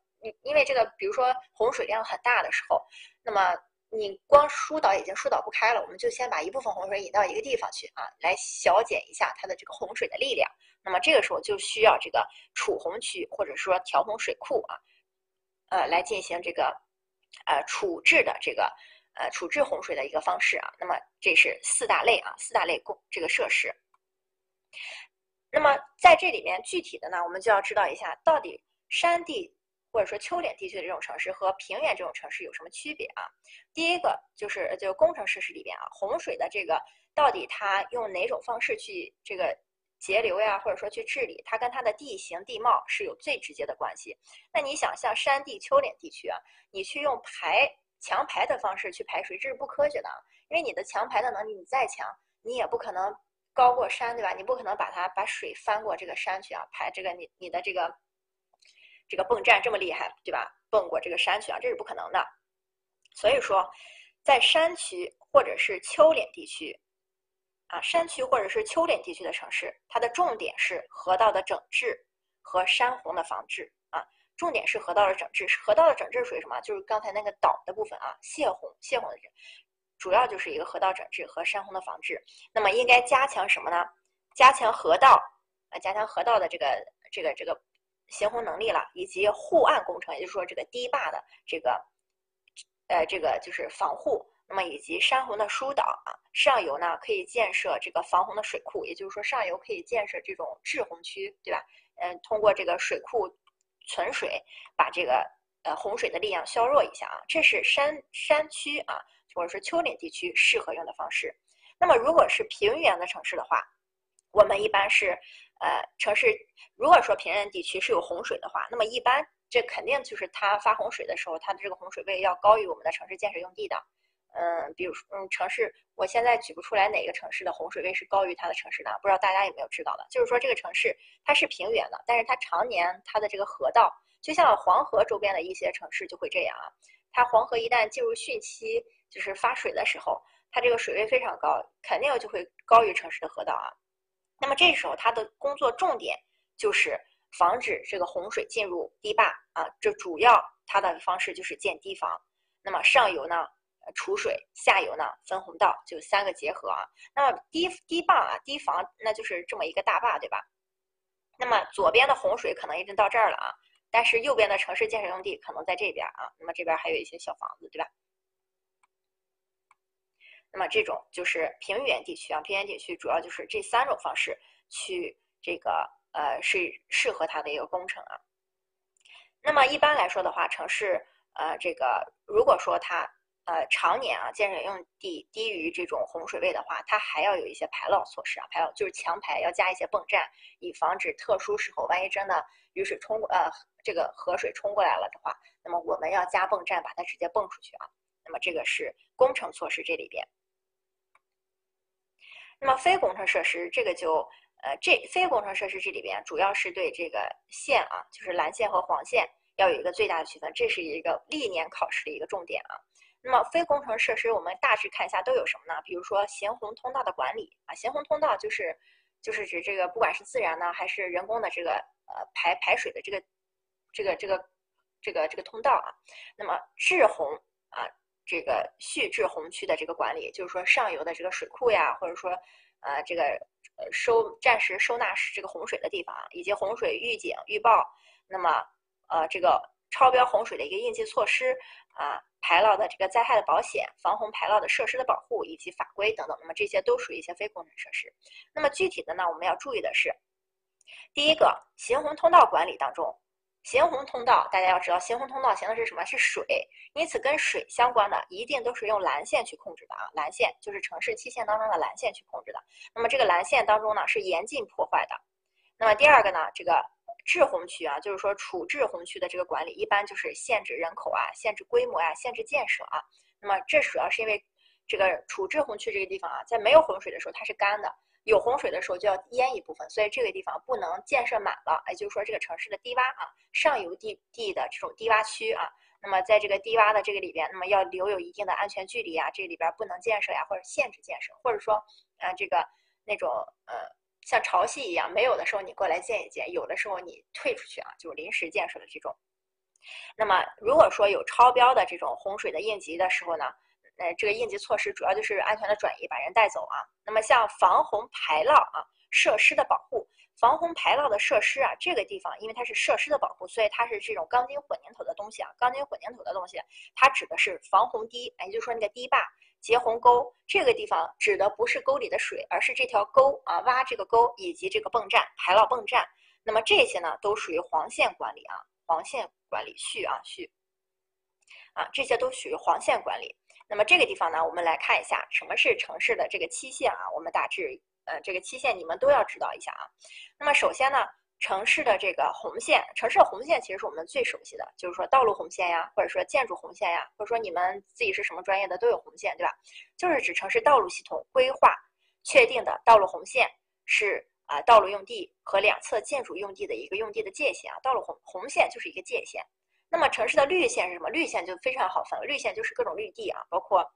因为这个，比如说洪水量很大的时候，那么你光疏导已经疏导不开了，我们就先把一部分洪水引到一个地方去啊，来小减一下它的这个洪水的力量。那么这个时候就需要这个储洪区或者说调洪水库啊，呃，来进行这个呃处置的这个。呃，处置洪水的一个方式啊，那么这是四大类啊，四大类供这个设施。那么在这里面具体的呢，我们就要知道一下，到底山地或者说丘陵地区的这种城市和平原这种城市有什么区别啊？第一个就是就工程设施里边啊，洪水的这个到底它用哪种方式去这个截流呀，或者说去治理，它跟它的地形地貌是有最直接的关系。那你想像山地丘陵地区啊，你去用排。强排的方式去排水，这是不科学的，因为你的强排的能力你再强，你也不可能高过山，对吧？你不可能把它把水翻过这个山去啊，排这个你你的这个这个泵站这么厉害，对吧？蹦过这个山去啊，这是不可能的。所以说，在山区或者是丘陵地区啊，山区或者是丘陵地区的城市，它的重点是河道的整治和山洪的防治啊。重点是河道的整治，河道的整治属于什么？就是刚才那个岛的部分啊，泄洪、泄洪的这，主要就是一个河道整治和山洪的防治。那么应该加强什么呢？加强河道啊，加强河道的这个这个这个行洪能力了，以及护岸工程，也就是说这个堤坝的这个呃这个就是防护。那么以及山洪的疏导啊，上游呢可以建设这个防洪的水库，也就是说上游可以建设这种滞洪区，对吧？嗯，通过这个水库。存水，把这个呃洪水的力量削弱一下啊，这是山山区啊，或者说丘陵地区适合用的方式。那么如果是平原的城市的话，我们一般是呃城市，如果说平原地区是有洪水的话，那么一般这肯定就是它发洪水的时候，它的这个洪水位要高于我们的城市建设用地的。嗯，比如说，嗯，城市，我现在举不出来哪个城市的洪水位是高于它的城市的，不知道大家有没有知道的？就是说，这个城市它是平原的，但是它常年它的这个河道，就像黄河周边的一些城市就会这样啊，它黄河一旦进入汛期，就是发水的时候，它这个水位非常高，肯定就会高于城市的河道啊。那么这时候它的工作重点就是防止这个洪水进入堤坝啊，这主要它的方式就是建堤防。那么上游呢储水，下游呢分洪道，就三个结合啊。那么堤堤坝啊，堤防那就是这么一个大坝，对吧？那么左边的洪水可能已经到这儿了啊，但是右边的城市建设用地可能在这边啊。那么这边还有一些小房子，对吧？那么这种就是平原地区啊，平原地区主要就是这三种方式去这个呃是适合它的一个工程啊。那么一般来说的话，城市呃这个如果说它呃常年啊建设用地低于这种洪水位的话，它还要有一些排涝措施啊，排涝就是强排要加一些泵站，以防止特殊时候万一真的雨水冲呃这个河水冲过来了的话，那么我们要加泵站把它直接泵出去啊。那么这个是工程措施这里边。那么非工程设施这个就呃这非工程设施这里边主要是对这个线啊，就是蓝线和黄线要有一个最大的区分，这是一个历年考试的一个重点啊。那么非工程设施我们大致看一下都有什么呢？比如说咸洪通道的管理啊，咸洪通道就是就是指这个不管是自然呢还是人工的这个呃排排水的这个这个这个这个这个通道啊。那么滞洪啊。这个蓄滞洪区的这个管理，就是说上游的这个水库呀，或者说，呃，这个呃收暂时收纳这个洪水的地方，以及洪水预警预报，那么呃这个超标洪水的一个应急措施啊，排涝的这个灾害的保险，防洪排涝的设施的保护以及法规等等，那么这些都属于一些非工程设施。那么具体的呢，我们要注意的是，第一个行洪通道管理当中。行洪通道，大家要知道，行洪通道行的是什么？是水，因此跟水相关的一定都是用蓝线去控制的啊。蓝线就是城市期限当中的蓝线去控制的。那么这个蓝线当中呢，是严禁破坏的。那么第二个呢，这个滞洪区啊，就是说处置洪区的这个管理，一般就是限制人口啊，限制规模呀，限制建设啊。那么这主要是因为这个处置洪区这个地方啊，在没有洪水的时候它是干的。有洪水的时候就要淹一部分，所以这个地方不能建设满了。也就是说，这个城市的低洼啊，上游地地的这种低洼区啊，那么在这个低洼的这个里边，那么要留有一定的安全距离啊，这里边不能建设呀，或者限制建设，或者说，啊，这个那种呃，像潮汐一样，没有的时候你过来建一建，有的时候你退出去啊，就临时建设的这种。那么如果说有超标的这种洪水的应急的时候呢？呃，这个应急措施主要就是安全的转移，把人带走啊。那么像防洪排涝啊，设施的保护，防洪排涝的设施啊，这个地方因为它是设施的保护，所以它是这种钢筋混凝土的东西啊。钢筋混凝土的东西，它指的是防洪堤，也就是说那个堤坝、截洪沟，这个地方指的不是沟里的水，而是这条沟啊，挖这个沟以及这个泵站、排涝泵站。那么这些呢，都属于黄线管理啊，黄线管理序啊序啊，这些都属于黄线管理。那么这个地方呢，我们来看一下什么是城市的这个期限啊？我们大致呃这个期限你们都要知道一下啊。那么首先呢，城市的这个红线，城市的红线其实是我们最熟悉的，就是说道路红线呀，或者说建筑红线呀，或者说你们自己是什么专业的都有红线，对吧？就是指城市道路系统规划确定的道路红线，是啊道路用地和两侧建筑用地的一个用地的界限啊。道路红红线就是一个界限。那么城市的绿线是什么？绿线就非常好分，绿线就是各种绿地啊，包括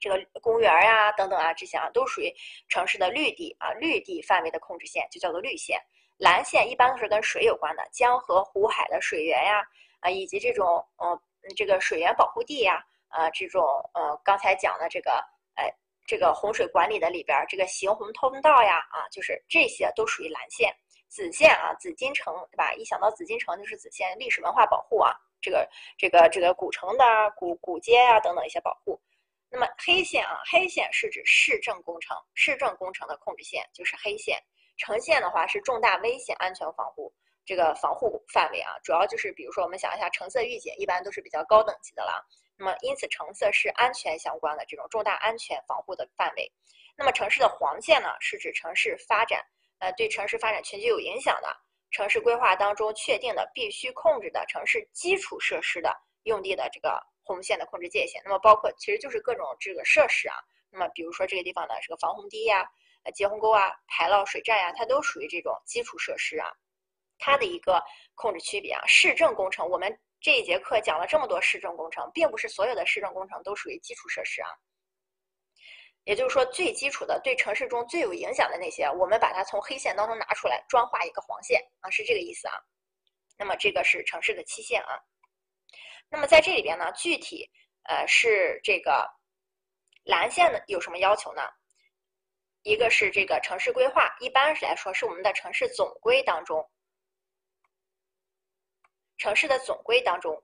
这个公园呀等等啊，这些啊都属于城市的绿地啊，绿地范围的控制线就叫做绿线。蓝线一般都是跟水有关的，江河湖海的水源呀啊，以及这种嗯这个水源保护地呀啊，这种呃刚才讲的这个哎这个洪水管理的里边这个行洪通道呀啊，就是这些都属于蓝线。紫线啊，紫禁城对吧？一想到紫禁城就是紫线，历史文化保护啊。这个这个这个古城的古古街啊等等一些保护，那么黑线啊，黑线是指市政工程，市政工程的控制线就是黑线。橙线的话是重大危险安全防护这个防护范围啊，主要就是比如说我们想一下橙色预警，一般都是比较高等级的了。那么因此橙色是安全相关的这种重大安全防护的范围。那么城市的黄线呢，是指城市发展呃对城市发展全局有影响的。城市规划当中确定的必须控制的城市基础设施的用地的这个红线的控制界限，那么包括其实就是各种这个设施啊，那么比如说这个地方的这个防洪堤呀、呃截洪沟啊、排涝水站呀，它都属于这种基础设施啊，它的一个控制区别啊。市政工程，我们这一节课讲了这么多市政工程，并不是所有的市政工程都属于基础设施啊。也就是说，最基础的、对城市中最有影响的那些，我们把它从黑线当中拿出来，专画一个黄线啊，是这个意思啊。那么这个是城市的期限啊。那么在这里边呢，具体呃是这个蓝线的有什么要求呢？一个是这个城市规划，一般来说是我们的城市总规当中，城市的总规当中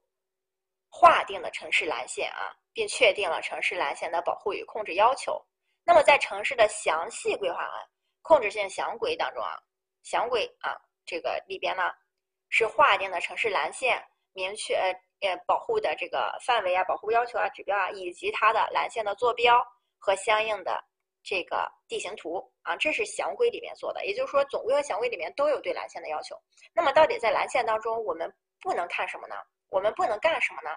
划定的城市蓝线啊，并确定了城市蓝线的保护与控制要求。那么在城市的详细规划案、控制性详规当中啊，详规啊这个里边呢是划定的城市蓝线，明确呃保护的这个范围啊、保护要求啊、指标啊，以及它的蓝线的坐标和相应的。这个地形图啊，这是详规里面做的，也就是说总规和详规里面都有对蓝线的要求。那么到底在蓝线当中，我们不能看什么呢？我们不能干什么呢？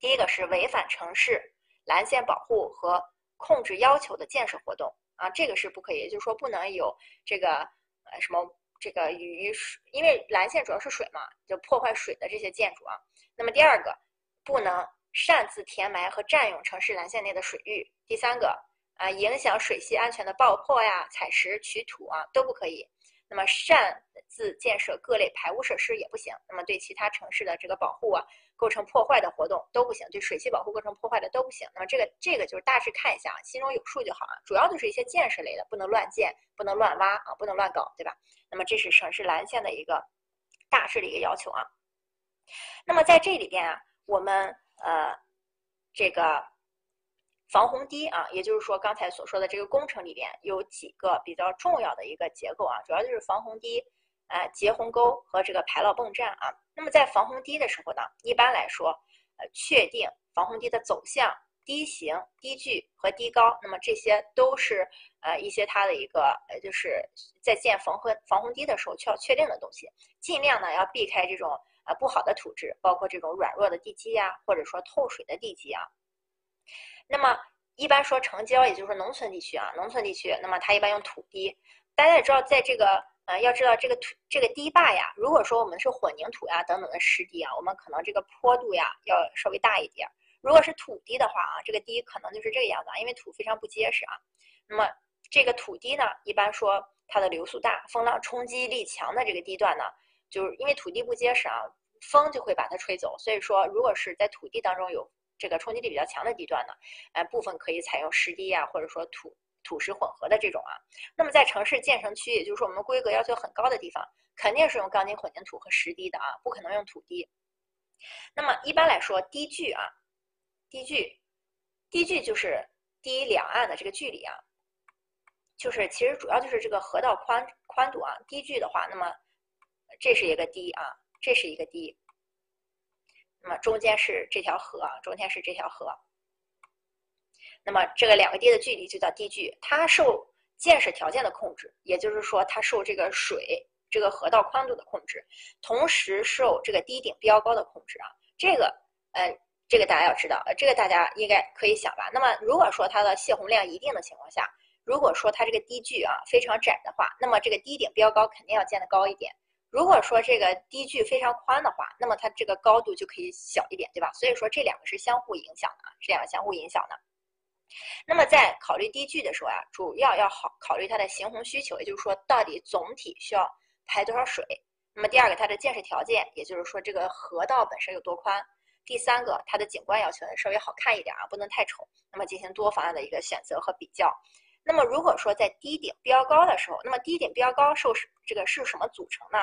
第一个是违反城市蓝线保护和控制要求的建设活动啊，这个是不可以，就是说不能有这个呃什么这个与水，因为蓝线主要是水嘛，就破坏水的这些建筑啊。那么第二个，不能擅自填埋和占用城市蓝线内的水域。第三个。啊，影响水系安全的爆破呀、采石取土啊都不可以。那么擅自建设各类排污设施也不行。那么对其他城市的这个保护啊，构成破坏的活动都不行。对水系保护构成破坏的都不行。那么这个这个就是大致看一下啊，心中有数就好啊。主要就是一些建设类的，不能乱建，不能乱挖啊，不能乱搞，对吧？那么这是城市蓝线的一个大致的一个要求啊。那么在这里边啊，我们呃这个。防洪堤啊，也就是说刚才所说的这个工程里边有几个比较重要的一个结构啊，主要就是防洪堤、啊截洪沟和这个排涝泵站啊。那么在防洪堤的时候呢，一般来说，呃，确定防洪堤的走向、堤形、堤距和堤高，那么这些都是呃一些它的一个呃就是在建防洪防洪堤的时候需要确定的东西，尽量呢要避开这种呃不好的土质，包括这种软弱的地基呀，或者说透水的地基啊。那么一般说城郊，也就是农村地区啊，农村地区，那么它一般用土堤。大家也知道，在这个呃，要知道这个土这个堤坝呀，如果说我们是混凝土呀等等的湿地啊，我们可能这个坡度呀要稍微大一点。如果是土堤的话啊，这个堤可能就是这个样子，啊，因为土非常不结实啊。那么这个土堤呢，一般说它的流速大，风浪冲击力强的这个地段呢，就是因为土地不结实啊，风就会把它吹走。所以说，如果是在土地当中有这个冲击力比较强的地段呢，呃，部分可以采用石堤啊，或者说土土石混合的这种啊。那么在城市建成区，也就是说我们规格要求很高的地方，肯定是用钢筋混凝土和石堤的啊，不可能用土堤。那么一般来说，堤距啊，堤距，堤距就是堤两岸的这个距离啊，就是其实主要就是这个河道宽宽度啊。堤距的话，那么这是一个堤啊，这是一个堤。那么中间是这条河，中间是这条河。那么这个两个堤的距离就叫堤距，它受建设条件的控制，也就是说它受这个水这个河道宽度的控制，同时受这个堤顶标高的控制啊。这个呃，这个大家要知道，呃，这个大家应该可以想吧？那么如果说它的泄洪量一定的情况下，如果说它这个堤距啊非常窄的话，那么这个堤顶标高肯定要建的高一点。如果说这个堤距非常宽的话，那么它这个高度就可以小一点，对吧？所以说这两个是相互影响的，这两个相互影响的。那么在考虑堤距的时候啊，主要要好考虑它的行洪需求，也就是说到底总体需要排多少水。那么第二个，它的建设条件，也就是说这个河道本身有多宽。第三个，它的景观要求稍微好看一点啊，不能太丑。那么进行多方案的一个选择和比较。那么如果说在堤顶标高的时候，那么堤顶标高受这个是什么组成呢？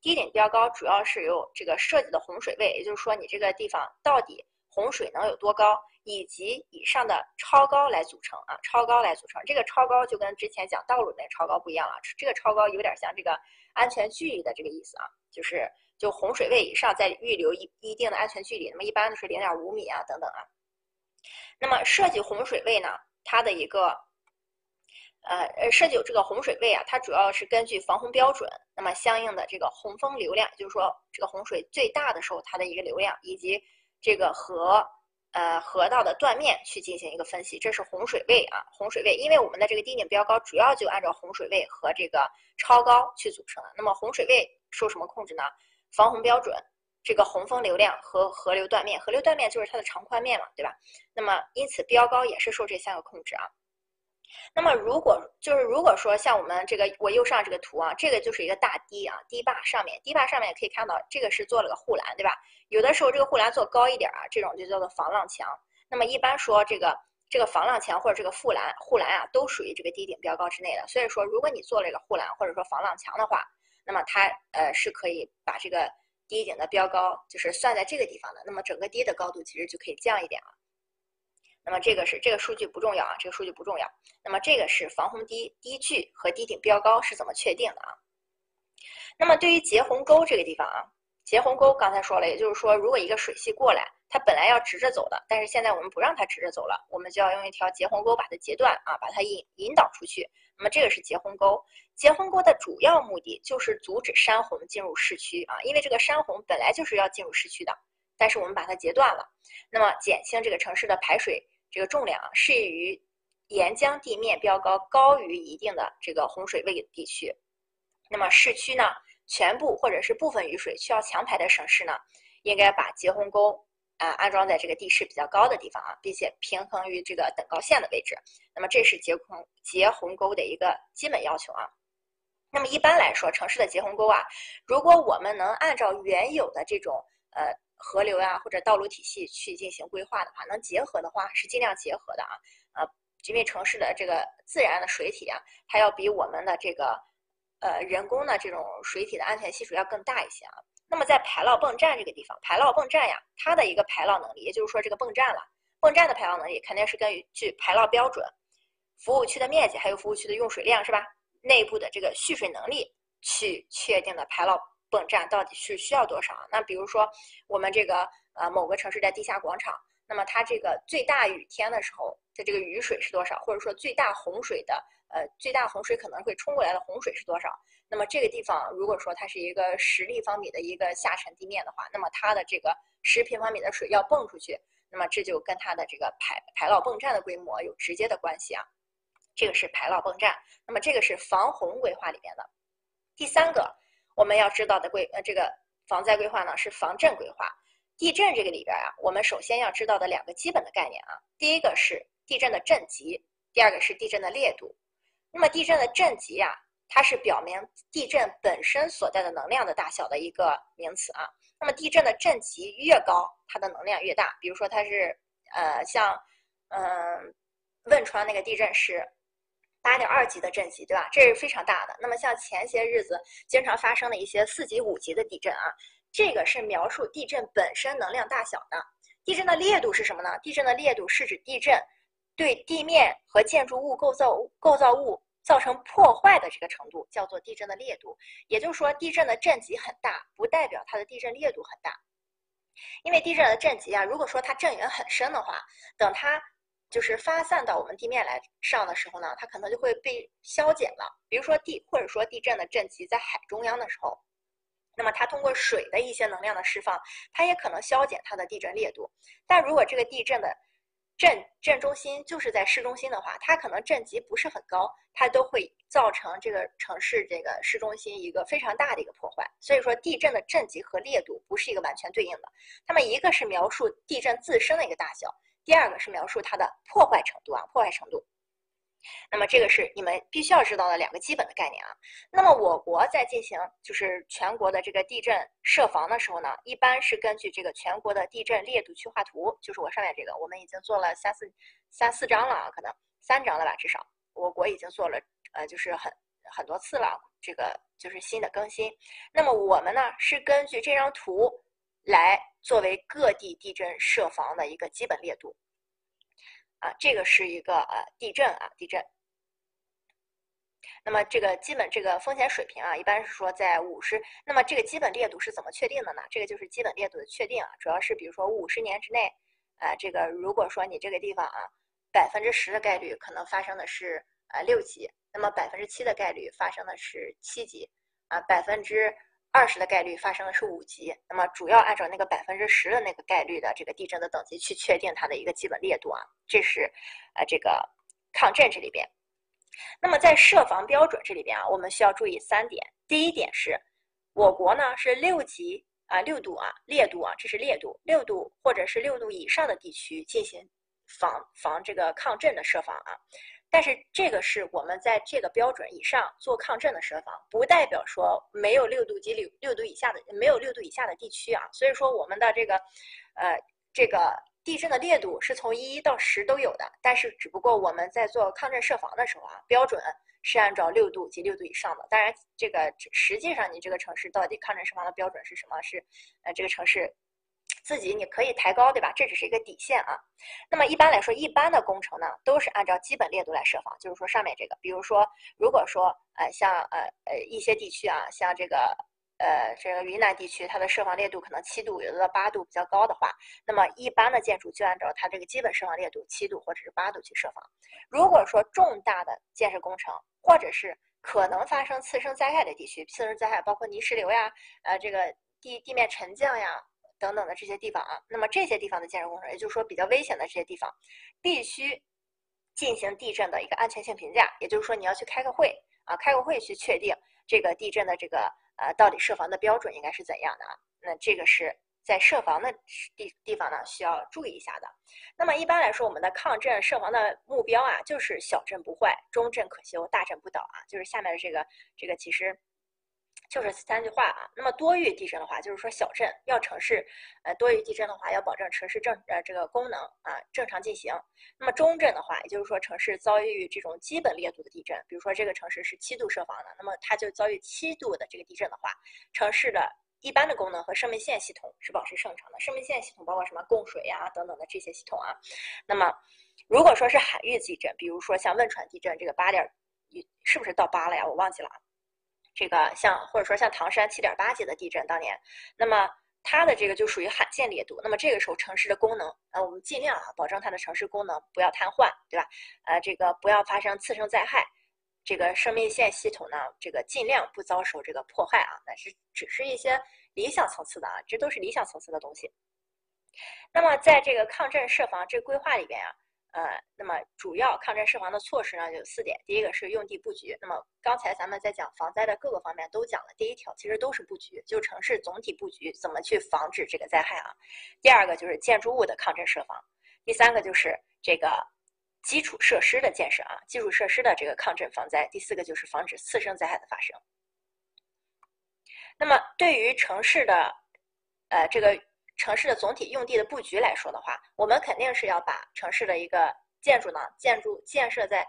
低点标高主要是由这个设计的洪水位，也就是说你这个地方到底洪水能有多高，以及以上的超高来组成啊，超高来组成。这个超高就跟之前讲道路那超高不一样了，这个超高有点像这个安全距离的这个意思啊，就是就洪水位以上再预留一一定的安全距离，那么一般都是零点五米啊等等啊。那么设计洪水位呢，它的一个。呃呃，设计有这个洪水位啊，它主要是根据防洪标准，那么相应的这个洪峰流量，就是说这个洪水最大的时候它的一个流量，以及这个河呃河道的断面去进行一个分析，这是洪水位啊，洪水位，因为我们的这个堤顶标高主要就按照洪水位和这个超高去组成的。那么洪水位受什么控制呢？防洪标准、这个洪峰流量和河流断面，河流断面就是它的长宽面嘛，对吧？那么因此标高也是受这三个控制啊。那么如果就是如果说像我们这个我右上这个图啊，这个就是一个大堤啊，堤坝上面，堤坝上面也可以看到这个是做了个护栏，对吧？有的时候这个护栏做高一点啊，这种就叫做防浪墙。那么一般说这个这个防浪墙或者这个护栏护栏啊，都属于这个堤顶标高之内的。所以说，如果你做了一个护栏或者说防浪墙的话，那么它呃是可以把这个堤顶的标高就是算在这个地方的。那么整个堤的高度其实就可以降一点了。那么这个是这个数据不重要啊，这个数据不重要。那么这个是防洪堤堤距和堤顶标高是怎么确定的啊？那么对于截洪沟这个地方啊，截洪沟刚才说了，也就是说，如果一个水系过来，它本来要直着走的，但是现在我们不让它直着走了，我们就要用一条截洪沟把它截断啊，把它引引导出去。那么这个是截洪沟。截洪沟的主要目的就是阻止山洪进入市区啊，因为这个山洪本来就是要进入市区的，但是我们把它截断了，那么减轻这个城市的排水。这个重量啊，适于沿江地面标高高于一定的这个洪水位地区。那么市区呢，全部或者是部分雨水需要强排的省市呢，应该把截洪沟啊安装在这个地势比较高的地方啊，并且平衡于这个等高线的位置。那么这是截洪截洪沟的一个基本要求啊。那么一般来说，城市的截洪沟啊，如果我们能按照原有的这种呃。河流呀，或者道路体系去进行规划的话，能结合的话是尽量结合的啊。呃，因为城市的这个自然的水体啊，它要比我们的这个呃人工的这种水体的安全系数要更大一些啊。那么在排涝泵站这个地方，排涝泵站呀，它的一个排涝能力，也就是说这个泵站了，泵站的排涝能力肯定是根据排涝标准、服务区的面积还有服务区的用水量是吧？内部的这个蓄水能力去确定的排涝。泵站到底是需要多少？那比如说我们这个呃某个城市的地下广场，那么它这个最大雨天的时候的这个雨水是多少？或者说最大洪水的呃最大洪水可能会冲过来的洪水是多少？那么这个地方如果说它是一个十立方米的一个下沉地面的话，那么它的这个十平方米的水要泵出去，那么这就跟它的这个排排涝泵站的规模有直接的关系啊。这个是排涝泵站，那么这个是防洪规划里边的第三个。我们要知道的规呃这个防灾规划呢是防震规划，地震这个里边啊，我们首先要知道的两个基本的概念啊，第一个是地震的震级，第二个是地震的烈度。那么地震的震级啊，它是表明地震本身所带的能量的大小的一个名词啊。那么地震的震级越高，它的能量越大。比如说它是呃像嗯汶川那个地震是。八点二级的震级，对吧？这是非常大的。那么像前些日子经常发生的一些四级、五级的地震啊，这个是描述地震本身能量大小的。地震的烈度是什么呢？地震的烈度是指地震对地面和建筑物构造构造物造成破坏的这个程度，叫做地震的烈度。也就是说，地震的震级很大，不代表它的地震烈度很大。因为地震的震级啊，如果说它震源很深的话，等它。就是发散到我们地面来上的时候呢，它可能就会被消减了。比如说地或者说地震的震级在海中央的时候，那么它通过水的一些能量的释放，它也可能消减它的地震烈度。但如果这个地震的震震中心就是在市中心的话，它可能震级不是很高，它都会造成这个城市这个市中心一个非常大的一个破坏。所以说地震的震级和烈度不是一个完全对应的，它们一个是描述地震自身的一个大小。第二个是描述它的破坏程度啊，破坏程度。那么这个是你们必须要知道的两个基本的概念啊。那么我国在进行就是全国的这个地震设防的时候呢，一般是根据这个全国的地震烈度区划图，就是我上面这个，我们已经做了三四三四张了啊，可能三张了吧，至少我国已经做了呃，就是很很多次了，这个就是新的更新。那么我们呢是根据这张图来。作为各地地震设防的一个基本烈度，啊，这个是一个呃地震啊地震。那么这个基本这个风险水平啊，一般是说在五十。那么这个基本烈度是怎么确定的呢？这个就是基本烈度的确定啊，主要是比如说五十年之内，啊，这个如果说你这个地方啊，百分之十的概率可能发生的是呃六级，那么百分之七的概率发生的是七级，啊，百分之。二十的概率发生的是五级，那么主要按照那个百分之十的那个概率的这个地震的等级去确定它的一个基本烈度啊，这是呃这个抗震这里边。那么在设防标准这里边啊，我们需要注意三点。第一点是，我国呢是六级啊六度啊烈度啊，这是烈度六度或者是六度以上的地区进行防防这个抗震的设防啊。但是这个是我们在这个标准以上做抗震的设防，不代表说没有六度及六六度以下的没有六度以下的地区啊。所以说我们的这个，呃，这个地震的烈度是从一到十都有的，但是只不过我们在做抗震设防的时候啊，标准是按照六度及六度以上的。当然，这个实际上你这个城市到底抗震设防的标准是什么？是呃这个城市。自己你可以抬高，对吧？这只是一个底线啊。那么一般来说，一般的工程呢，都是按照基本烈度来设防。就是说上面这个，比如说，如果说呃像呃呃一些地区啊，像这个呃这个云南地区，它的设防烈度可能七度，有的八度比较高的话，那么一般的建筑就按照它这个基本设防烈度七度或者是八度去设防。如果说重大的建设工程，或者是可能发生次生灾害的地区，次生灾害包括泥石流呀，呃这个地地面沉降呀。等等的这些地方啊，那么这些地方的建设工程，也就是说比较危险的这些地方，必须进行地震的一个安全性评价。也就是说，你要去开个会啊，开个会去确定这个地震的这个呃到底设防的标准应该是怎样的啊？那这个是在设防的地地方呢需要注意一下的。那么一般来说，我们的抗震设防的目标啊，就是小震不坏，中震可修，大震不倒啊。就是下面的这个这个其实。就是三句话啊。那么多域地震的话，就是说小震要城市，呃，多域地震的话要保证城市正呃这个功能啊正常进行。那么中震的话，也就是说城市遭遇这种基本烈度的地震，比如说这个城市是七度设防的，那么它就遭遇七度的这个地震的话，城市的一般的功能和生命线系统是保持正常的。生命线系统包括什么供水呀等等的这些系统啊。那么如果说是海域地震，比如说像汶川地震这个八点，是不是到八了呀？我忘记了。这个像或者说像唐山七点八级的地震当年，那么它的这个就属于罕见烈度。那么这个时候城市的功能，呃，我们尽量啊保证它的城市功能不要瘫痪，对吧？呃，这个不要发生次生灾害，这个生命线系统呢，这个尽量不遭受这个破坏啊。但是只是一些理想层次的啊，这都是理想层次的东西。那么在这个抗震设防这规划里边啊。呃，那么主要抗震设防的措施呢，有四点。第一个是用地布局。那么刚才咱们在讲防灾的各个方面都讲了，第一条其实都是布局，就城市总体布局怎么去防止这个灾害啊。第二个就是建筑物的抗震设防。第三个就是这个基础设施的建设啊，基础设施的这个抗震防灾。第四个就是防止次生灾害的发生。那么对于城市的，呃，这个。城市的总体用地的布局来说的话，我们肯定是要把城市的一个建筑呢，建筑建设在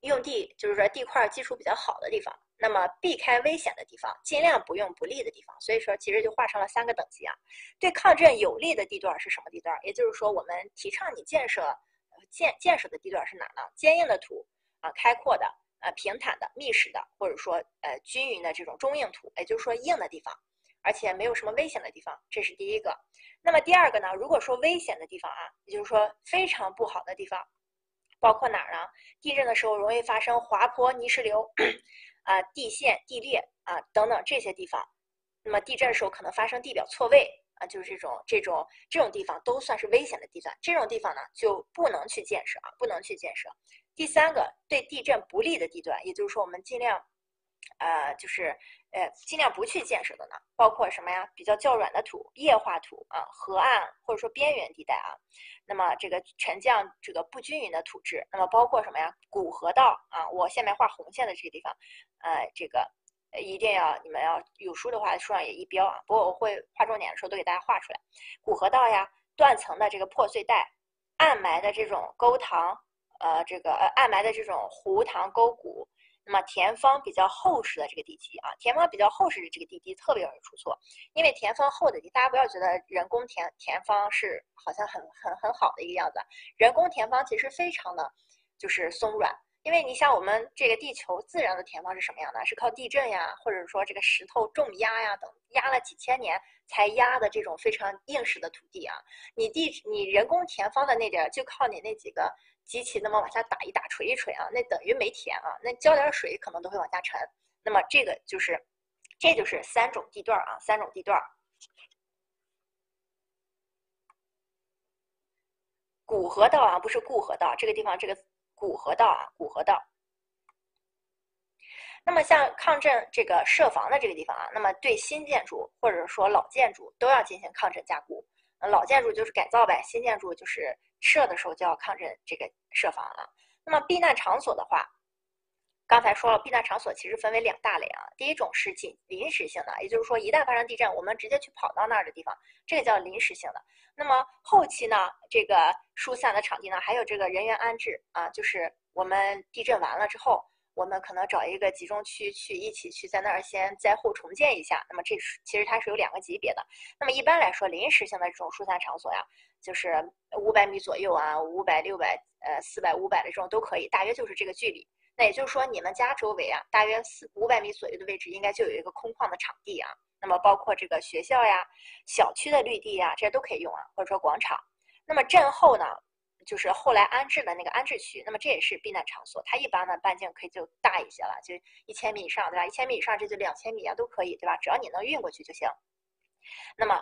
用地，就是说地块基础比较好的地方，那么避开危险的地方，尽量不用不利的地方。所以说，其实就划成了三个等级啊。对抗震有利的地段是什么地段？也就是说，我们提倡你建设建建设的地段是哪呢？坚硬的土啊，开阔的，呃，平坦的、密实的，或者说呃均匀的这种中硬土，也就是说硬的地方。而且没有什么危险的地方，这是第一个。那么第二个呢？如果说危险的地方啊，也就是说非常不好的地方，包括哪儿呢？地震的时候容易发生滑坡、泥石流，啊，地陷、地裂啊等等这些地方。那么地震的时候可能发生地表错位啊，就是这种这种这种地方都算是危险的地段。这种地方呢就不能去建设啊，不能去建设。第三个，对地震不利的地段，也就是说我们尽量。呃，就是呃，尽量不去建设的呢，包括什么呀？比较较软的土、液化土啊，河岸或者说边缘地带啊，那么这个沉降这个不均匀的土质，那么包括什么呀？古河道啊，我下面画红线的这个地方，呃，这个一定要你们要有书的话，书上也一标啊。不过我会画重点的时候都给大家画出来，古河道呀，断层的这个破碎带，暗埋的这种沟塘，呃，这个呃暗埋的这种湖塘沟谷。那么填方比较厚实的这个地基啊，填方比较厚实的这个地基特别容易出错，因为填方厚的地，大家不要觉得人工填填方是好像很很很好的一个样子，人工填方其实非常的就是松软，因为你像我们这个地球自然的填方是什么样的？是靠地震呀，或者说这个石头重压呀等压了几千年才压的这种非常硬实的土地啊，你地你人工填方的那点就靠你那几个。机器那么往下打一打、锤一锤啊，那等于没填啊，那浇点水可能都会往下沉。那么这个就是，这就是三种地段啊，三种地段。古河道啊，不是固河道，这个地方这个古河道啊，古河道。那么像抗震这个设防的这个地方啊，那么对新建筑或者说老建筑都要进行抗震加固。老建筑就是改造呗，新建筑就是设的时候就要抗震这个设防了。那么避难场所的话，刚才说了，避难场所其实分为两大类啊。第一种是紧临时性的，也就是说一旦发生地震，我们直接去跑到那儿的地方，这个叫临时性的。那么后期呢，这个疏散的场地呢，还有这个人员安置啊，就是我们地震完了之后。我们可能找一个集中区去一起去在那儿先灾后重建一下。那么这是其实它是有两个级别的。那么一般来说，临时性的这种疏散场所呀，就是五百米左右啊，五百、六百、呃四百、五百的这种都可以，大约就是这个距离。那也就是说，你们家周围啊，大约四五百米左右的位置应该就有一个空旷的场地啊。那么包括这个学校呀、小区的绿地呀，这些都可以用啊，或者说广场。那么震后呢？就是后来安置的那个安置区，那么这也是避难场所，它一般呢半径可以就大一些了，就一千米以上，对吧？一千米以上这就两千米啊都可以，对吧？只要你能运过去就行。那么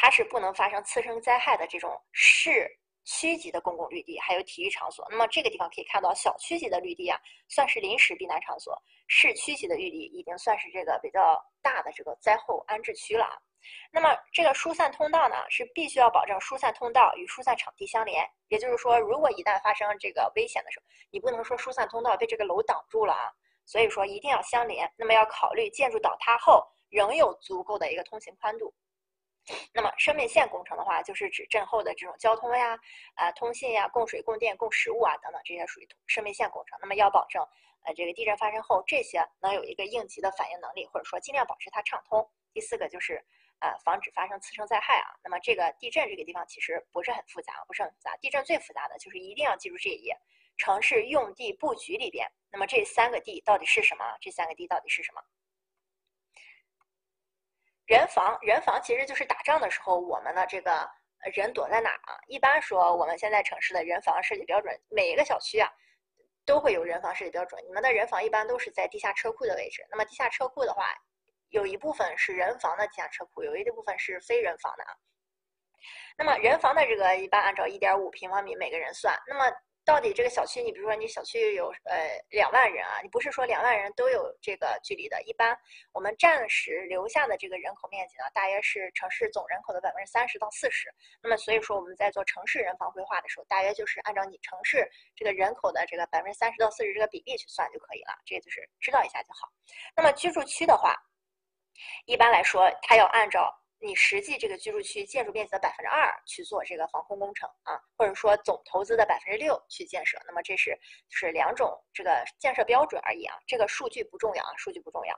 它是不能发生次生灾害的这种市区级的公共绿地，还有体育场所。那么这个地方可以看到，小区级的绿地啊，算是临时避难场所；市区级的绿地已经算是这个比较大的这个灾后安置区了啊。那么这个疏散通道呢，是必须要保证疏散通道与疏散场地相连。也就是说，如果一旦发生这个危险的时候，你不能说疏散通道被这个楼挡住了啊。所以说一定要相连。那么要考虑建筑倒塌后仍有足够的一个通行宽度。那么生命线工程的话，就是指震后的这种交通呀、啊通信呀、供水、供电、供食物啊等等这些属于生命线工程。那么要保证呃这个地震发生后这些能有一个应急的反应能力，或者说尽量保持它畅通。第四个就是。呃，防止发生次生灾害啊。那么这个地震这个地方其实不是很复杂，不是很复杂。地震最复杂的就是一定要记住这一页，城市用地布局里边，那么这三个地到底是什么？这三个地到底是什么？人防，人防其实就是打仗的时候我们的这个人躲在哪啊？一般说我们现在城市的人防设计标准，每一个小区啊都会有人防设计标准。你们的人防一般都是在地下车库的位置。那么地下车库的话。有一部分是人防的地下车库，有一部分是非人防的啊。那么人防的这个一般按照一点五平方米每个人算。那么到底这个小区，你比如说你小区有呃两万人啊，你不是说两万人都有这个距离的。一般我们暂时留下的这个人口面积呢，大约是城市总人口的百分之三十到四十。那么所以说我们在做城市人防规划的时候，大约就是按照你城市这个人口的这个百分之三十到四十这个比例去算就可以了。这个就是知道一下就好。那么居住区的话。一般来说，它要按照你实际这个居住区建筑面积的百分之二去做这个防空工程啊，或者说总投资的百分之六去建设。那么这是是两种这个建设标准而已啊，这个数据不重要啊，数据不重要。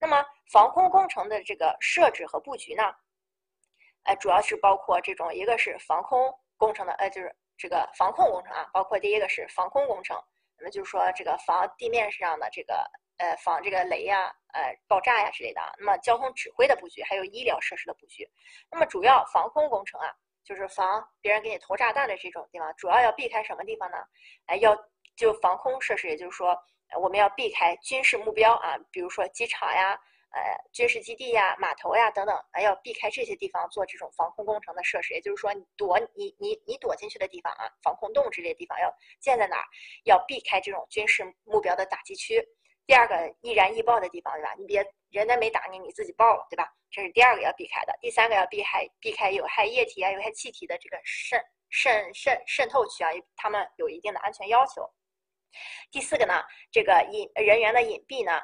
那么防空工程的这个设置和布局呢，呃，主要是包括这种一个是防空工程的，呃，就是这个防控工程啊，包括第一个是防空工程，那么就是说这个防地面上的这个。呃，防这个雷呀、呃爆炸呀之类的啊。那么交通指挥的布局，还有医疗设施的布局。那么主要防空工程啊，就是防别人给你投炸弹的这种地方，主要要避开什么地方呢？哎，要就防空设施，也就是说，我们要避开军事目标啊，比如说机场呀、呃军事基地呀、码头呀等等，哎，要避开这些地方做这种防空工程的设施。也就是说，你躲你你你躲进去的地方啊，防空洞之类的地方要建在哪儿？要避开这种军事目标的打击区。第二个易燃易爆的地方，对吧？你别人家没打你，你自己爆了，对吧？这是第二个要避开的。第三个要避开避开有害液体啊、有害气体的这个渗渗渗渗透区啊，他们有一定的安全要求。第四个呢，这个隐人员的隐蔽呢，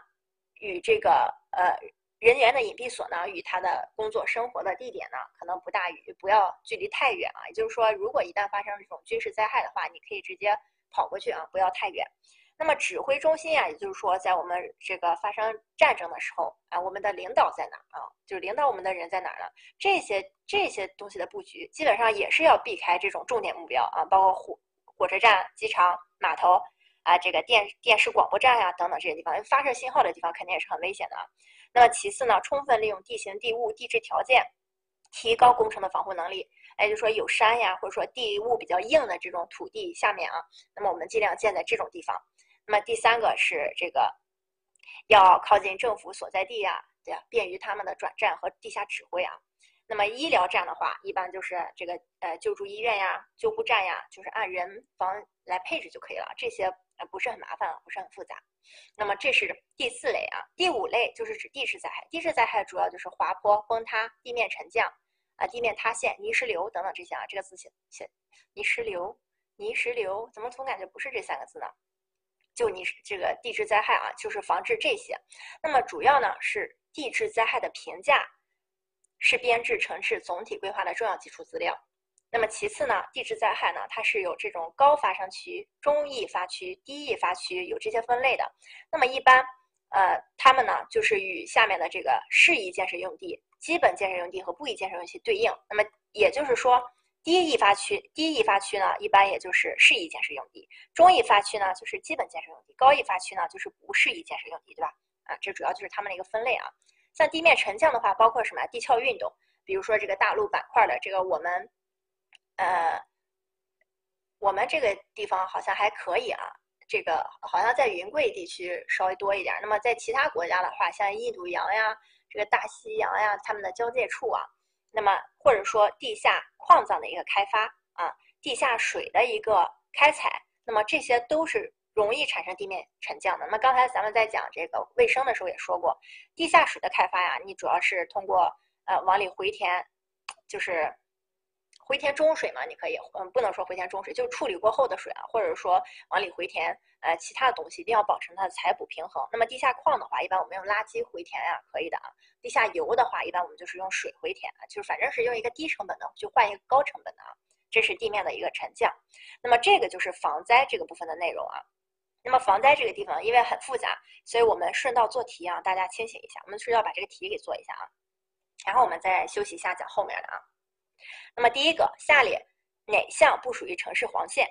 与这个呃人员的隐蔽所呢，与他的工作生活的地点呢，可能不大于不要距离太远啊。也就是说，如果一旦发生这种军事灾害的话，你可以直接跑过去啊，不要太远。那么指挥中心啊，也就是说，在我们这个发生战争的时候啊，我们的领导在哪啊？就是领导我们的人在哪呢？这些这些东西的布局，基本上也是要避开这种重点目标啊，包括火火车站、机场、码头啊，这个电电视广播站呀等等这些地方，因为发射信号的地方肯定也是很危险的。那么其次呢，充分利用地形地物地质条件，提高工程的防护能力。哎，就说有山呀，或者说地物比较硬的这种土地下面啊，那么我们尽量建在这种地方。那么第三个是这个，要靠近政府所在地呀，对呀，便于他们的转站和地下指挥啊。那么医疗站的话，一般就是这个呃救助医院呀、救护站呀，就是按人房来配置就可以了，这些呃不是很麻烦，不是很复杂。那么这是第四类啊，第五类就是指地质灾害。地质灾害主要就是滑坡、崩塌、地面沉降啊、地面塌陷、泥石流等等这些啊。这个字写写泥石流。泥石流，怎么总感觉不是这三个字呢？就你这个地质灾害啊，就是防治这些。那么主要呢是地质灾害的评价，是编制城市总体规划的重要基础资料。那么其次呢，地质灾害呢，它是有这种高发生区、中易发区、低易发区有这些分类的。那么一般，呃，它们呢就是与下面的这个适宜建设用地、基本建设用地和不宜建设用地对应。那么也就是说。低易发区，低易发区呢，一般也就是适宜建设用地；中易发区呢，就是基本建设用地；高易发区呢，就是不适宜建设用地，对吧？啊，这主要就是它们的一个分类啊。像地面沉降的话，包括什么？地壳运动，比如说这个大陆板块的这个，我们，呃，我们这个地方好像还可以啊，这个好像在云贵地区稍微多一点。那么在其他国家的话，像印度洋呀、这个大西洋呀，它们的交界处啊。那么，或者说地下矿藏的一个开发啊，地下水的一个开采，那么这些都是容易产生地面沉降的。那刚才咱们在讲这个卫生的时候也说过，地下水的开发呀，你主要是通过呃往里回填，就是。回填中水嘛，你可以，嗯，不能说回填中水，就是处理过后的水啊，或者说往里回填，呃，其他的东西一定要保持它的采补平衡。那么地下矿的话，一般我们用垃圾回填呀，可以的啊。地下油的话，一般我们就是用水回填啊，就是反正是用一个低成本的去换一个高成本的啊。这是地面的一个沉降。那么这个就是防灾这个部分的内容啊。那么防灾这个地方因为很复杂，所以我们顺道做题啊，大家清醒一下，我们是要把这个题给做一下啊，然后我们再休息一下讲后面的啊。那么第一个，下列哪项不属于城市黄线？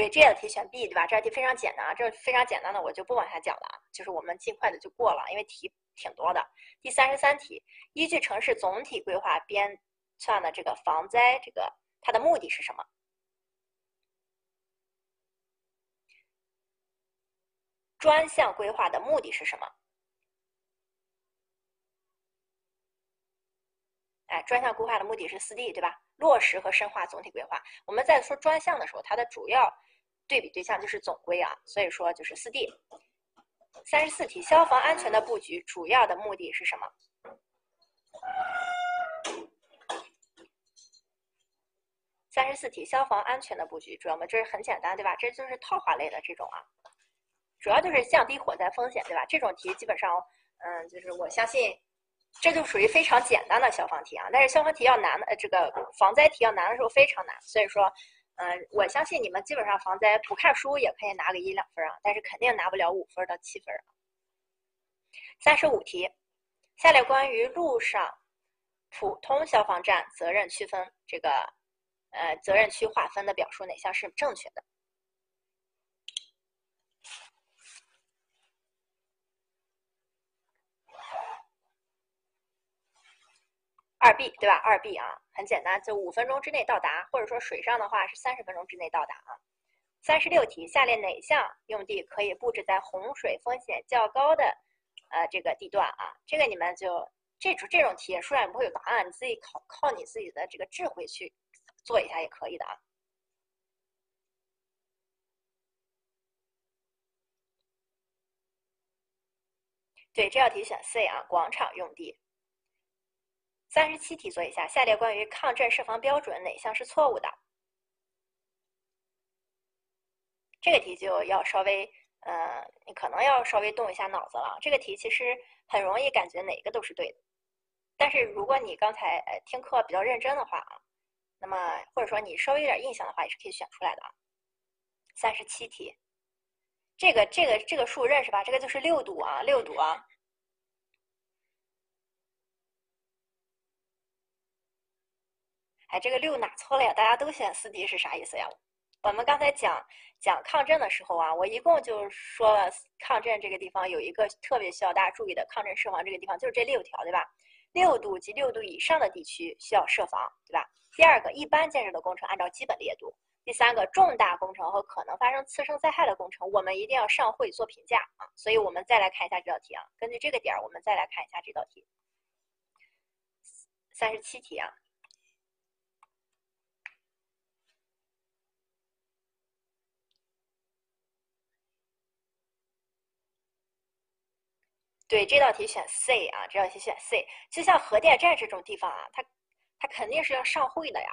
对，这道题选 B 对吧？这道题非常简单啊，这非常简单的我就不往下讲了啊，就是我们尽快的就过了，因为题挺多的。第三十三题，依据城市总体规划编算的这个防灾，这个它的目的是什么？专项规划的目的是什么？哎，专项规划的目的是四 D 对吧？落实和深化总体规划。我们在说专项的时候，它的主要对比对象就是总规啊，所以说就是四 D。三十四题，消防安全的布局主要的目的是什么？三十四题，消防安全的布局主要嘛，这是很简单对吧？这就是套话类的这种啊，主要就是降低火灾风险对吧？这种题基本上，嗯，就是我相信。这就属于非常简单的消防题啊，但是消防题要难的，呃，这个防灾题要难的时候非常难，所以说，嗯，我相信你们基本上防灾不看书也可以拿个一两分啊，但是肯定拿不了五分到七分。三十五题，下列关于路上普通消防站责任区分这个，呃，责任区划分的表述哪项是正确的？二 B 对吧？二 B 啊，很简单，就五分钟之内到达，或者说水上的话是三十分钟之内到达啊。三十六题，下列哪项用地可以布置在洪水风险较高的呃这个地段啊？这个你们就这种这种题书上不会有答案，你自己靠靠你自己的这个智慧去做一下也可以的啊。对，这道题选 C 啊，广场用地。三十七题做一下，下列关于抗震设防标准哪项是错误的？这个题就要稍微，呃，你可能要稍微动一下脑子了。这个题其实很容易感觉哪个都是对的，但是如果你刚才呃听课比较认真的话啊，那么或者说你稍微有点印象的话，也是可以选出来的啊。三十七题，这个这个这个数认识吧？这个就是六度啊，六度啊。哎，这个六哪错了呀？大家都选四 D 是啥意思呀？我们刚才讲讲抗震的时候啊，我一共就说了抗震这个地方有一个特别需要大家注意的抗震设防这个地方就是这六条，对吧？六度及六度以上的地区需要设防，对吧？第二个，一般建设的工程按照基本烈度；第三个，重大工程和可能发生次生灾害的工程，我们一定要上会做评价啊。所以我们再来看一下这道题啊，根据这个点儿，我们再来看一下这道题，三十七题啊。对，这道题选 C 啊，这道题选 C。就像核电站这种地方啊，它它肯定是要上会的呀，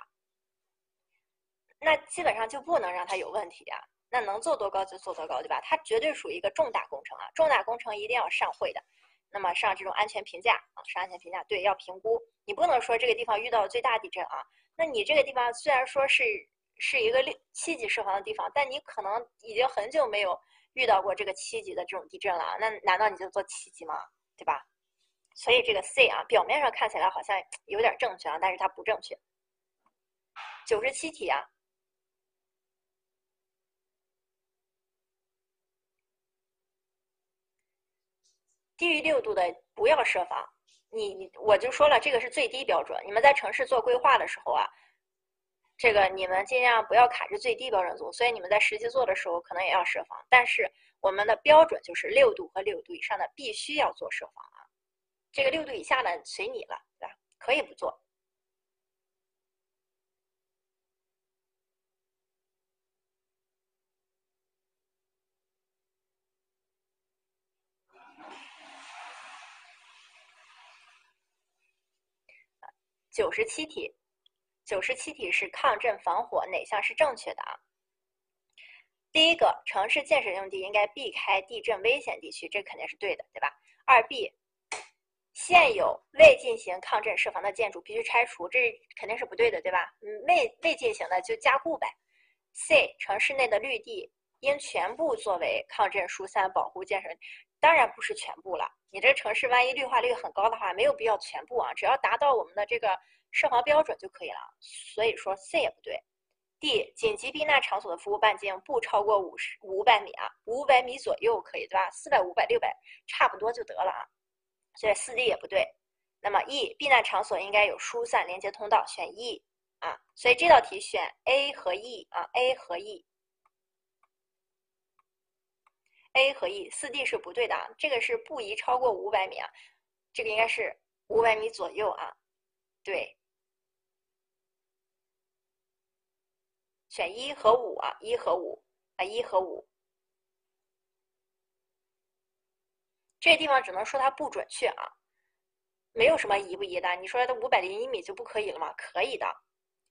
那基本上就不能让它有问题呀。那能做多高就做多高，对吧？它绝对属于一个重大工程啊，重大工程一定要上会的。那么上这种安全评价啊，上安全评价，对，要评估。你不能说这个地方遇到最大地震啊，那你这个地方虽然说是是一个六七级设防的地方，但你可能已经很久没有遇到过这个七级的这种地震了，那难道你就做七级吗？对吧？所以这个 C 啊，表面上看起来好像有点正确啊，但是它不正确。九十七题啊。低于六度的不要设防，你你我就说了，这个是最低标准。你们在城市做规划的时候啊，这个你们尽量不要卡着最低标准做，所以你们在实际做的时候可能也要设防。但是我们的标准就是六度和六度以上的必须要做设防啊，这个六度以下的随你了，对吧？可以不做。九十七题，九十七题是抗震防火哪项是正确的啊？第一个，城市建设用地应该避开地震危险地区，这肯定是对的，对吧？二 B，现有未进行抗震设防的建筑必须拆除，这肯定是不对的，对吧？嗯，未未进行的就加固呗。C，城市内的绿地应全部作为抗震疏散保护建设。当然不是全部了，你这城市万一绿化率很高的话，没有必要全部啊，只要达到我们的这个设防标准就可以了。所以说 C 也不对。D 紧急避难场所的服务半径不超过五十五百米啊，五百米左右可以对吧？四百、五百、六百差不多就得了啊。所以四 D 也不对。那么 E 避难场所应该有疏散连接通道，选 E 啊。所以这道题选 A 和 E 啊，A 和 E。A 和 E，四 D 是不对的啊，这个是不宜超过五百米啊，这个应该是五百米左右啊，对，选一和五啊，一和五啊，一和五，这个地方只能说它不准确啊，没有什么宜不宜的，你说它五百零一米就不可以了吗？可以的，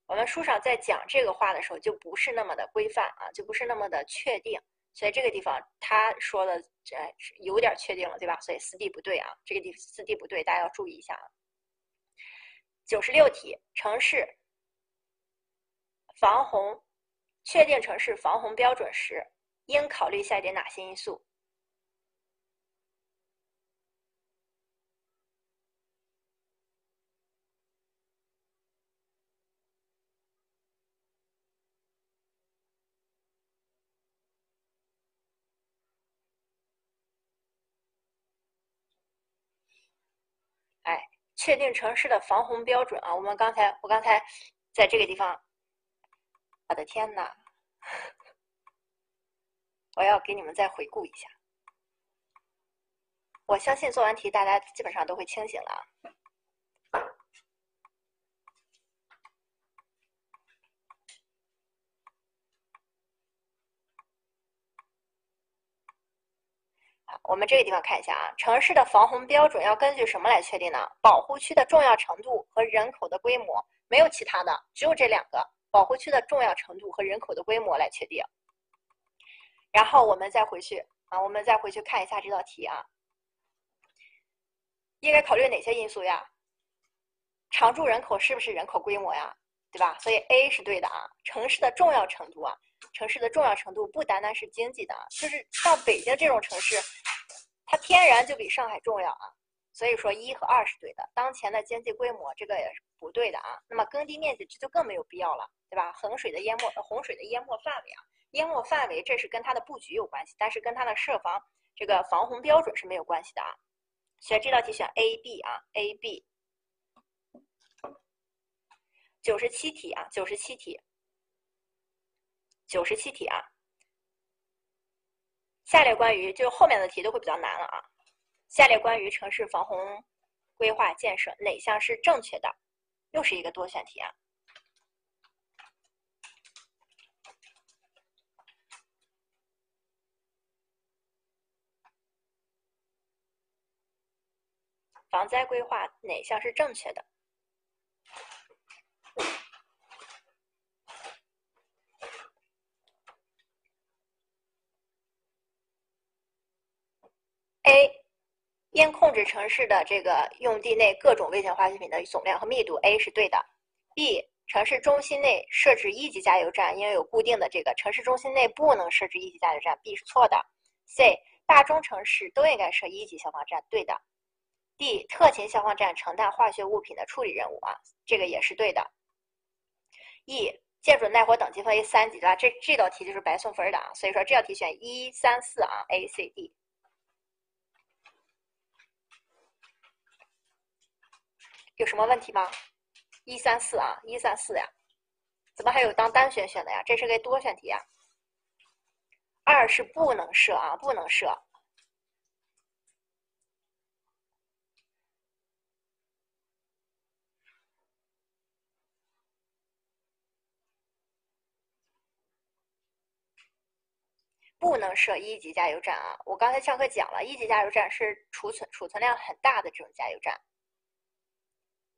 我们书上在讲这个话的时候就不是那么的规范啊，就不是那么的确定。所以这个地方他说的这有点确定了，对吧？所以四 D 不对啊，这个地四 D 不对，大家要注意一下啊。九十六题，城市防洪确定城市防洪标准时，应考虑下列哪些因素？哎，确定城市的防洪标准啊！我们刚才，我刚才在这个地方，我的天呐，我要给你们再回顾一下。我相信做完题，大家基本上都会清醒了。我们这个地方看一下啊，城市的防洪标准要根据什么来确定呢？保护区的重要程度和人口的规模，没有其他的，只有这两个，保护区的重要程度和人口的规模来确定。然后我们再回去啊，我们再回去看一下这道题啊，应该考虑哪些因素呀？常住人口是不是人口规模呀？对吧？所以 A 是对的啊，城市的重要程度啊。城市的重要程度不单单是经济的啊，就是像北京这种城市，它天然就比上海重要啊。所以说一和二是对的。当前的经济规模这个也是不对的啊。那么耕地面积这就更没有必要了，对吧？洪水的淹没，洪水的淹没范围啊，淹没范围这是跟它的布局有关系，但是跟它的设防这个防洪标准是没有关系的啊。所以这道题选 A、B 啊，A、B。九十七题啊，九十七题。九十七题啊，下列关于就后面的题都会比较难了啊。下列关于城市防洪规划建设哪项是正确的？又是一个多选题啊。防灾规划哪项是正确的？A，应控制城市的这个用地内各种危险化学品的总量和密度，A 是对的。B，城市中心内设置一级加油站应有固定的这个，城市中心内不能设置一级加油站，B 是错的。C，大中城市都应该设一级消防站，对的。D，特勤消防站承担化学物品的处理任务啊，这个也是对的。E，建筑耐火等级分为三级，对吧？这这道题就是白送分的啊，所以说这道题选一三四啊，A、C、D。有什么问题吗？一三四啊，一三四呀，怎么还有当单选选的呀？这是个多选题呀。二是不能设啊，不能设。不能设一级加油站啊！我刚才上课讲了，一级加油站是储存储存量很大的这种加油站。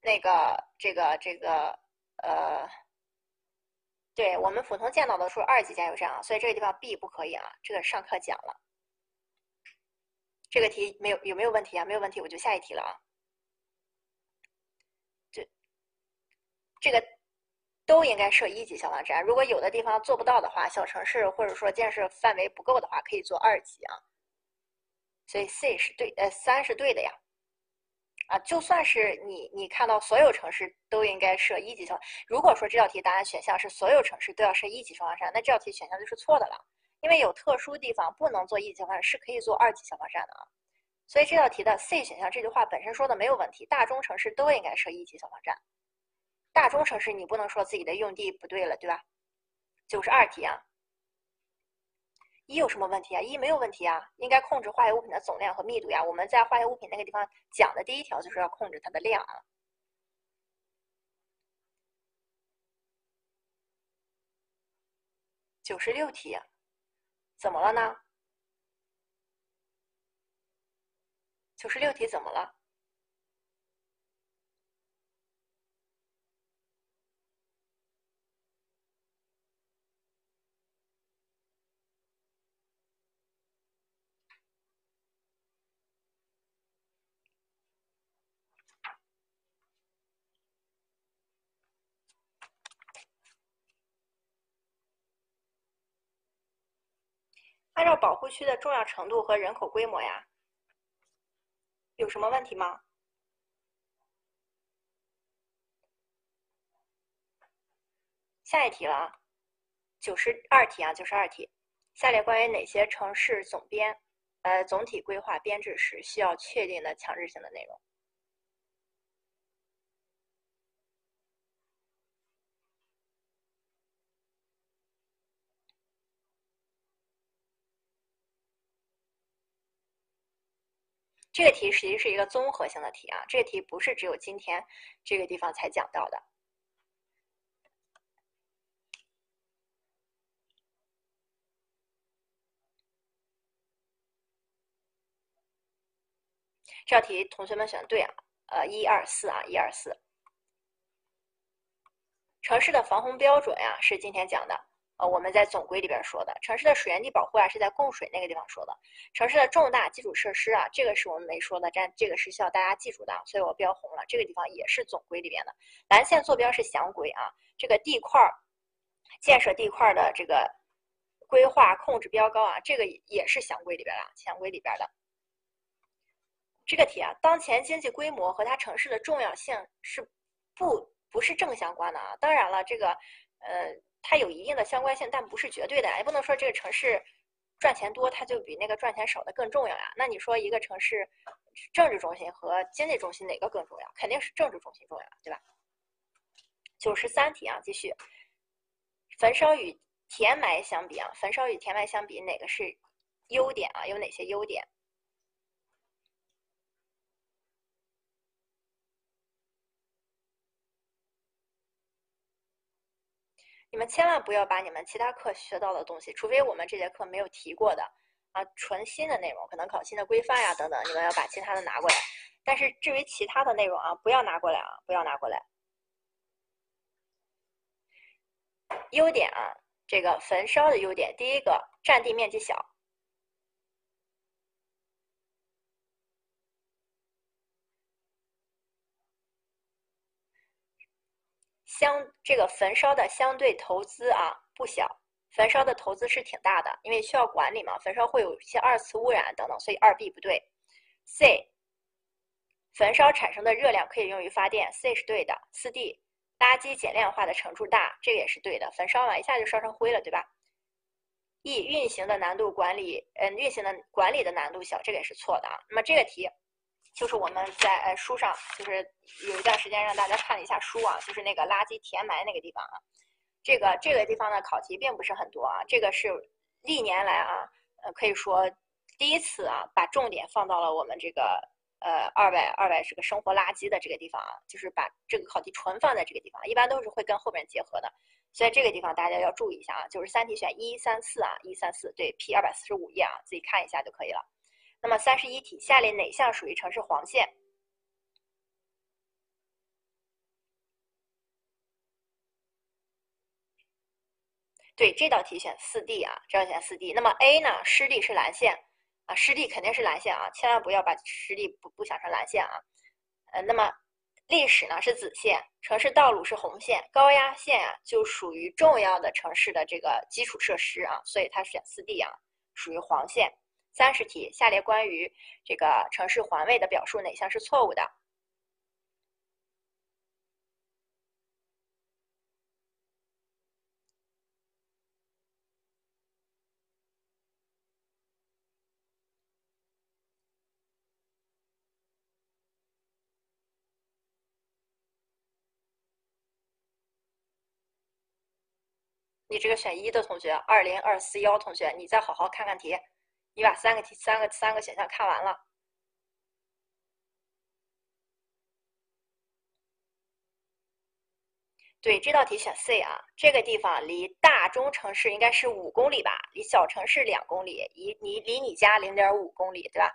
那个，这个，这个，呃，对我们普通见到的是二级加油站啊，所以这个地方 B 不可以啊。这个上课讲了，这个题没有有没有问题啊？没有问题，我就下一题了啊。这这个都应该设一级消防站，如果有的地方做不到的话，小城市或者说建设范围不够的话，可以做二级啊。所以 C 是对，呃，三是对的呀。啊，就算是你，你看到所有城市都应该设一级消防。如果说这道题答案选项是所有城市都要设一级消防站，那这道题选项就是错的了。因为有特殊地方不能做一级消防站，是可以做二级消防站的啊。所以这道题的 C 选项这句话本身说的没有问题，大中城市都应该设一级消防站。大中城市你不能说自己的用地不对了，对吧？九十二题啊。一有什么问题啊？一没有问题啊，应该控制化学物品的总量和密度呀。我们在化学物品那个地方讲的第一条就是要控制它的量啊。九十六题，怎么了呢？九十六题怎么了？按照保护区的重要程度和人口规模呀，有什么问题吗？下一题了啊，九十二题啊，九十二题，下列关于哪些城市总编呃总体规划编制时需要确定的强制性的内容？这个题实际是一个综合性的题啊，这个题不是只有今天这个地方才讲到的。这道题同学们选对啊，呃，一二四啊，一二四。城市的防洪标准呀，是今天讲的。呃，我们在总规里边说的城市的水源地保护啊，是在供水那个地方说的。城市的重大基础设施啊，这个是我们没说的，但这个是需要大家记住的，所以我标红了。这个地方也是总规里边的，蓝线坐标是详规啊。这个地块儿建设地块的这个规划控制标高啊，这个也是详规里边的，详规里边的。这个题啊，当前经济规模和它城市的重要性是不不是正相关的啊。当然了，这个呃。它有一定的相关性，但不是绝对的，也不能说这个城市赚钱多，它就比那个赚钱少的更重要呀。那你说一个城市政治中心和经济中心哪个更重要？肯定是政治中心重要，对吧？九十三题啊，继续，焚烧与填埋相比啊，焚烧与填埋相比，哪个是优点啊？有哪些优点？你们千万不要把你们其他课学到的东西，除非我们这节课没有提过的，啊，纯新的内容，可能考新的规范呀等等，你们要把其他的拿过来。但是至于其他的内容啊，不要拿过来啊，不要拿过来。优点啊，这个焚烧的优点，第一个占地面积小，相这个焚烧的相对投资啊不小。焚烧的投资是挺大的，因为需要管理嘛，焚烧会有一些二次污染等等，所以二 B 不对。C，焚烧产生的热量可以用于发电，C 是对的。四 D，垃圾减量化的程度大，这个也是对的。焚烧完一下就烧成灰了，对吧？E，运行的难度管理，嗯，运行的管理的难度小，这个也是错的啊。那么这个题就是我们在呃书上就是有一段时间让大家看了一下书啊，就是那个垃圾填埋那个地方啊。这个这个地方的考题并不是很多啊，这个是历年来啊，呃，可以说第一次啊，把重点放到了我们这个呃二百二百这个生活垃圾的这个地方啊，就是把这个考题纯放在这个地方，一般都是会跟后面结合的，所以这个地方大家要注意一下啊，就是三题选一三四啊，一三四对 P 二百四十五页啊，自己看一下就可以了。那么三十一题，下列哪项属于城市黄线？对这道题选四 D 啊，这道题选四 D。那么 A 呢？湿地是蓝线啊，湿地肯定是蓝线啊，千万不要把湿地不不想成蓝线啊。呃，那么历史呢是紫线，城市道路是红线，高压线啊就属于重要的城市的这个基础设施啊，所以它选四 D 啊，属于黄线。三十题，下列关于这个城市环卫的表述哪项是错误的？你这个选一的同学，二零二四幺同学，你再好好看看题，你把三个题、三个三个选项看完了。对，这道题选 C 啊，这个地方离大中城市应该是五公里吧，离小城市两公里，离你离你家零点五公里，对吧？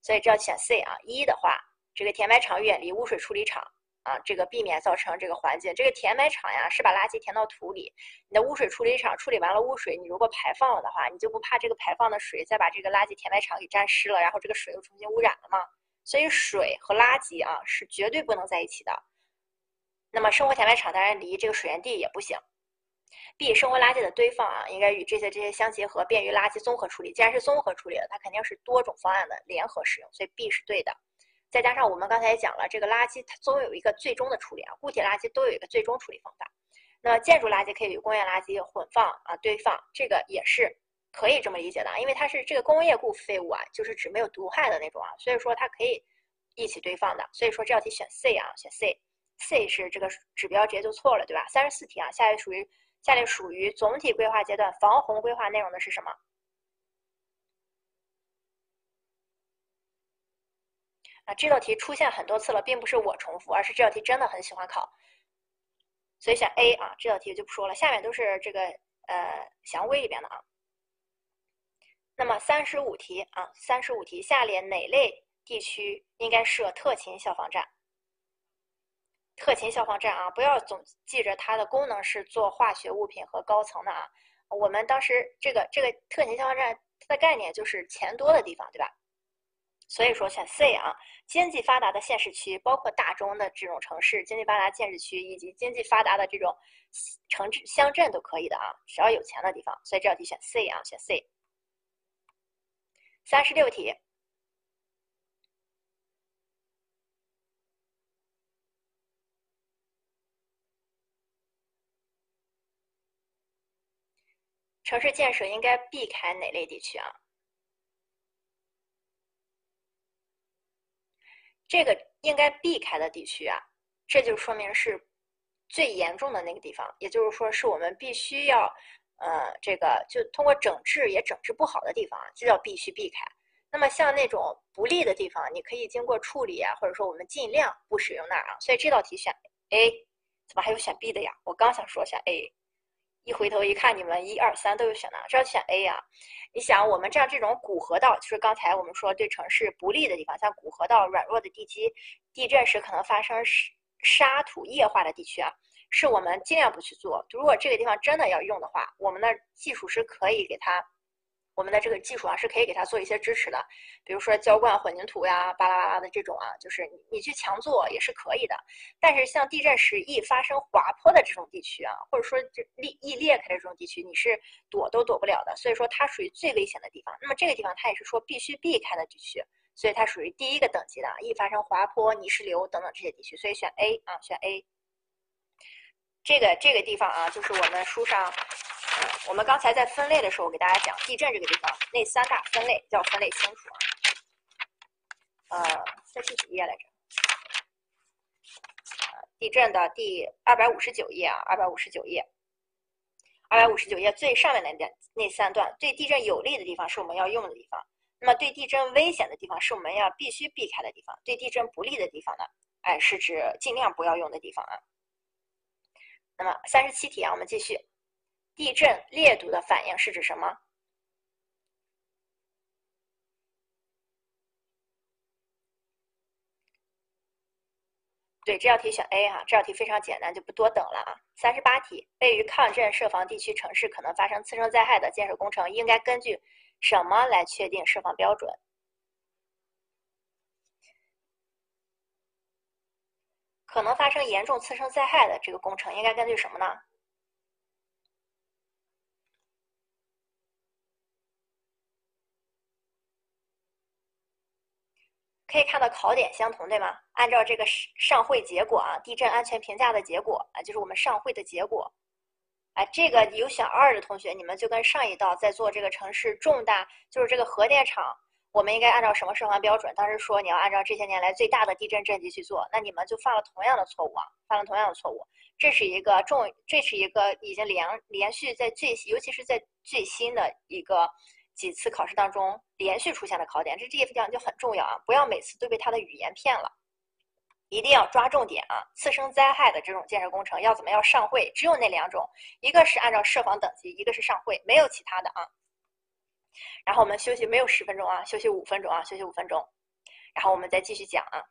所以这道选 C 啊。一的话，这个填埋场远离污水处理厂。啊，这个避免造成这个环境。这个填埋场呀，是把垃圾填到土里。你的污水处理厂处理完了污水，你如果排放了的话，你就不怕这个排放的水再把这个垃圾填埋场给沾湿了，然后这个水又重新污染了吗？所以水和垃圾啊是绝对不能在一起的。那么生活填埋场当然离这个水源地也不行。B 生活垃圾的堆放啊，应该与这些这些相结合，便于垃圾综合处理。既然是综合处理的，它肯定是多种方案的联合使用，所以 B 是对的。再加上我们刚才也讲了，这个垃圾它总有一个最终的处理啊，固体垃圾都有一个最终处理方法。那建筑垃圾可以与工业垃圾混放啊堆放，这个也是可以这么理解的，因为它是这个工业固废物啊，就是指没有毒害的那种啊，所以说它可以一起堆放的。所以说这道题选 C 啊，选 C，C 是这个指标直接就错了，对吧？三十四题啊，下列属于下列属于总体规划阶段防洪规划内容的是什么？啊，这道题出现很多次了，并不是我重复，而是这道题真的很喜欢考，所以选 A 啊。这道题就不说了，下面都是这个呃详规里边的啊。那么三十五题啊，三十五题，下列哪类地区应该设特勤消防站？特勤消防站啊，不要总记着它的功能是做化学物品和高层的啊。我们当时这个这个特勤消防站它的概念就是钱多的地方，对吧？所以说选 C 啊，经济发达的县市区，包括大中的这种城市，经济发达县市区以及经济发达的这种城镇乡镇都可以的啊，只要有钱的地方。所以这道题选 C 啊，选 C。三十六题，城市建设应该避开哪类地区啊？这个应该避开的地区啊，这就说明是最严重的那个地方，也就是说是我们必须要，呃，这个就通过整治也整治不好的地方，就要必须避开。那么像那种不利的地方，你可以经过处理啊，或者说我们尽量不使用那儿啊。所以这道题选 A，怎么还有选 B 的呀？我刚想说选 A，一回头一看，你们一二三都有选的，这要选 A 啊！你想，我们这样这种古河道，就是刚才我们说对城市不利的地方，像古河道软弱的地基，地震时可能发生沙土液化的地区啊，是我们尽量不去做。如果这个地方真的要用的话，我们的技术是可以给它。我们的这个技术啊，是可以给它做一些支持的，比如说浇灌混凝土呀，巴拉巴拉的这种啊，就是你你去强做也是可以的。但是像地震时易发生滑坡的这种地区啊，或者说这裂易裂开的这种地区，你是躲都躲不了的。所以说它属于最危险的地方。那么这个地方它也是说必须避开的地区，所以它属于第一个等级的，易发生滑坡、泥石流等等这些地区，所以选 A 啊，选 A。这个这个地方啊，就是我们书上。我们刚才在分类的时候，我给大家讲地震这个地方那三大分类要分类清楚啊。呃，在第几页来着？地震的第二百五十九页啊，二百五十九页，二百五十九页最上面那点那三段，对地震有利的地方是我们要用的地方，那么对地震危险的地方是我们要必须避开的地方，对地震不利的地方呢，哎，是指尽量不要用的地方啊。那么三十七题啊，我们继续。地震烈度的反应是指什么？对，这道题选 A 哈，这道题非常简单，就不多等了啊。三十八题，位于抗震设防地区城市可能发生次生灾害的建设工程，应该根据什么来确定设防标准？可能发生严重次生灾害的这个工程，应该根据什么呢？可以看到考点相同，对吗？按照这个上会结果啊，地震安全评价的结果啊，就是我们上会的结果。哎，这个有选二的同学，你们就跟上一道在做这个城市重大，就是这个核电厂，我们应该按照什么设防标准？当时说你要按照这些年来最大的地震震级去做，那你们就犯了同样的错误啊，犯了同样的错误。这是一个重，这是一个已经连连续在最，尤其是在最新的一个。几次考试当中连续出现的考点，这这些地方就很重要啊！不要每次都被他的语言骗了，一定要抓重点啊！次生灾害的这种建设工程要怎么要上会？只有那两种，一个是按照设防等级，一个是上会，没有其他的啊。然后我们休息没有十分钟啊，休息五分钟啊，休息五分钟，然后我们再继续讲啊。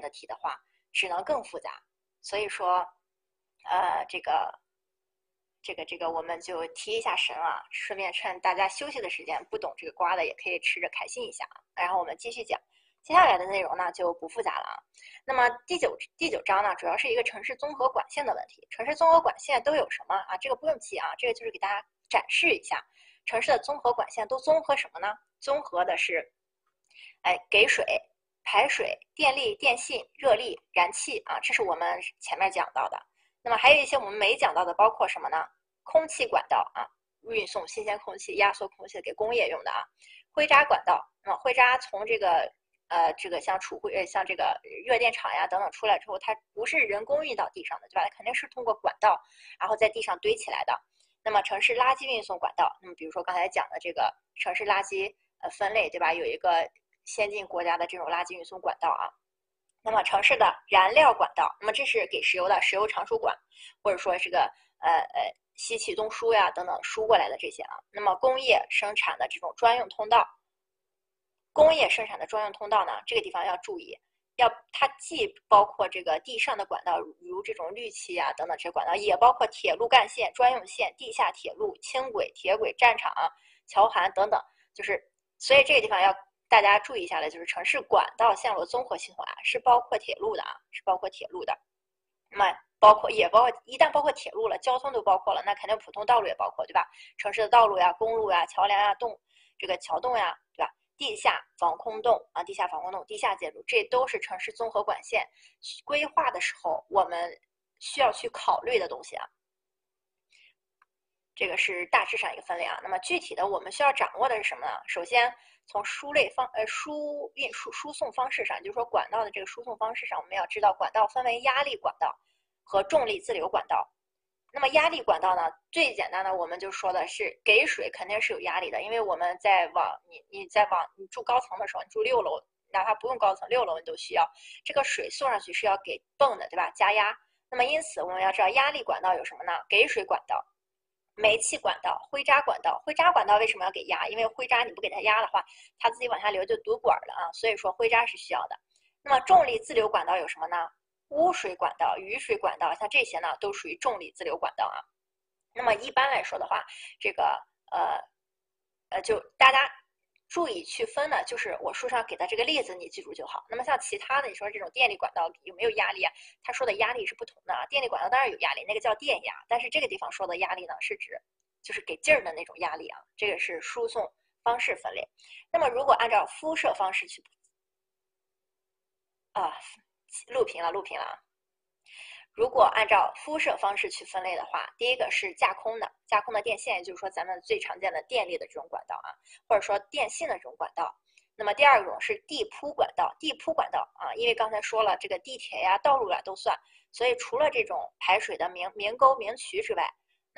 的题的话，只能更复杂。所以说，呃，这个这个这个，我们就提一下神啊，顺便趁大家休息的时间，不懂这个瓜的也可以吃着开心一下啊。然后我们继续讲。接下来的内容呢就不复杂了啊。那么第九第九章呢，主要是一个城市综合管线的问题。城市综合管线都有什么啊？这个不用记啊，这个就是给大家展示一下城市的综合管线都综合什么呢？综合的是，哎，给水、排水、电力、电信、热力、燃气啊，这是我们前面讲到的。那么还有一些我们没讲到的，包括什么呢？空气管道啊，运送新鲜空气、压缩空气给工业用的啊。灰渣管道，那么灰渣从这个。呃，这个像储灰，呃，像这个热电厂呀等等出来之后，它不是人工运到地上的，对吧？它肯定是通过管道，然后在地上堆起来的。那么城市垃圾运送管道，那么比如说刚才讲的这个城市垃圾呃分类，对吧？有一个先进国家的这种垃圾运送管道啊。那么城市的燃料管道，那么这是给石油的石油长输管，或者说这个呃呃西气东输呀等等输过来的这些啊。那么工业生产的这种专用通道。工业生产的专用通道呢，这个地方要注意，要它既包括这个地上的管道，如这种氯气啊等等这些管道，也包括铁路干线、专用线、地下铁路、轻轨、铁轨、战场、桥涵等等，就是所以这个地方要大家注意一下的，就是城市管道线路综合系统啊，是包括铁路的啊，是包括铁路的，那么包括也包括一旦包括铁路了，交通都包括了，那肯定普通道路也包括，对吧？城市的道路呀、公路呀、桥梁呀、洞这个桥洞呀，对吧？地下防空洞啊，地下防空洞、地下建筑，这都是城市综合管线规划的时候我们需要去考虑的东西啊。这个是大致上一个分类啊。那么具体的我们需要掌握的是什么呢？首先从输类方呃输运输输送方式上，就是说管道的这个输送方式上，我们要知道管道分为压力管道和重力自流管道。那么压力管道呢？最简单的，我们就说的是给水肯定是有压力的，因为我们在往你你在往你住高层的时候，你住六楼，哪怕不用高层，六楼你都需要这个水送上去是要给泵的，对吧？加压。那么因此我们要知道压力管道有什么呢？给水管道、煤气管道、灰渣管道。灰渣管道为什么要给压？因为灰渣你不给它压的话，它自己往下流就堵管了啊。所以说灰渣是需要的。那么重力自流管道有什么呢？污水管道、雨水管道，像这些呢，都属于重力自流管道啊。那么一般来说的话，这个呃呃，就大家注意区分呢，就是我书上给的这个例子，你记住就好。那么像其他的，你说这种电力管道有没有压力啊？他说的压力是不同的啊。电力管道当然有压力，那个叫电压，但是这个地方说的压力呢，是指就是给劲儿的那种压力啊。这个是输送方式分类。那么如果按照辐射方式去啊。录屏了，录屏了啊！如果按照铺设方式去分类的话，第一个是架空的，架空的电线，也就是说咱们最常见的电力的这种管道啊，或者说电信的这种管道。那么第二种是地铺管道，地铺管道啊，因为刚才说了，这个地铁呀、道路呀都算，所以除了这种排水的明明沟、明渠之外。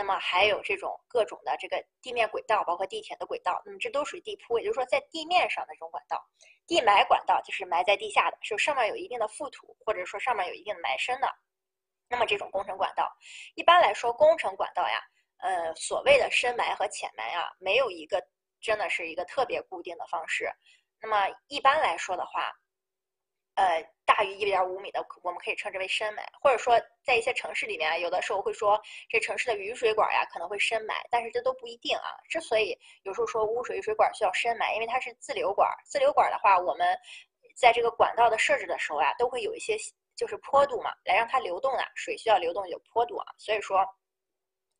那么还有这种各种的这个地面轨道，包括地铁的轨道，那么这都属于地铺，也就是说在地面上的这种管道。地埋管道就是埋在地下的，是上面有一定的覆土，或者说上面有一定的埋深的。那么这种工程管道，一般来说工程管道呀，呃，所谓的深埋和浅埋啊，没有一个真的是一个特别固定的方式。那么一般来说的话。呃，大于一点五米的，我们可以称之为深埋，或者说在一些城市里面，有的时候会说这城市的雨水管呀可能会深埋，但是这都不一定啊。之所以有时候说污水雨水管需要深埋，因为它是自流管，自流管的话，我们在这个管道的设置的时候呀，都会有一些就是坡度嘛，来让它流动啊，水需要流动有坡度啊，所以说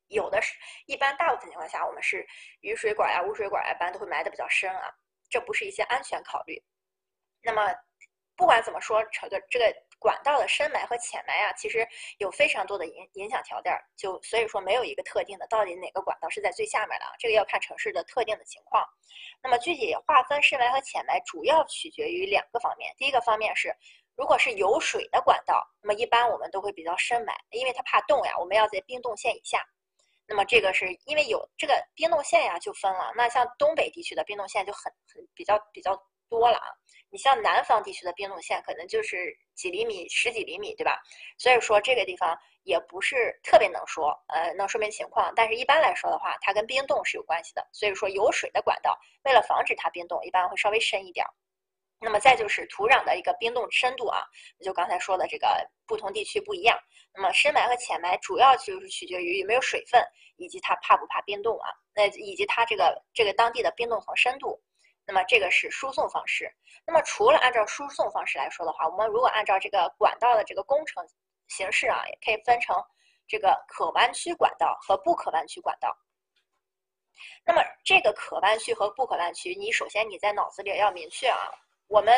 有的是一般大部分情况下，我们是雨水管呀、污水管呀，一般都会埋的比较深啊，这不是一些安全考虑，那么。不管怎么说，这个这个管道的深埋和浅埋啊，其实有非常多的影影响条件，就所以说没有一个特定的，到底哪个管道是在最下面的啊？这个要看城市的特定的情况。那么具体划分深埋和浅埋，主要取决于两个方面。第一个方面是，如果是有水的管道，那么一般我们都会比较深埋，因为它怕冻呀，我们要在冰冻线以下。那么这个是因为有这个冰冻线呀，就分了。那像东北地区的冰冻线就很很比较比较。多了啊。你像南方地区的冰冻线，可能就是几厘米、十几厘米，对吧？所以说这个地方也不是特别能说，呃，能说明情况。但是一般来说的话，它跟冰冻是有关系的。所以说有水的管道，为了防止它冰冻，一般会稍微深一点。那么再就是土壤的一个冰冻深度啊，就刚才说的这个不同地区不一样。那么深埋和浅埋主要就是取决于有没有水分，以及它怕不怕冰冻啊，那以及它这个这个当地的冰冻层深度。那么这个是输送方式。那么除了按照输送方式来说的话，我们如果按照这个管道的这个工程形式啊，也可以分成这个可弯曲管道和不可弯曲管道。那么这个可弯曲和不可弯曲，你首先你在脑子里要明确啊，我们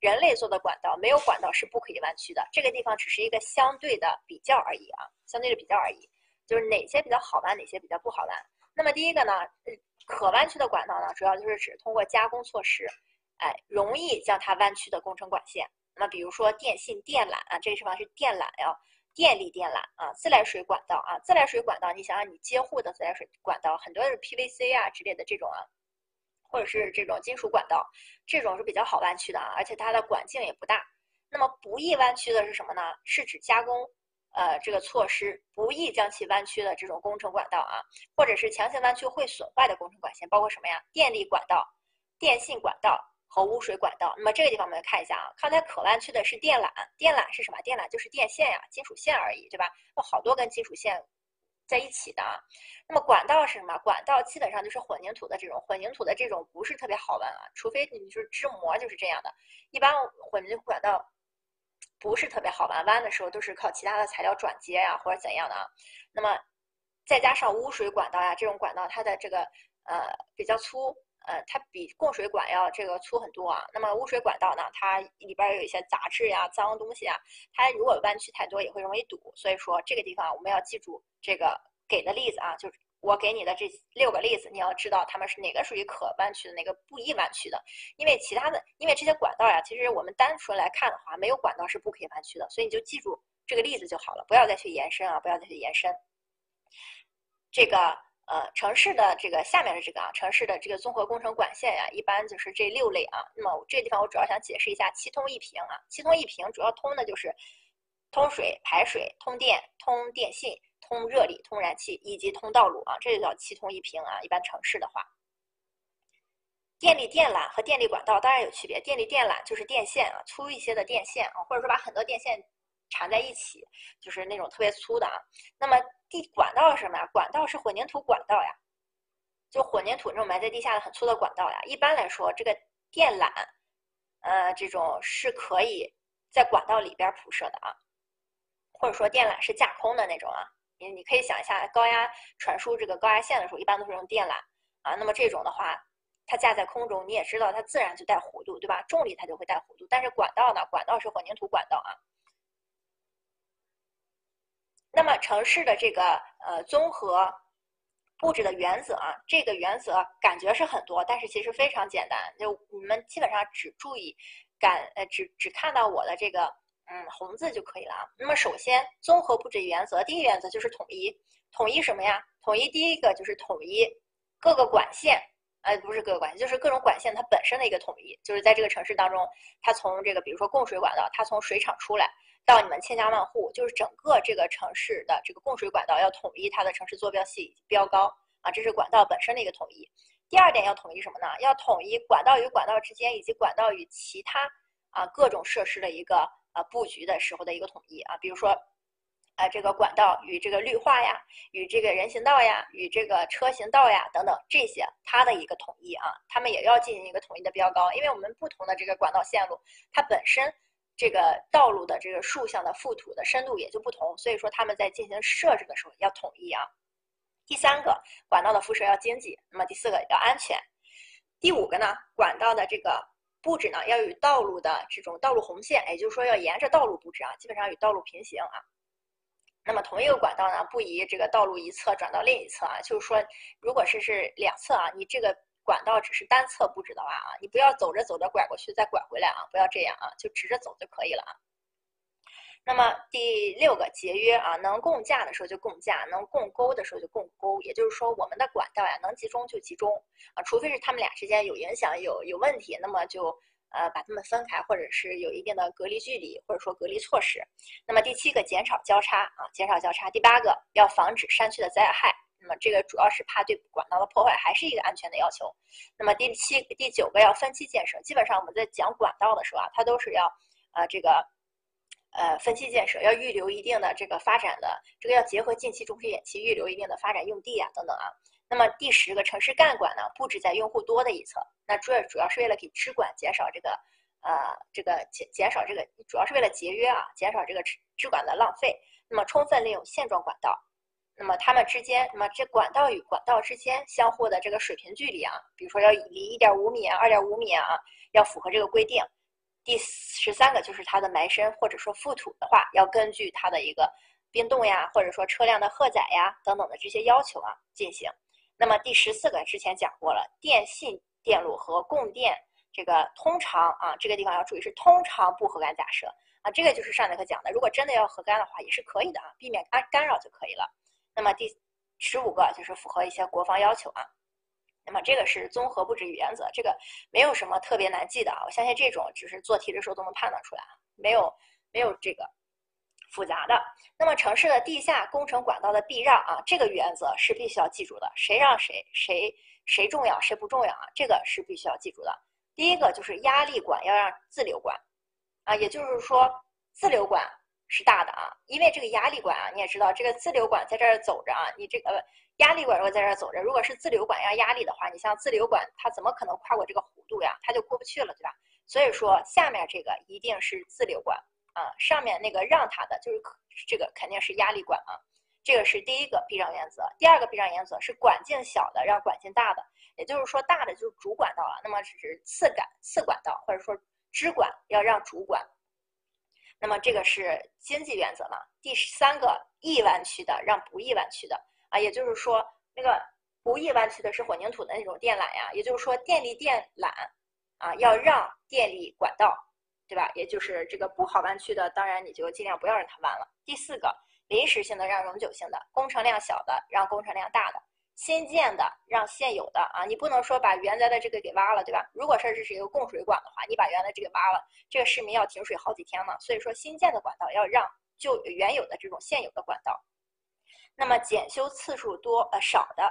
人类做的管道没有管道是不可以弯曲的，这个地方只是一个相对的比较而已啊，相对的比较而已，就是哪些比较好弯，哪些比较不好弯。那么第一个呢？可弯曲的管道呢，主要就是指通过加工措施，哎，容易将它弯曲的工程管线。那么，比如说电信电缆啊，这个地方是电缆呀，电力电缆啊，自来水管道啊，自来水管道，你想想，你接户的自来水管道很多是 PVC 啊之类的这种啊，或者是这种金属管道，这种是比较好弯曲的啊，而且它的管径也不大。那么不易弯曲的是什么呢？是指加工。呃，这个措施不易将其弯曲的这种工程管道啊，或者是强行弯曲会损坏的工程管线，包括什么呀？电力管道、电信管道和污水管道。那么这个地方我们来看一下啊，刚才可弯曲的是电缆，电缆是什么？电缆就是电线呀，金属线而已，对吧？有好多根金属线在一起的啊。那么管道是什么？管道基本上就是混凝土的这种，混凝土的这种不是特别好弯啊，除非你就是支模就是这样的，一般混凝土管道。不是特别好弯，弯的时候都是靠其他的材料转接呀，或者怎样的啊。那么再加上污水管道呀，这种管道它的这个呃比较粗，呃，它比供水管要这个粗很多啊。那么污水管道呢，它里边有一些杂质呀、脏东西啊，它如果弯曲太多也会容易堵。所以说这个地方我们要记住这个给的例子啊，就是。我给你的这六个例子，你要知道它们是哪个属于可弯曲的，哪个不易弯曲的。因为其他的，因为这些管道呀，其实我们单纯来看的话，没有管道是不可以弯曲的。所以你就记住这个例子就好了，不要再去延伸啊，不要再去延伸。这个呃，城市的这个下面的这个啊，城市的这个综合工程管线呀，一般就是这六类啊。那么这个地方我主要想解释一下七通一平啊，七通一平主要通的就是通水、排水、通电、通电信。通热力、通燃气以及通道路啊，这就叫七通一平啊。一般城市的话，电力电缆和电力管道当然有区别。电力电缆就是电线啊，粗一些的电线啊，或者说把很多电线缠在一起，就是那种特别粗的啊。那么地管道是什么呀？管道是混凝土管道呀，就混凝土那种埋在地下的很粗的管道呀。一般来说，这个电缆，呃，这种是可以在管道里边铺设的啊，或者说电缆是架空的那种啊。你你可以想一下，高压传输这个高压线的时候，一般都是用电缆啊。那么这种的话，它架在空中，你也知道它自然就带弧度，对吧？重力它就会带弧度。但是管道呢？管道是混凝土管道啊。那么城市的这个呃综合布置的原则啊，这个原则感觉是很多，但是其实非常简单，就你们基本上只注意感呃只只看到我的这个。嗯，红字就可以了啊。那么首先，综合布置原则，第一原则就是统一。统一什么呀？统一第一个就是统一各个管线，呃，不是各个管线，就是各种管线它本身的一个统一。就是在这个城市当中，它从这个比如说供水管道，它从水厂出来到你们千家万户，就是整个这个城市的这个供水管道要统一它的城市坐标系标高啊，这是管道本身的一个统一。第二点要统一什么呢？要统一管道与管道之间以及管道与其他啊各种设施的一个。啊，布局的时候的一个统一啊，比如说，啊，这个管道与这个绿化呀，与这个人行道呀，与这个车行道呀等等这些，它的一个统一啊，他们也要进行一个统一的标高，因为我们不同的这个管道线路，它本身这个道路的这个竖向的覆土的深度也就不同，所以说他们在进行设置的时候要统一啊。第三个，管道的辐射要经济，那么第四个要安全，第五个呢，管道的这个。布置呢要与道路的这种道路红线，也就是说要沿着道路布置啊，基本上与道路平行啊。那么同一个管道呢，不宜这个道路一侧转到另一侧啊，就是说，如果是是两侧啊，你这个管道只是单侧布置的话啊，你不要走着走着拐过去再拐回来啊，不要这样啊，就直着走就可以了啊。那么第六个节约啊，能共架的时候就共架，能共沟的时候就共沟。也就是说，我们的管道呀，能集中就集中啊，除非是他们俩之间有影响、有有问题，那么就呃把它们分开，或者是有一定的隔离距离，或者说隔离措施。那么第七个减少交叉啊，减少交叉。第八个要防止山区的灾害。那么这个主要是怕对管道的破坏，还是一个安全的要求。那么第七、第九个要分期建设。基本上我们在讲管道的时候啊，它都是要呃这个呃分期建设，要预留一定的这个发展的这个要结合近期、中期、远期预留一定的发展用地啊等等啊。那么第十个城市干管呢，布置在用户多的一侧。那主要主要是为了给支管减少这个呃这个减减少这个，主要是为了节约啊，减少这个支支管的浪费。那么充分利用现状管道。那么它们之间，那么这管道与管道之间相互的这个水平距离啊，比如说要离一点五米啊、二点五米啊，要符合这个规定。第十三个就是它的埋深或者说覆土的话，要根据它的一个冰冻呀，或者说车辆的荷载呀等等的这些要求啊进行。那么第十四个之前讲过了，电信电路和供电这个通常啊，这个地方要注意是通常不核干假设。啊，这个就是上节课讲的，如果真的要核干的话也是可以的啊，避免干干扰就可以了。那么第十五个就是符合一些国防要求啊，那么这个是综合布置原则，这个没有什么特别难记的啊，我相信这种只是做题的时候都能判断出来啊，没有没有这个复杂的。那么城市的地下工程管道的避让啊，这个原则是必须要记住的，谁让谁谁谁重要谁不重要啊，这个是必须要记住的。第一个就是压力管要让自流管啊，也就是说自流管。是大的啊，因为这个压力管啊，你也知道，这个自流管在这儿走着啊，你这个压力管如果在这儿走着，如果是自流管要压力的话，你像自流管它怎么可能跨过这个弧度呀？它就过不去了，对吧？所以说下面这个一定是自流管啊，上面那个让它的就是这个肯定是压力管啊，这个是第一个避让原则。第二个避让原则是管径小的让管径大的，也就是说大的就是主管道了，那么只是次感次管道或者说支管要让主管。那么这个是经济原则嘛？第三个易弯曲的让不易弯曲的啊，也就是说那个不易弯曲的是混凝土的那种电缆呀，也就是说电力电缆啊要让电力管道，对吧？也就是这个不好弯曲的，当然你就尽量不要让它弯了。第四个临时性的让永久性的，工程量小的让工程量大的。新建的让现有的啊，你不能说把原来的这个给挖了，对吧？如果说这是一个供水管的话，你把原来这个挖了，这个市民要停水好几天呢。所以说新建的管道要让就原有的这种现有的管道，那么检修次数多呃少的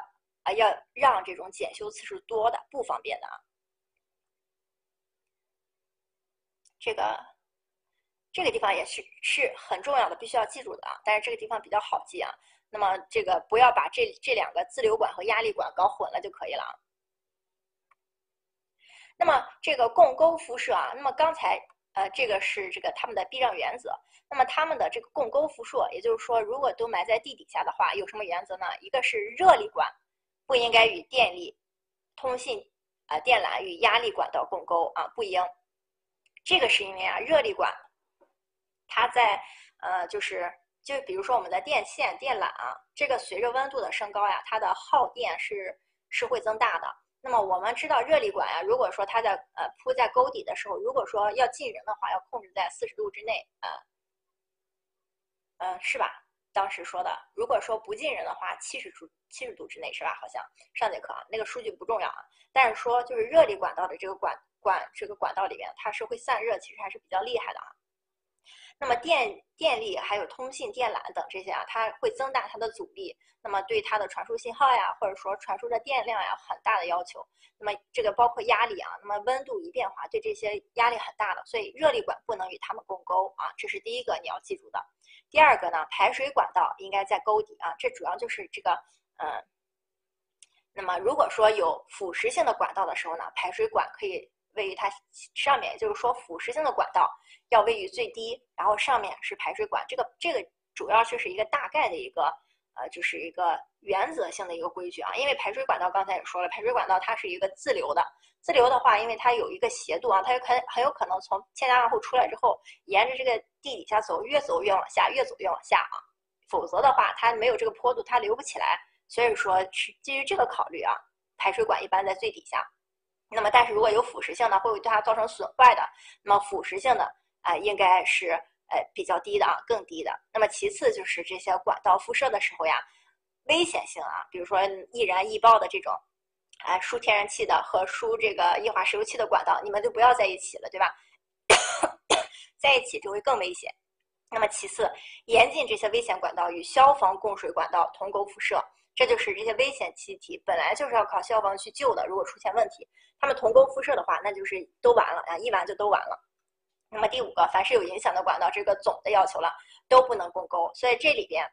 啊，要让这种检修次数多的不方便的啊。这个这个地方也是是很重要的，必须要记住的啊。但是这个地方比较好记啊。那么这个不要把这这两个自流管和压力管搞混了就可以了啊。那么这个共沟辐射啊，那么刚才呃这个是这个他们的避让原则。那么他们的这个共沟辐射，也就是说如果都埋在地底下的话，有什么原则呢？一个是热力管不应该与电力、通信啊电缆与压力管道共沟啊，不应。这个是因为啊热力管它在呃就是。就比如说我们的电线、电缆啊，这个随着温度的升高呀，它的耗电是是会增大的。那么我们知道热力管呀，如果说它在呃铺在沟底的时候，如果说要进人的话，要控制在四十度之内呃，嗯，是吧？当时说的，如果说不进人的话，七十度七十度之内是吧？好像上节课啊，那个数据不重要啊，但是说就是热力管道的这个管管这个管道里面，它是会散热，其实还是比较厉害的啊。那么电电力还有通信电缆等这些啊，它会增大它的阻力，那么对它的传输信号呀，或者说传输的电量呀，很大的要求。那么这个包括压力啊，那么温度一变化，对这些压力很大的，所以热力管不能与它们共沟啊，这是第一个你要记住的。第二个呢，排水管道应该在沟底啊，这主要就是这个嗯。那么如果说有腐蚀性的管道的时候呢，排水管可以。位于它上面，就是说腐蚀性的管道要位于最低，然后上面是排水管。这个这个主要就是一个大概的一个呃，就是一个原则性的一个规矩啊。因为排水管道刚才也说了，排水管道它是一个自流的，自流的话，因为它有一个斜度啊，它有可很有可能从千家万户出来之后，沿着这个地底下走，越走越往下，越走越往下啊。否则的话，它没有这个坡度，它流不起来。所以说是基于这个考虑啊，排水管一般在最底下。那么，但是如果有腐蚀性的，会对它造成损坏的。那么腐蚀性的啊，应该是呃比较低的啊，更低的。那么其次就是这些管道辐射的时候呀，危险性啊，比如说易燃易爆的这种啊输天然气的和输这个液化石油气的管道，你们就不要在一起了，对吧？在一起就会更危险。那么其次，严禁这些危险管道与消防供水管道同沟辐射，这就是这些危险气体本来就是要靠消防去救的，如果出现问题，它们同沟辐射的话，那就是都完了啊，一完就都完了。那么第五个，凡是有影响的管道，这个总的要求了，都不能共沟。所以这里边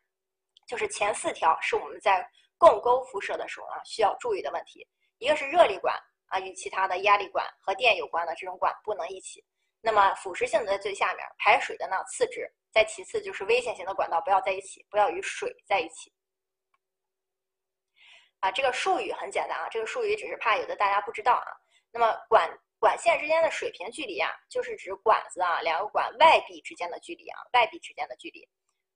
就是前四条是我们在共沟辐射的时候啊需要注意的问题。一个是热力管啊，与其他的压力管和电有关的这种管不能一起。那么腐蚀性的在最下面，排水的呢次之。再其次就是危险型的管道不要在一起，不要与水在一起。啊，这个术语很简单啊，这个术语只是怕有的大家不知道啊。那么管管线之间的水平距离啊，就是指管子啊两个管外壁之间的距离啊，外壁之间的距离。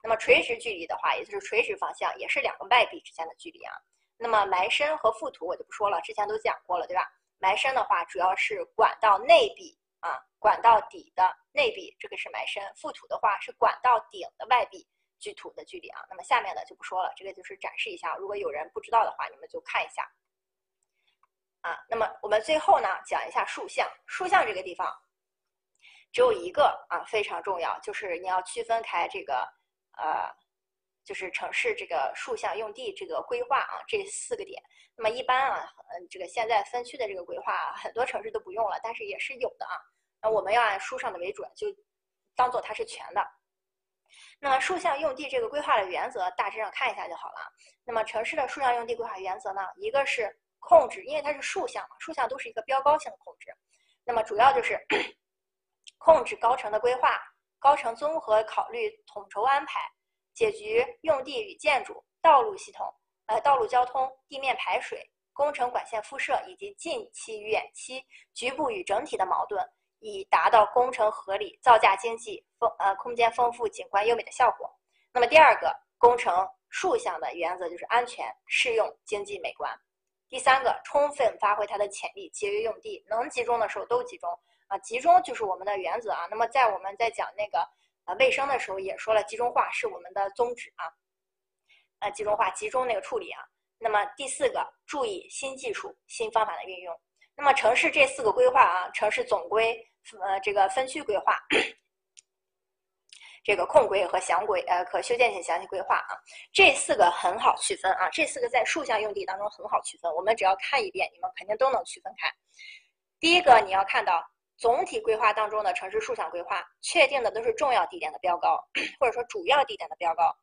那么垂直距离的话，也就是垂直方向，也是两个外壁之间的距离啊。那么埋深和覆土我就不说了，之前都讲过了，对吧？埋深的话，主要是管道内壁。啊，管道底的内壁这个是埋深，覆土的话是管道顶的外壁距土的距离啊。那么下面的就不说了，这个就是展示一下，如果有人不知道的话，你们就看一下。啊，那么我们最后呢讲一下竖向，竖向这个地方只有一个啊，非常重要，就是你要区分开这个呃，就是城市这个竖向用地这个规划啊，这四个点。那么一般啊，嗯，这个现在分区的这个规划，很多城市都不用了，但是也是有的啊。那我们要按书上的为准，就当做它是全的。那么竖向用地这个规划的原则，大致上看一下就好了。那么城市的竖向用地规划原则呢，一个是控制，因为它是竖向嘛，竖向都是一个标高性的控制。那么主要就是 控制高层的规划，高层综合考虑统筹安排，解决用地与建筑、道路系统、呃道路交通、地面排水、工程管线敷设以及近期、远期、局部与整体的矛盾。以达到工程合理、造价经济、丰呃空间丰富、景观优美的效果。那么第二个工程竖向的原则就是安全、适用、经济、美观。第三个，充分发挥它的潜力，节约用地，能集中的时候都集中啊，集中就是我们的原则啊。那么在我们在讲那个呃卫生的时候也说了，集中化是我们的宗旨啊，呃集中化、集中那个处理啊。那么第四个，注意新技术、新方法的运用。那么城市这四个规划啊，城市总规。呃，这个分区规划，这个控规和详规，呃，可修建性详细规划啊，这四个很好区分啊，这四个在竖向用地当中很好区分，我们只要看一遍，你们肯定都能区分开。第一个，你要看到总体规划当中的城市竖向规划，确定的都是重要地点的标高，或者说主要地点的标高。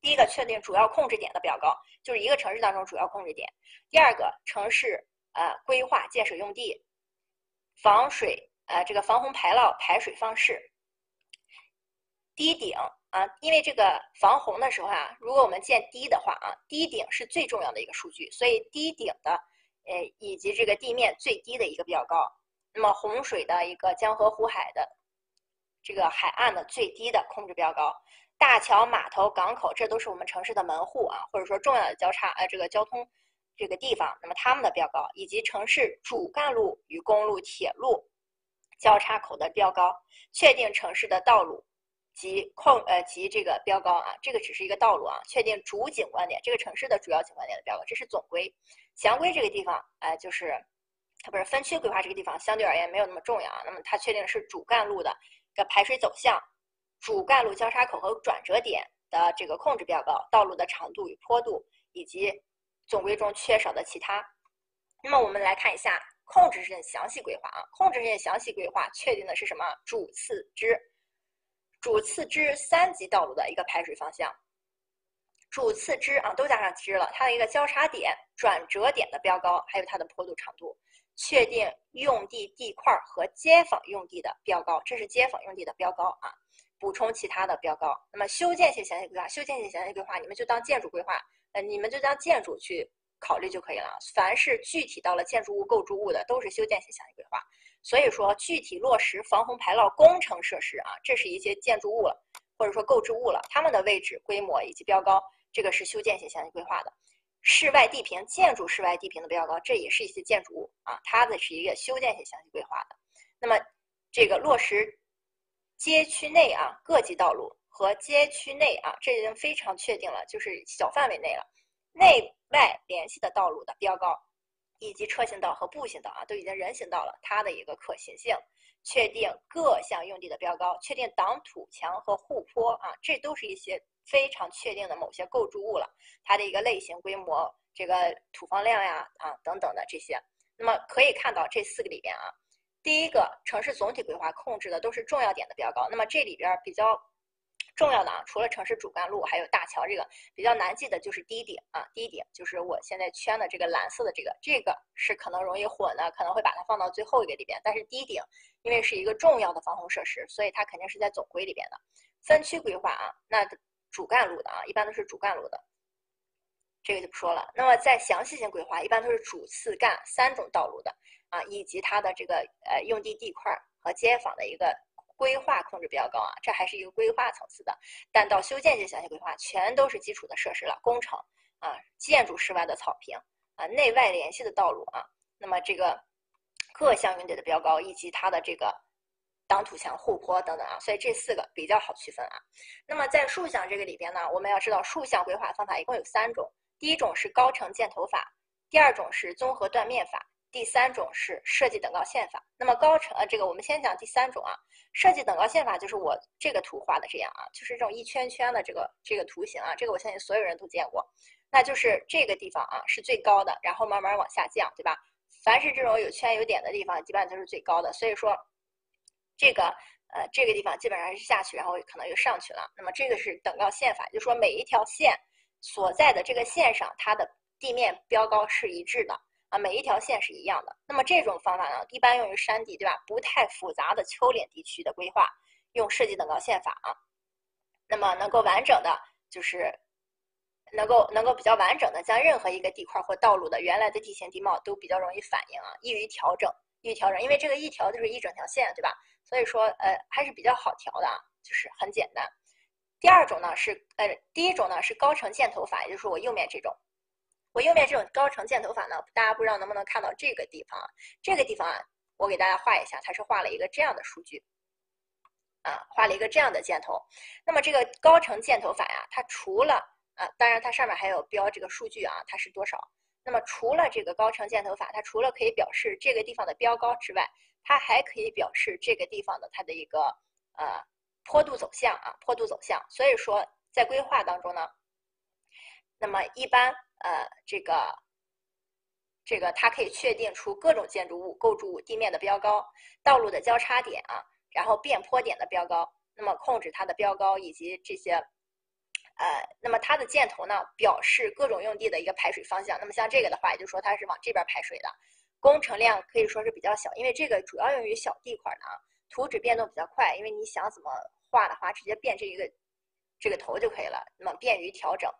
第一个，确定主要控制点的标高，就是一个城市当中主要控制点。第二个，城市呃规划建设用地，防水。呃，这个防洪排涝排水方式，低顶啊，因为这个防洪的时候啊，如果我们建低的话啊，低顶是最重要的一个数据，所以低顶的呃以及这个地面最低的一个比较高，那么洪水的一个江河湖海的这个海岸的最低的控制标高，大桥码头港口这都是我们城市的门户啊，或者说重要的交叉呃这个交通这个地方，那么它们的标高。以及城市主干路与公路铁路。交叉口的标高，确定城市的道路及控呃及这个标高啊，这个只是一个道路啊，确定主景观点，这个城市的主要景观点的标高，这是总规。详规这个地方，哎，就是它不是分区规划这个地方相对而言没有那么重要啊。那么它确定是主干路的个排水走向，主干路交叉口和转折点的这个控制标高，道路的长度与坡度，以及总规中缺少的其他。那么我们来看一下。控制性详细规划啊，控制性详细规划确定的是什么？主次支，主次支三级道路的一个排水方向。主次支啊，都加上支了，它的一个交叉点、转折点的标高，还有它的坡度长度，确定用地地块和街坊用地的标高，这是街坊用地的标高啊。补充其他的标高。那么修建性详细规划，修建性详细规划，你们就当建筑规划，呃，你们就当建筑去。考虑就可以了。凡是具体到了建筑物、构筑物的，都是修建性详细规划。所以说，具体落实防洪排涝工程设施啊，这是一些建筑物了，或者说构筑物了，它们的位置、规模以及标高，这个是修建性详细规划的。室外地平、建筑室外地平的标高，这也是一些建筑物啊，它的是一个修建性详细规划的。那么，这个落实街区内啊各级道路和街区内啊，这已经非常确定了，就是小范围内了。内外联系的道路的标高，以及车行道和步行道啊，都已经人行道了，它的一个可行性，确定各项用地的标高，确定挡土墙和护坡啊，这都是一些非常确定的某些构筑物了，它的一个类型、规模、这个土方量呀啊等等的这些。那么可以看到这四个里边啊，第一个城市总体规划控制的都是重要点的标高，那么这里边比较。重要的啊，除了城市主干路，还有大桥，这个比较难记的就是低顶啊，低顶就是我现在圈的这个蓝色的这个，这个是可能容易混的，可能会把它放到最后一个里边。但是低顶因为是一个重要的防洪设施，所以它肯定是在总规里边的。分区规划啊，那主干路的啊，一般都是主干路的，这个就不说了。那么在详细性规划，一般都是主次干三种道路的啊，以及它的这个呃用地地块和街坊的一个。规划控制比较高啊，这还是一个规划层次的，但到修建级详细规划，全都是基础的设施了，工程啊，建筑室外的草坪啊，内外联系的道路啊，那么这个各项用地的标高以及它的这个挡土墙、护坡等等啊，所以这四个比较好区分啊。那么在竖向这个里边呢，我们要知道竖向规划方法一共有三种，第一种是高程箭头法，第二种是综合断面法。第三种是设计等高线法。那么高程呃，这个我们先讲第三种啊。设计等高线法就是我这个图画的这样啊，就是这种一圈圈的这个这个图形啊。这个我相信所有人都见过。那就是这个地方啊是最高的，然后慢慢往下降，对吧？凡是这种有圈有点的地方，基本上都是最高的。所以说，这个呃这个地方基本上是下去，然后可能又上去了。那么这个是等高线法，就说每一条线所在的这个线上，它的地面标高是一致的。啊，每一条线是一样的。那么这种方法呢，一般用于山地，对吧？不太复杂的丘陵地区的规划，用设计等高线法啊。那么能够完整的，就是能够能够比较完整的将任何一个地块或道路的原来的地形地貌都比较容易反映啊，易于调整，易于调整。因为这个一条就是一整条线，对吧？所以说呃还是比较好调的啊，就是很简单。第二种呢是呃，第一种呢是高程箭头法，也就是我右面这种。我右面这种高程箭头法呢，大家不知道能不能看到这个地方啊？这个地方啊，我给大家画一下，它是画了一个这样的数据，啊，画了一个这样的箭头。那么这个高程箭头法呀，它除了啊，当然它上面还有标这个数据啊，它是多少？那么除了这个高程箭头法，它除了可以表示这个地方的标高之外，它还可以表示这个地方的它的一个呃坡度走向啊，坡度走向。所以说在规划当中呢，那么一般。呃，这个，这个它可以确定出各种建筑物、构筑物地面的标高、道路的交叉点啊，然后变坡点的标高，那么控制它的标高以及这些，呃，那么它的箭头呢，表示各种用地的一个排水方向。那么像这个的话，也就说它是往这边排水的，工程量可以说是比较小，因为这个主要用于小地块的啊，图纸变动比较快，因为你想怎么画的话，直接变这一个。这个头就可以了，那么便于调整，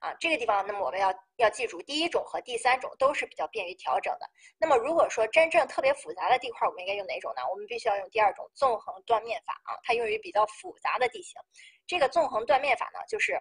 啊，这个地方，那么我们要要记住，第一种和第三种都是比较便于调整的。那么如果说真正特别复杂的地块，我们应该用哪种呢？我们必须要用第二种纵横断面法啊，它用于比较复杂的地形。这个纵横断面法呢，就是，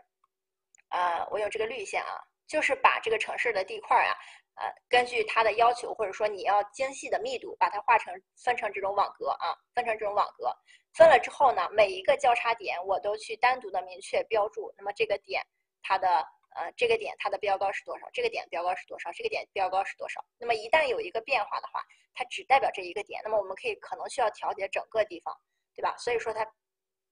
呃，我用这个绿线啊，就是把这个城市的地块啊。呃，根据它的要求，或者说你要精细的密度，把它画成分成这种网格啊，分成这种网格。分了之后呢，每一个交叉点我都去单独的明确标注。那么这个点它的呃这个点它的标高是多少？这个点标高是多少？这个点标高是多少？那么一旦有一个变化的话，它只代表这一个点。那么我们可以可能需要调节整个地方，对吧？所以说它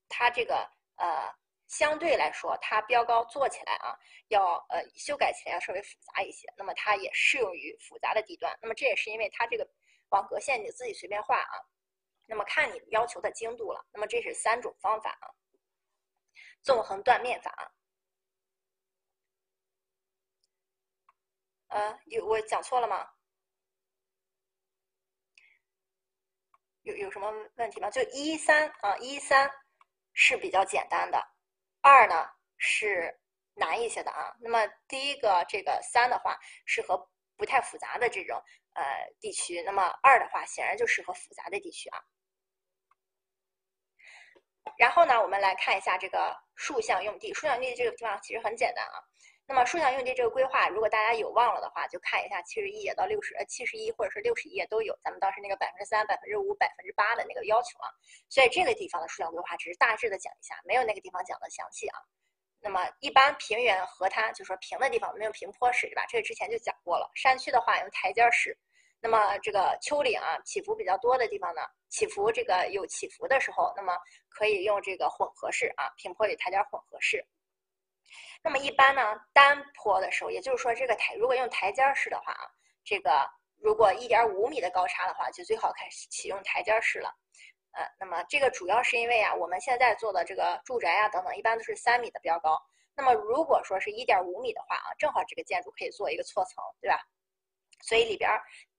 它这个呃。相对来说，它标高做起来啊，要呃修改起来要稍微复杂一些。那么它也适用于复杂的地段。那么这也是因为它这个网格线你自己随便画啊，那么看你要求的精度了。那么这是三种方法啊，纵横断面法。呃，有我讲错了吗？有有什么问题吗？就一三啊，一三是比较简单的。二呢是难一些的啊，那么第一个这个三的话适合不太复杂的这种呃地区，那么二的话显然就适合复杂的地区啊。然后呢，我们来看一下这个竖向用地，竖向用地这个地方其实很简单啊。那么竖向用地这个规划，如果大家有忘了的话，就看一下七十一页到六十呃七十一或者是六十页都有，咱们当时那个百分之三、百分之五、百分之八的那个要求啊。所以这个地方的竖向规划只是大致的讲一下，没有那个地方讲的详细啊。那么一般平原河滩，就说平的地方，没有平坡式，对吧？这个之前就讲过了。山区的话用台阶式，那么这个丘陵啊起伏比较多的地方呢，起伏这个有起伏的时候，那么可以用这个混合式啊，平坡与台阶混合式。那么一般呢单坡的时候，也就是说这个台如果用台阶式的话啊，这个如果一点五米的高差的话，就最好开始启用台阶式了。呃，那么这个主要是因为啊，我们现在做的这个住宅啊等等，一般都是三米的标高。那么如果说是一点五米的话啊，正好这个建筑可以做一个错层，对吧？所以里边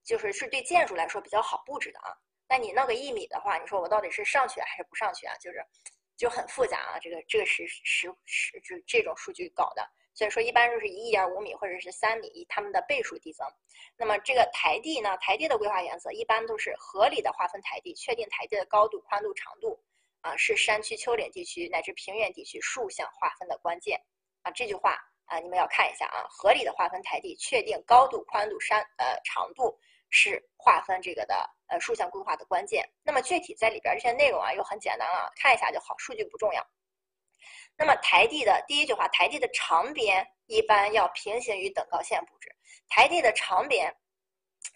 就是是对建筑来说比较好布置的啊。那你弄个一米的话，你说我到底是上去还是不上去啊？就是就很复杂啊。这个这个是实实就这种数据搞的。所以说，一般就是一点五米或者是三米，以它们的倍数递增。那么这个台地呢？台地的规划原则一般都是合理的划分台地，确定台地的高度、宽度、长度，啊，是山区、丘陵地区乃至平原地区竖向划分的关键。啊，这句话啊，你们要看一下啊，合理的划分台地，确定高度、宽度、山呃长度，是划分这个的呃竖向规划的关键。那么具体在里边这些内容啊，又很简单了，看一下就好，数据不重要。那么台地的第一句话，台地的长边一般要平行于等高线布置。台地的长边，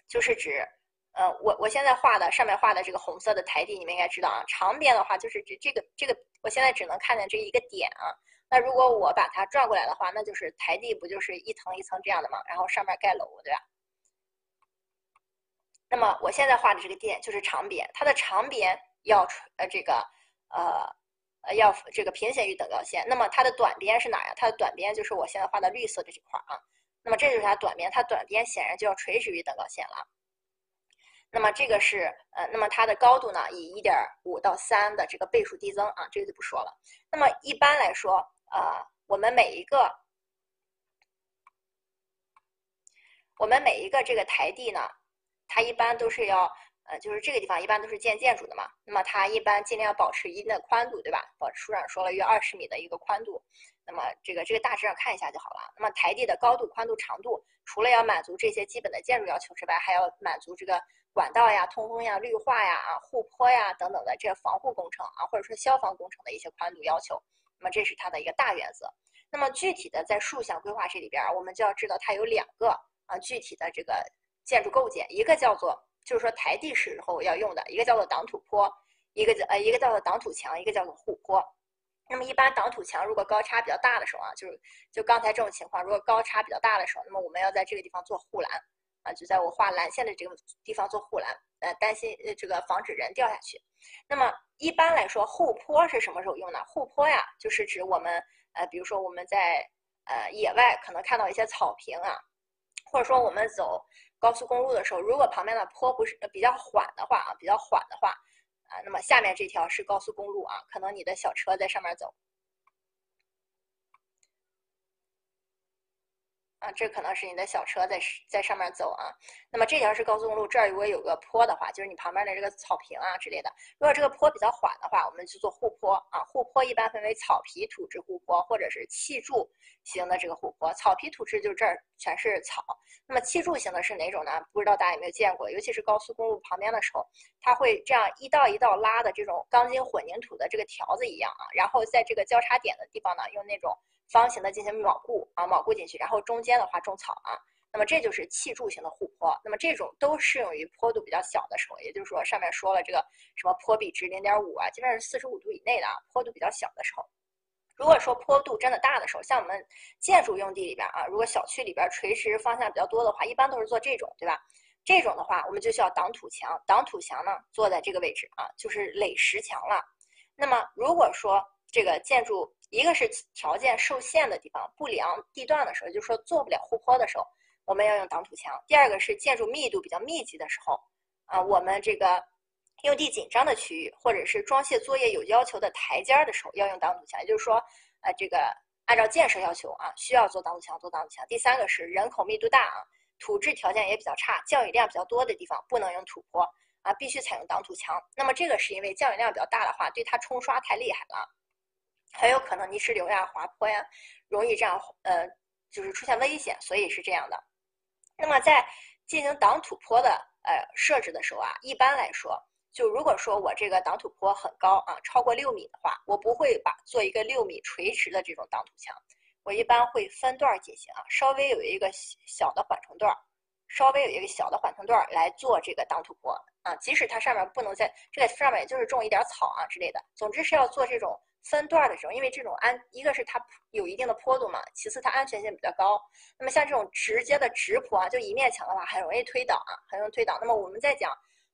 就是指，呃，我我现在画的上面画的这个红色的台地，你们应该知道啊。长边的话，就是指这个这个，我现在只能看见这一个点啊。那如果我把它转过来的话，那就是台地不就是一层一层这样的吗？然后上面盖楼，对吧？那么我现在画的这个点就是长边，它的长边要垂呃这个呃。呃，要这个平行于等高线，那么它的短边是哪呀？它的短边就是我现在画的绿色的这块啊。那么这就是它短边，它短边显然就要垂直于等高线了。那么这个是呃，那么它的高度呢，以一点五到三的这个倍数递增啊，这个就不说了。那么一般来说，呃，我们每一个我们每一个这个台地呢，它一般都是要。呃，就是这个地方一般都是建建筑的嘛，那么它一般尽量保持一定的宽度，对吧？保书上说了约二十米的一个宽度，那么这个这个大致上看一下就好了。那么台地的高度、宽度、长度，除了要满足这些基本的建筑要求之外，还要满足这个管道呀、通风呀、绿化呀、啊护坡呀等等的这防护工程啊，或者说消防工程的一些宽度要求。那么这是它的一个大原则。那么具体的在竖向规划这里边，我们就要知道它有两个啊具体的这个建筑构件，一个叫做。就是说台地时候要用的一个叫做挡土坡，一个叫呃一个叫做挡土墙，一个叫做护坡。那么一般挡土墙如果高差比较大的时候啊，就是就刚才这种情况，如果高差比较大的时候，那么我们要在这个地方做护栏啊，就在我画蓝线的这个地方做护栏，呃，担心呃这个防止人掉下去。那么一般来说护坡是什么时候用呢？护坡呀，就是指我们呃比如说我们在呃野外可能看到一些草坪啊，或者说我们走。高速公路的时候，如果旁边的坡不是比较缓的话啊，比较缓的话，啊，那么下面这条是高速公路啊，可能你的小车在上面走。啊，这可能是你的小车在在上面走啊。那么这条是高速公路，这儿如果有个坡的话，就是你旁边的这个草坪啊之类的。如果这个坡比较缓的话，我们就做护坡啊。护坡一般分为草皮土质护坡，或者是砌筑型的这个护坡。草皮土质就是这儿全是草。那么砌筑型的是哪种呢？不知道大家有没有见过？尤其是高速公路旁边的时候，它会这样一道一道拉的这种钢筋混凝土的这个条子一样啊。然后在这个交叉点的地方呢，用那种。方形的进行锚固啊，锚固进去，然后中间的话种草啊，那么这就是砌筑型的护坡。那么这种都适用于坡度比较小的时候，也就是说上面说了这个什么坡比值零点五啊，基本上是四十五度以内的啊，坡度比较小的时候。如果说坡度真的大的时候，像我们建筑用地里边啊，如果小区里边垂直方向比较多的话，一般都是做这种，对吧？这种的话，我们就需要挡土墙。挡土墙呢，坐在这个位置啊，就是垒石墙了。那么如果说这个建筑，一个是条件受限的地方，不良地段的时候，就是说做不了护坡的时候，我们要用挡土墙；第二个是建筑密度比较密集的时候，啊，我们这个用地紧张的区域，或者是装卸作业有要求的台阶儿的时候，要用挡土墙。也就是说，呃，这个按照建设要求啊，需要做挡土墙，做挡土墙。第三个是人口密度大啊，土质条件也比较差，降雨量比较多的地方，不能用土坡啊，必须采用挡土墙。那么这个是因为降雨量比较大的话，对它冲刷太厉害了。很有可能泥石流呀、滑坡呀，容易这样呃，就是出现危险，所以是这样的。那么在进行挡土坡的呃设置的时候啊，一般来说就如果说我这个挡土坡很高啊，超过六米的话，我不会把做一个六米垂直的这种挡土墙，我一般会分段进行啊，稍微有一个小的缓冲段，稍微有一个小的缓冲段来做这个挡土坡啊，即使它上面不能在这个上面，就是种一点草啊之类的，总之是要做这种。分段的时候，因为这种安，一个是它有一定的坡度嘛，其次它安全性比较高。那么像这种直接的直坡啊，就一面墙的话，很容易推倒啊，很容易推倒。那么我们在讲，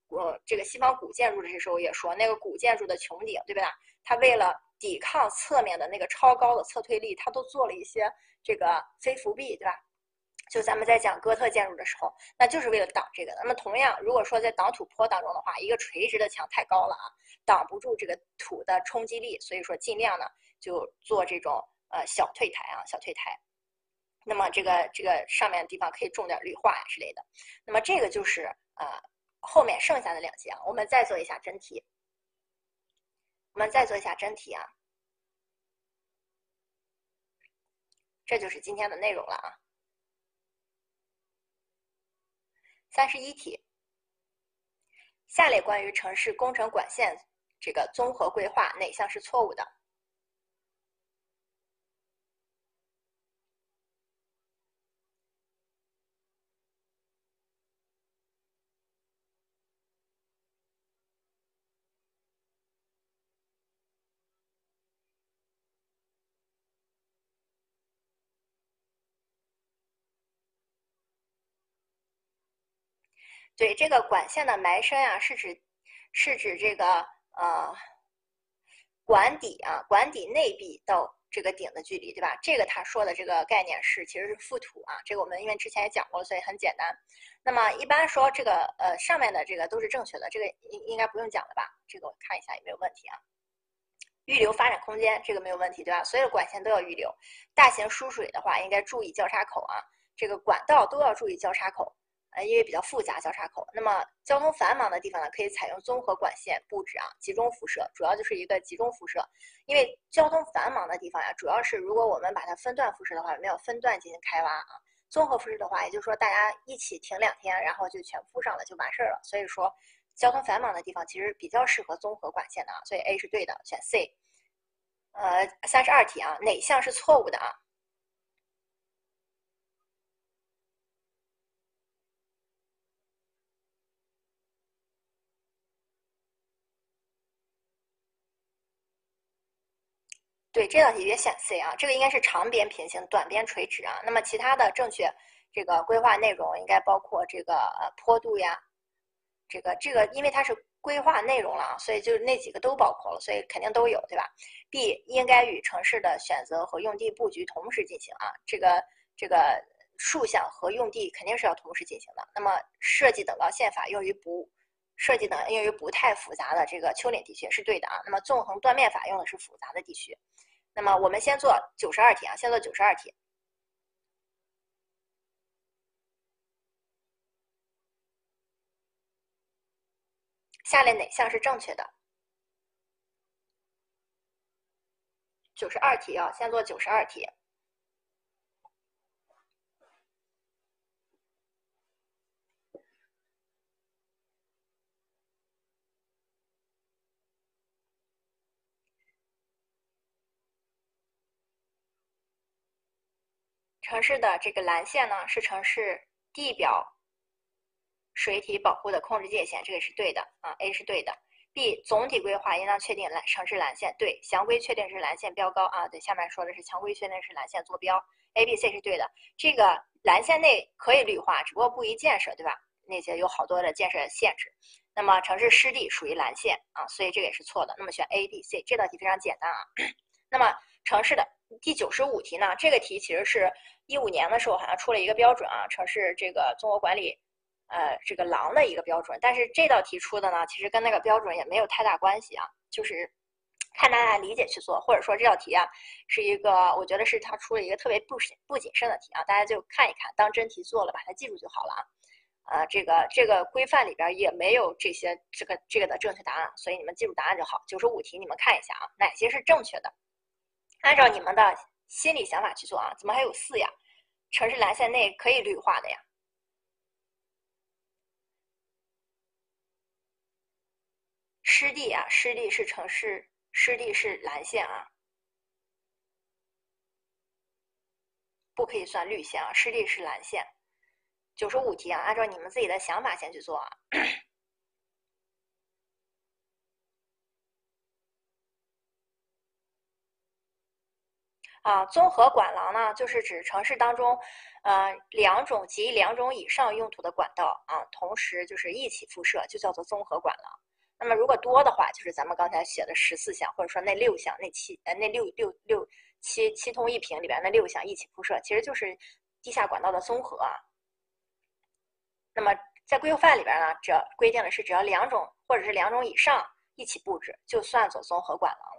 呃，这个西方古建筑的时候也说，那个古建筑的穹顶，对吧？它为了抵抗侧面的那个超高的侧推力，它都做了一些这个飞浮壁，对吧？就咱们在讲哥特建筑的时候，那就是为了挡这个。那么同样，如果说在挡土坡当中的话，一个垂直的墙太高了啊，挡不住这个土的冲击力，所以说尽量呢就做这种呃小退台啊，小退台。那么这个这个上面的地方可以种点绿化之类的。那么这个就是呃后面剩下的两节啊，我们再做一下真题。我们再做一下真题啊，这就是今天的内容了啊。三十一题，下列关于城市工程管线这个综合规划哪项是错误的？对这个管线的埋深呀，是指是指这个呃管底啊，管底内壁到这个顶的距离，对吧？这个他说的这个概念是其实是覆土啊，这个我们因为之前也讲过，所以很简单。那么一般说这个呃上面的这个都是正确的，这个应应该不用讲了吧？这个我看一下有没有问题啊？预留发展空间，这个没有问题，对吧？所有管线都要预留。大型输水的话，应该注意交叉口啊，这个管道都要注意交叉口。呃，因为比较复杂交叉口，那么交通繁忙的地方呢，可以采用综合管线布置啊，集中辐射，主要就是一个集中辐射。因为交通繁忙的地方呀，主要是如果我们把它分段辐射的话，我们要分段进行开挖啊。综合辐射的话，也就是说大家一起停两天，然后就全铺上了就完事儿了。所以说，交通繁忙的地方其实比较适合综合管线的啊，所以 A 是对的，选 C。呃，三十二题啊，哪项是错误的啊？对这道题也选 C 啊，这个应该是长边平行，短边垂直啊。那么其他的正确这个规划内容应该包括这个呃坡度呀，这个这个因为它是规划内容了啊，所以就那几个都包括了，所以肯定都有，对吧？B 应该与城市的选择和用地布局同时进行啊，这个这个竖向和用地肯定是要同时进行的。那么设计等高线法用于不设计等用于不太复杂的这个丘陵地区是对的啊。那么纵横断面法用的是复杂的地区。那么我们先做九十二题啊，先做九十二题。下列哪项是正确的？九十二题啊，先做九十二题。城市的这个蓝线呢，是城市地表水体保护的控制界限，这个是对的啊，A 是对的。B 总体规划应当确定蓝城市蓝线，对，详规确定是蓝线标高啊，对，下面说的是强规确定是蓝线坐标，A、B、C 是对的。这个蓝线内可以绿化，只不过不宜建设，对吧？那些有好多的建设限制。那么城市湿地属于蓝线啊，所以这个也是错的。那么选 A、B、C 这道题非常简单啊。那么城市的第九十五题呢，这个题其实是。一五年的时候，好像出了一个标准啊，城市这个综合管理，呃，这个廊的一个标准。但是这道题出的呢，其实跟那个标准也没有太大关系啊，就是看大家理解去做，或者说这道题啊，是一个我觉得是他出了一个特别不不谨慎的题啊，大家就看一看，当真题做了，把它记住就好了啊。呃，这个这个规范里边也没有这些这个这个的正确答案，所以你们记住答案就好。九十五题你们看一下啊，哪些是正确的？按照你们的。心理想法去做啊？怎么还有四呀？城市蓝线内可以绿化的呀。湿地啊，湿地是城市，湿地是蓝线啊，不可以算绿线啊，湿地是蓝线。九十五题啊，按照你们自己的想法先去做啊。啊，综合管廊呢，就是指城市当中，呃，两种及两种以上用途的管道啊，同时就是一起辐射，就叫做综合管廊。那么如果多的话，就是咱们刚才写的十四项，或者说那六项、那七呃那六六六七七通一平里边那六项一起铺设，其实就是地下管道的综合。啊。那么在规范里边呢，只要规定的是只要两种或者是两种以上一起布置，就算作综合管廊。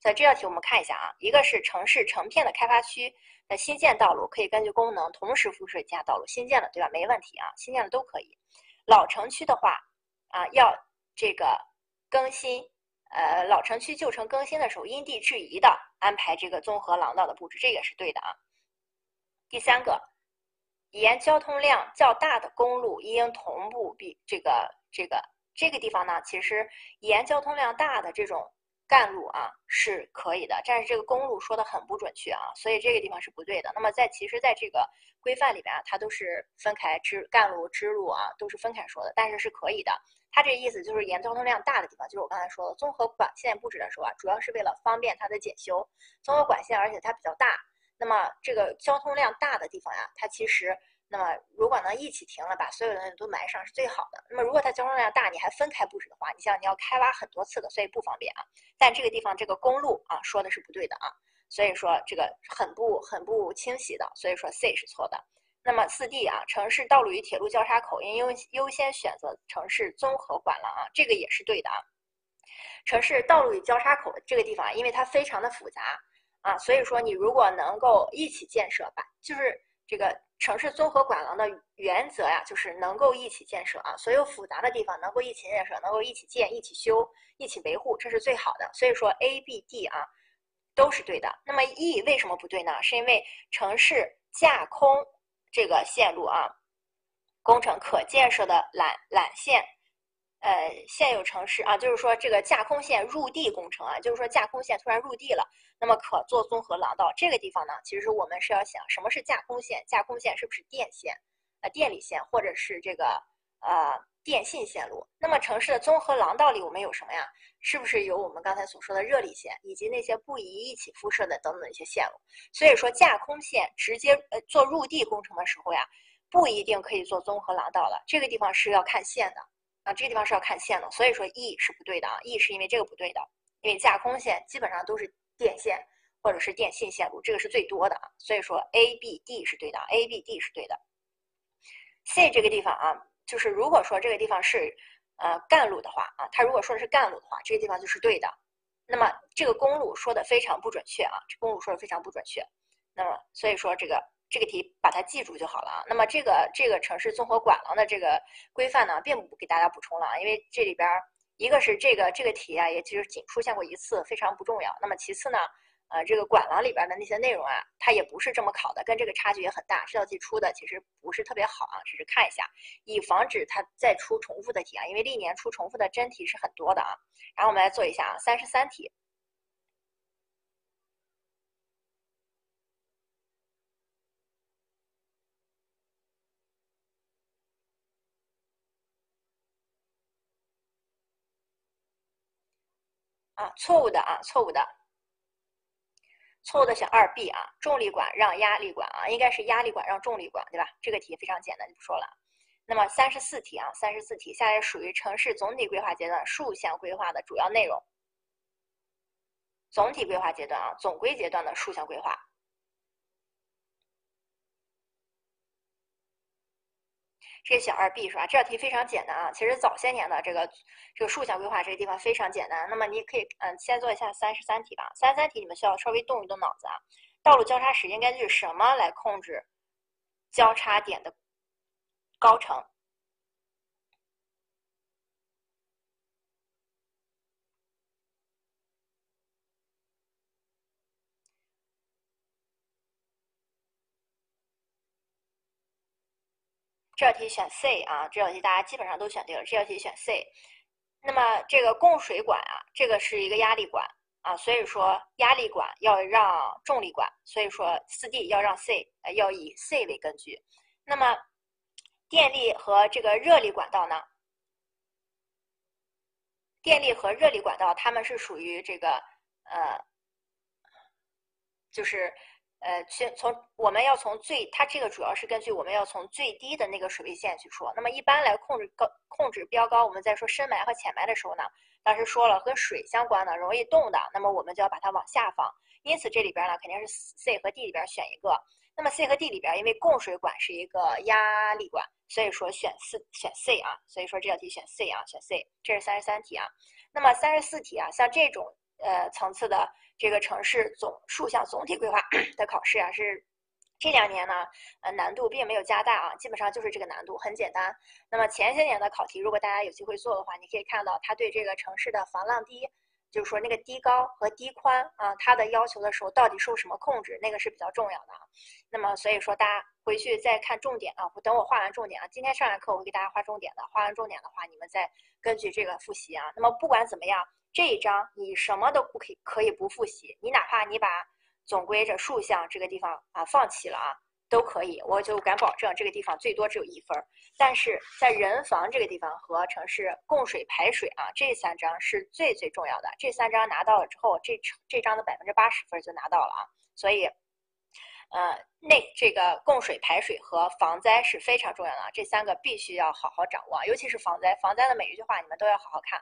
在这道题我们看一下啊，一个是城市成片的开发区的新建道路，可以根据功能同时辐射其他道路，新建的对吧？没问题啊，新建的都可以。老城区的话啊，要这个更新，呃，老城区旧城更新的时候，因地制宜的安排这个综合廊道的布置，这也是对的啊。第三个，沿交通量较大的公路应同步比这个这个这个地方呢，其实沿交通量大的这种。干路啊是可以的，但是这个公路说的很不准确啊，所以这个地方是不对的。那么在其实，在这个规范里边啊，它都是分开支干路、支路啊，都是分开说的，但是是可以的。它这意思就是沿交通量大的地方，就是我刚才说的综合管线布置的时候啊，主要是为了方便它的检修。综合管线而且它比较大，那么这个交通量大的地方呀，它其实。那么，如果能一起停了，把所有的东西都埋上是最好的。那么，如果它交通量大，你还分开布置的话，你像你要开挖很多次的，所以不方便啊。但这个地方这个公路啊，说的是不对的啊，所以说这个很不很不清晰的，所以说 C 是错的。那么四 D 啊，城市道路与铁路交叉口应优优先选择城市综合管廊啊，这个也是对的啊。城市道路与交叉口这个地方，因为它非常的复杂啊，所以说你如果能够一起建设吧，就是这个。城市综合管廊的原则呀，就是能够一起建设啊，所有复杂的地方能够一起建设，能够一起建、一起修、一起维护，这是最好的。所以说 A、B、D 啊都是对的。那么 E 为什么不对呢？是因为城市架空这个线路啊，工程可建设的缆缆线。呃，现有城市啊，就是说这个架空线入地工程啊，就是说架空线突然入地了，那么可做综合廊道。这个地方呢，其实我们是要想什么是架空线？架空线是不是电线？呃，电力线或者是这个呃电信线路？那么城市的综合廊道里我们有什么呀？是不是有我们刚才所说的热力线以及那些不宜一起辐射的等等一些线路？所以说架空线直接呃做入地工程的时候呀，不一定可以做综合廊道了。这个地方是要看线的。啊，这个地方是要看线的，所以说 E 是不对的啊，E 是因为这个不对的，因为架空线基本上都是电线或者是电信线路，这个是最多的啊，所以说 A、B、D 是对的，A、B、D 是对的。C 这个地方啊，就是如果说这个地方是呃干路的话啊，它如果说的是干路的话，这个地方就是对的。那么这个公路说的非常不准确啊，这公路说的非常不准确。那么所以说这个。这个题把它记住就好了啊。那么这个这个城市综合管廊的这个规范呢，并不给大家补充了啊，因为这里边一个是这个这个题啊，也就是仅出现过一次，非常不重要。那么其次呢，呃，这个管廊里边的那些内容啊，它也不是这么考的，跟这个差距也很大。这道题出的其实不是特别好啊，只是看一下，以防止它再出重复的题啊，因为历年出重复的真题是很多的啊。然后我们来做一下啊，三十三题。啊，错误的啊，错误的，错误的选二 B 啊，重力管让压力管啊，应该是压力管让重力管，对吧？这个题非常简单，就不说了。那么三十四题啊，三十四题，下列属于城市总体规划阶段竖向规划的主要内容。总体规划阶段啊，总规阶段的竖向规划。这小二 B 是吧？这道题非常简单啊。其实早些年的这个这个竖向规划这个地方非常简单。那么你可以嗯先做一下三十三题吧。三十三题你们需要稍微动一动脑子啊。道路交叉时应该根据什么来控制交叉点的高程？这道题选 C 啊，这道题大家基本上都选对了。这道题选 C，那么这个供水管啊，这个是一个压力管啊，所以说压力管要让重力管，所以说四 D 要让 C，呃，要以 C 为根据。那么电力和这个热力管道呢？电力和热力管道，它们是属于这个呃，就是。呃，先从我们要从最，它这个主要是根据我们要从最低的那个水位线去说。那么一般来控制高控制标高，我们在说深埋和浅埋的时候呢，当时说了跟水相关的容易动的，那么我们就要把它往下放。因此这里边呢肯定是 C 和 D 里边选一个。那么 C 和 D 里边，因为供水管是一个压力管，所以说选四选 C 啊。所以说这道题选 C 啊，选 C。这是三十三题啊。那么三十四题啊，像这种呃层次的。这个城市总数项总体规划 的考试啊，是这两年呢，呃，难度并没有加大啊，基本上就是这个难度很简单。那么前些年的考题，如果大家有机会做的话，你可以看到它对这个城市的防浪堤，就是说那个堤高和堤宽啊，它的要求的时候到底受什么控制，那个是比较重要的啊。那么所以说大家回去再看重点啊，等我画完重点啊，今天上完课我会给大家画重点的，画完重点的话，你们再根据这个复习啊。那么不管怎么样。这一章你什么都不可以，可以不复习。你哪怕你把总归这数项这个地方啊放弃了啊，都可以。我就敢保证这个地方最多只有一分。但是在人防这个地方和城市供水排水啊这三章是最最重要的。这三章拿到了之后，这这章的百分之八十分就拿到了啊。所以，呃，那这个供水排水和防灾是非常重要的，这三个必须要好好掌握，尤其是防灾。防灾的每一句话你们都要好好看。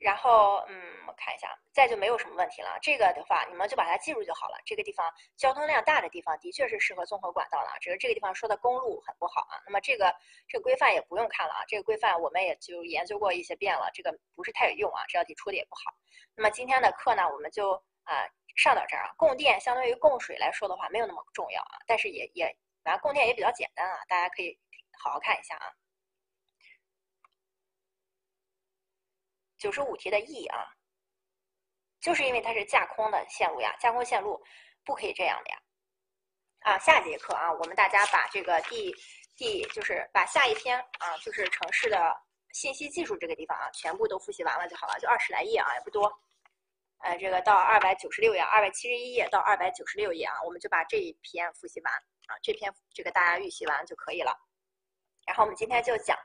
然后，嗯，我看一下，再就没有什么问题了。这个的话，你们就把它记住就好了。这个地方交通量大的地方，的确是适合综合管道了。只是这个地方说的公路很不好啊。那么这个这个规范也不用看了啊。这个规范我们也就研究过一些遍了，这个不是太有用啊。这道题出的也不好。那么今天的课呢，我们就啊上到这儿啊。供电相对于供水来说的话，没有那么重要啊。但是也也，反正供电也比较简单啊。大家可以好好看一下啊。九十五题的 E 啊，就是因为它是架空的线路呀，架空线路不可以这样的呀。啊，下节课啊，我们大家把这个第第就是把下一篇啊，就是城市的信息技术这个地方啊，全部都复习完了就好了，就二十来页啊，也不多。呃，这个到二百九十六页，二百七十一页到二百九十六页啊，我们就把这一篇复习完啊，这篇这个大家预习完就可以了。然后我们今天就讲。